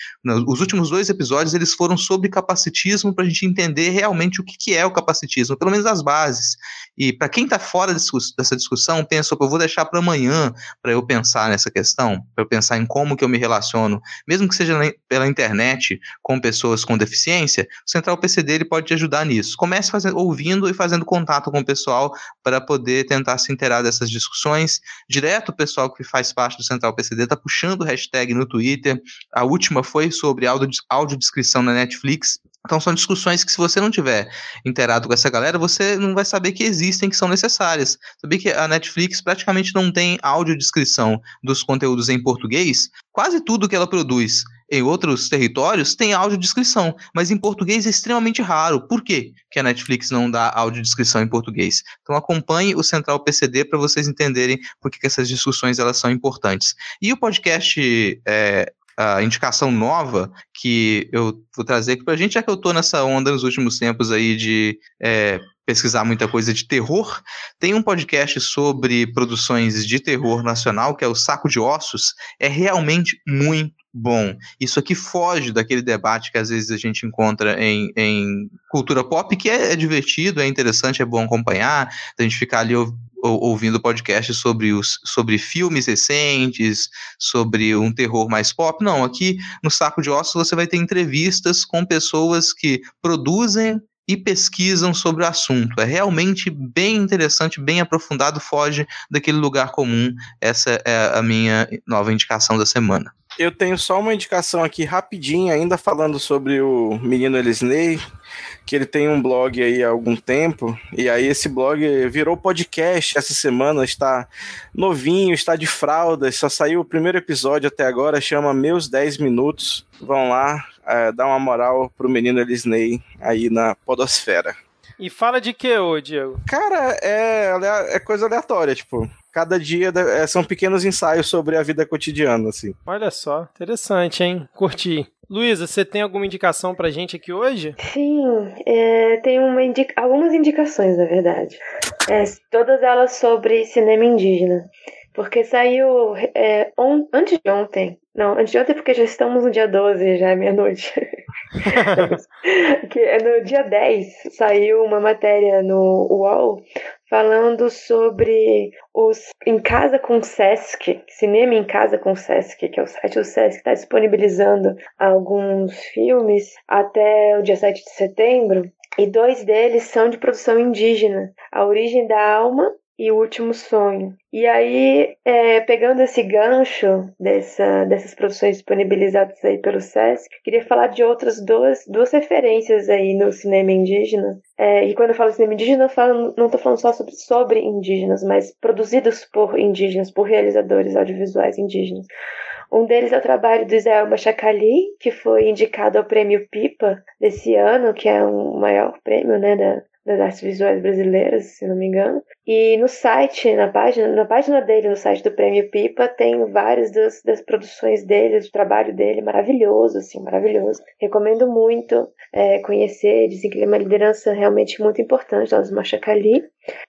Os últimos dois episódios eles foram sobre capacitismo para a gente entender realmente o que, que é o capacitismo, pelo menos as bases. E para quem está fora dessa discussão, pensa, eu vou deixar para amanhã para eu pensar nessa questão, para eu pensar em como que eu me relaciono, mesmo que seja pela internet com pessoas com deficiência, o Central PCD ele pode te ajudar nisso. Comece fazendo, ouvindo e fazendo contato com o pessoal para poder tentar se inteirar dessas discussões. Direto o pessoal que faz parte do Central PCD está puxando hashtag no Twitter. A última foi sobre audiodescrição na Netflix. Então são discussões que se você não tiver inteirado com essa galera, você não vai saber que existem, que são necessárias. Sabia que a Netflix praticamente não tem audiodescrição dos conteúdos em português? Quase tudo que ela produz em outros territórios tem audiodescrição, mas em português é extremamente raro. Por quê que a Netflix não dá audiodescrição em português? Então acompanhe o Central PCD para vocês entenderem por que, que essas discussões elas são importantes. E o podcast é, a indicação nova que eu vou trazer aqui pra gente, já que eu tô nessa onda nos últimos tempos aí de é, pesquisar muita coisa de terror. Tem um podcast sobre produções de terror nacional, que é o Saco de Ossos. É realmente muito bom. Isso aqui foge daquele debate que às vezes a gente encontra em, em cultura pop, que é, é divertido, é interessante, é bom acompanhar, a gente ficar ali ouvindo podcast sobre, os, sobre filmes recentes, sobre um terror mais pop. Não, aqui no Saco de Ossos você vai ter entrevistas com pessoas que produzem e pesquisam sobre o assunto. É realmente bem interessante, bem aprofundado, foge daquele lugar comum. Essa é a minha nova indicação da semana. Eu tenho só uma indicação aqui rapidinho, ainda falando sobre o menino Elisney, que ele tem um blog aí há algum tempo, e aí esse blog virou podcast essa semana, está novinho, está de fraldas, só saiu o primeiro episódio até agora, chama Meus 10 Minutos. Vão lá, é, dar uma moral pro menino Elisney aí na podosfera. E fala de que, ô Diego? Cara, é, é coisa aleatória, tipo, cada dia é, são pequenos ensaios sobre a vida cotidiana, assim. Olha só, interessante, hein? Curti. Luísa, você tem alguma indicação pra gente aqui hoje? Sim, é, tem uma indica algumas indicações, na verdade. É, todas elas sobre cinema indígena. Porque saiu é, on, antes de ontem. Não, antes de ontem porque já estamos no dia 12, já é meia-noite. que é no dia 10 saiu uma matéria no UOL falando sobre os Em Casa com Sesc, Cinema em Casa com Sesc, que é o site do Sesc que está disponibilizando alguns filmes até o dia 7 de setembro. E dois deles são de produção indígena: A Origem da Alma e O Último Sonho. E aí, é, pegando esse gancho dessa, dessas produções disponibilizadas aí pelo SESC, queria falar de outras duas, duas referências aí no cinema indígena. É, e quando eu falo cinema indígena, eu falo, não estou falando só sobre, sobre indígenas, mas produzidos por indígenas, por realizadores audiovisuais indígenas. Um deles é o trabalho do Israel Machacali, que foi indicado ao prêmio PIPA desse ano, que é um maior prêmio né, da, das artes visuais brasileiras, se não me engano. E no site, na página, na página dele, no site do Prêmio Pipa, tem várias das, das produções dele, do trabalho dele, maravilhoso, assim, maravilhoso. Recomendo muito é, conhecer, dizem que ele é uma liderança realmente muito importante, nós Machacali.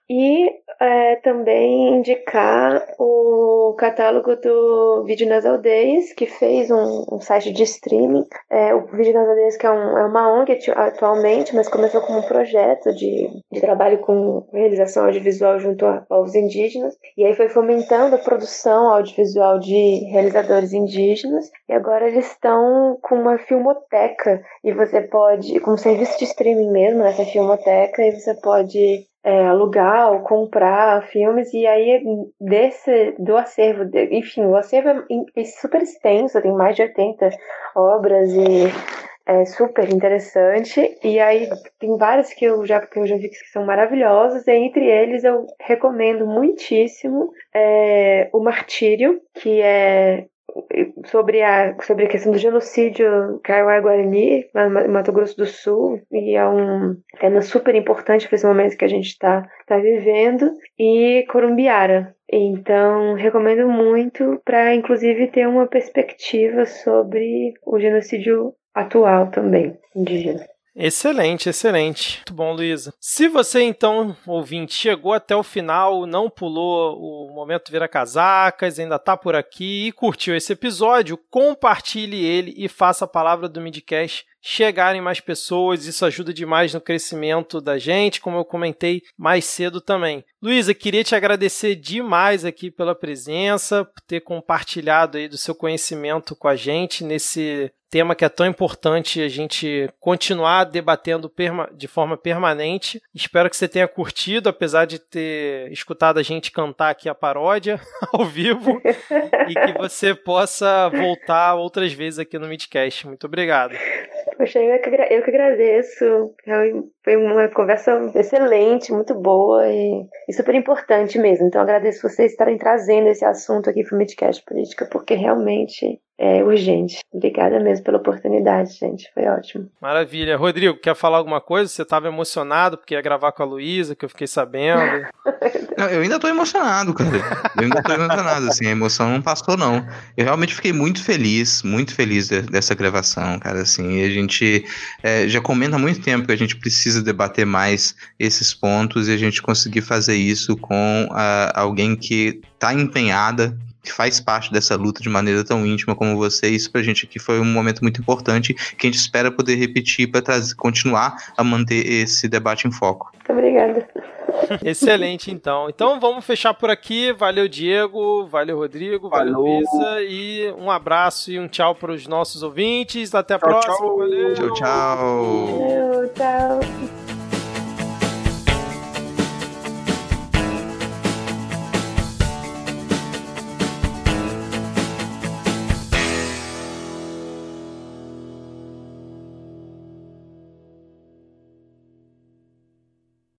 E é, também indicar o catálogo do Vídeo nas Aldeias, que fez um, um site de streaming. É, o Vídeo nas Aldeias, que é, um, é uma ONG atualmente, mas começou como um projeto de, de trabalho com realização audiovisual junto a povos indígenas. E aí foi fomentando a produção audiovisual de realizadores indígenas. E agora eles estão com uma filmoteca. E você pode, com serviço de streaming mesmo, nessa filmoteca, e você pode é, alugar ou comprar filmes e aí desse do acervo, enfim, o acervo é, é super extenso, tem mais de 80 obras e é super interessante. E aí tem várias que eu já, que eu já vi que são maravilhosas, e entre eles eu recomendo muitíssimo é, O Martírio, que é sobre a, sobre a questão do genocídio Kaiowá-Guarani, no Mato Grosso do Sul, e é um tema super importante para esse momento que a gente está tá vivendo, e Corumbiara. Então, recomendo muito para, inclusive, ter uma perspectiva sobre o genocídio atual também, indígena. Excelente, excelente. Muito bom, Luísa. Se você, então, ouvinte, chegou até o final, não pulou o momento vira casacas, ainda está por aqui e curtiu esse episódio, compartilhe ele e faça a palavra do Midcast chegarem mais pessoas, isso ajuda demais no crescimento da gente, como eu comentei mais cedo também. Luísa, queria te agradecer demais aqui pela presença, por ter compartilhado aí do seu conhecimento com a gente nesse tema que é tão importante a gente continuar debatendo de forma permanente. Espero que você tenha curtido, apesar de ter escutado a gente cantar aqui a paródia ao vivo, e que você possa voltar outras vezes aqui no Midcast. Muito obrigado. Poxa, eu que, eu que agradeço. Foi uma conversa excelente, muito boa e, e, super importante mesmo. Então, agradeço vocês estarem trazendo esse assunto aqui para o Midcast Política, porque realmente é urgente. Obrigada mesmo pela oportunidade, gente. Foi ótimo. Maravilha. Rodrigo, quer falar alguma coisa? Você estava emocionado porque ia gravar com a Luísa, que eu fiquei sabendo. eu ainda estou emocionado, cara. Eu ainda estou emocionado, assim. A emoção não passou, não. Eu realmente fiquei muito feliz, muito feliz de, dessa gravação, cara, assim. E a gente é, já comenta há muito tempo que a gente precisa debater mais esses pontos e a gente conseguir fazer isso com uh, alguém que está empenhada que faz parte dessa luta de maneira tão íntima como você. Isso pra gente aqui foi um momento muito importante que a gente espera poder repetir para continuar a manter esse debate em foco. Muito obrigada. Excelente, então. Então vamos fechar por aqui. Valeu, Diego. Valeu, Rodrigo. Valeu, Luísa. E um abraço e um tchau para os nossos ouvintes. Até a tchau, próxima. Tchau. Valeu. Tchau, tchau. Valeu, tchau.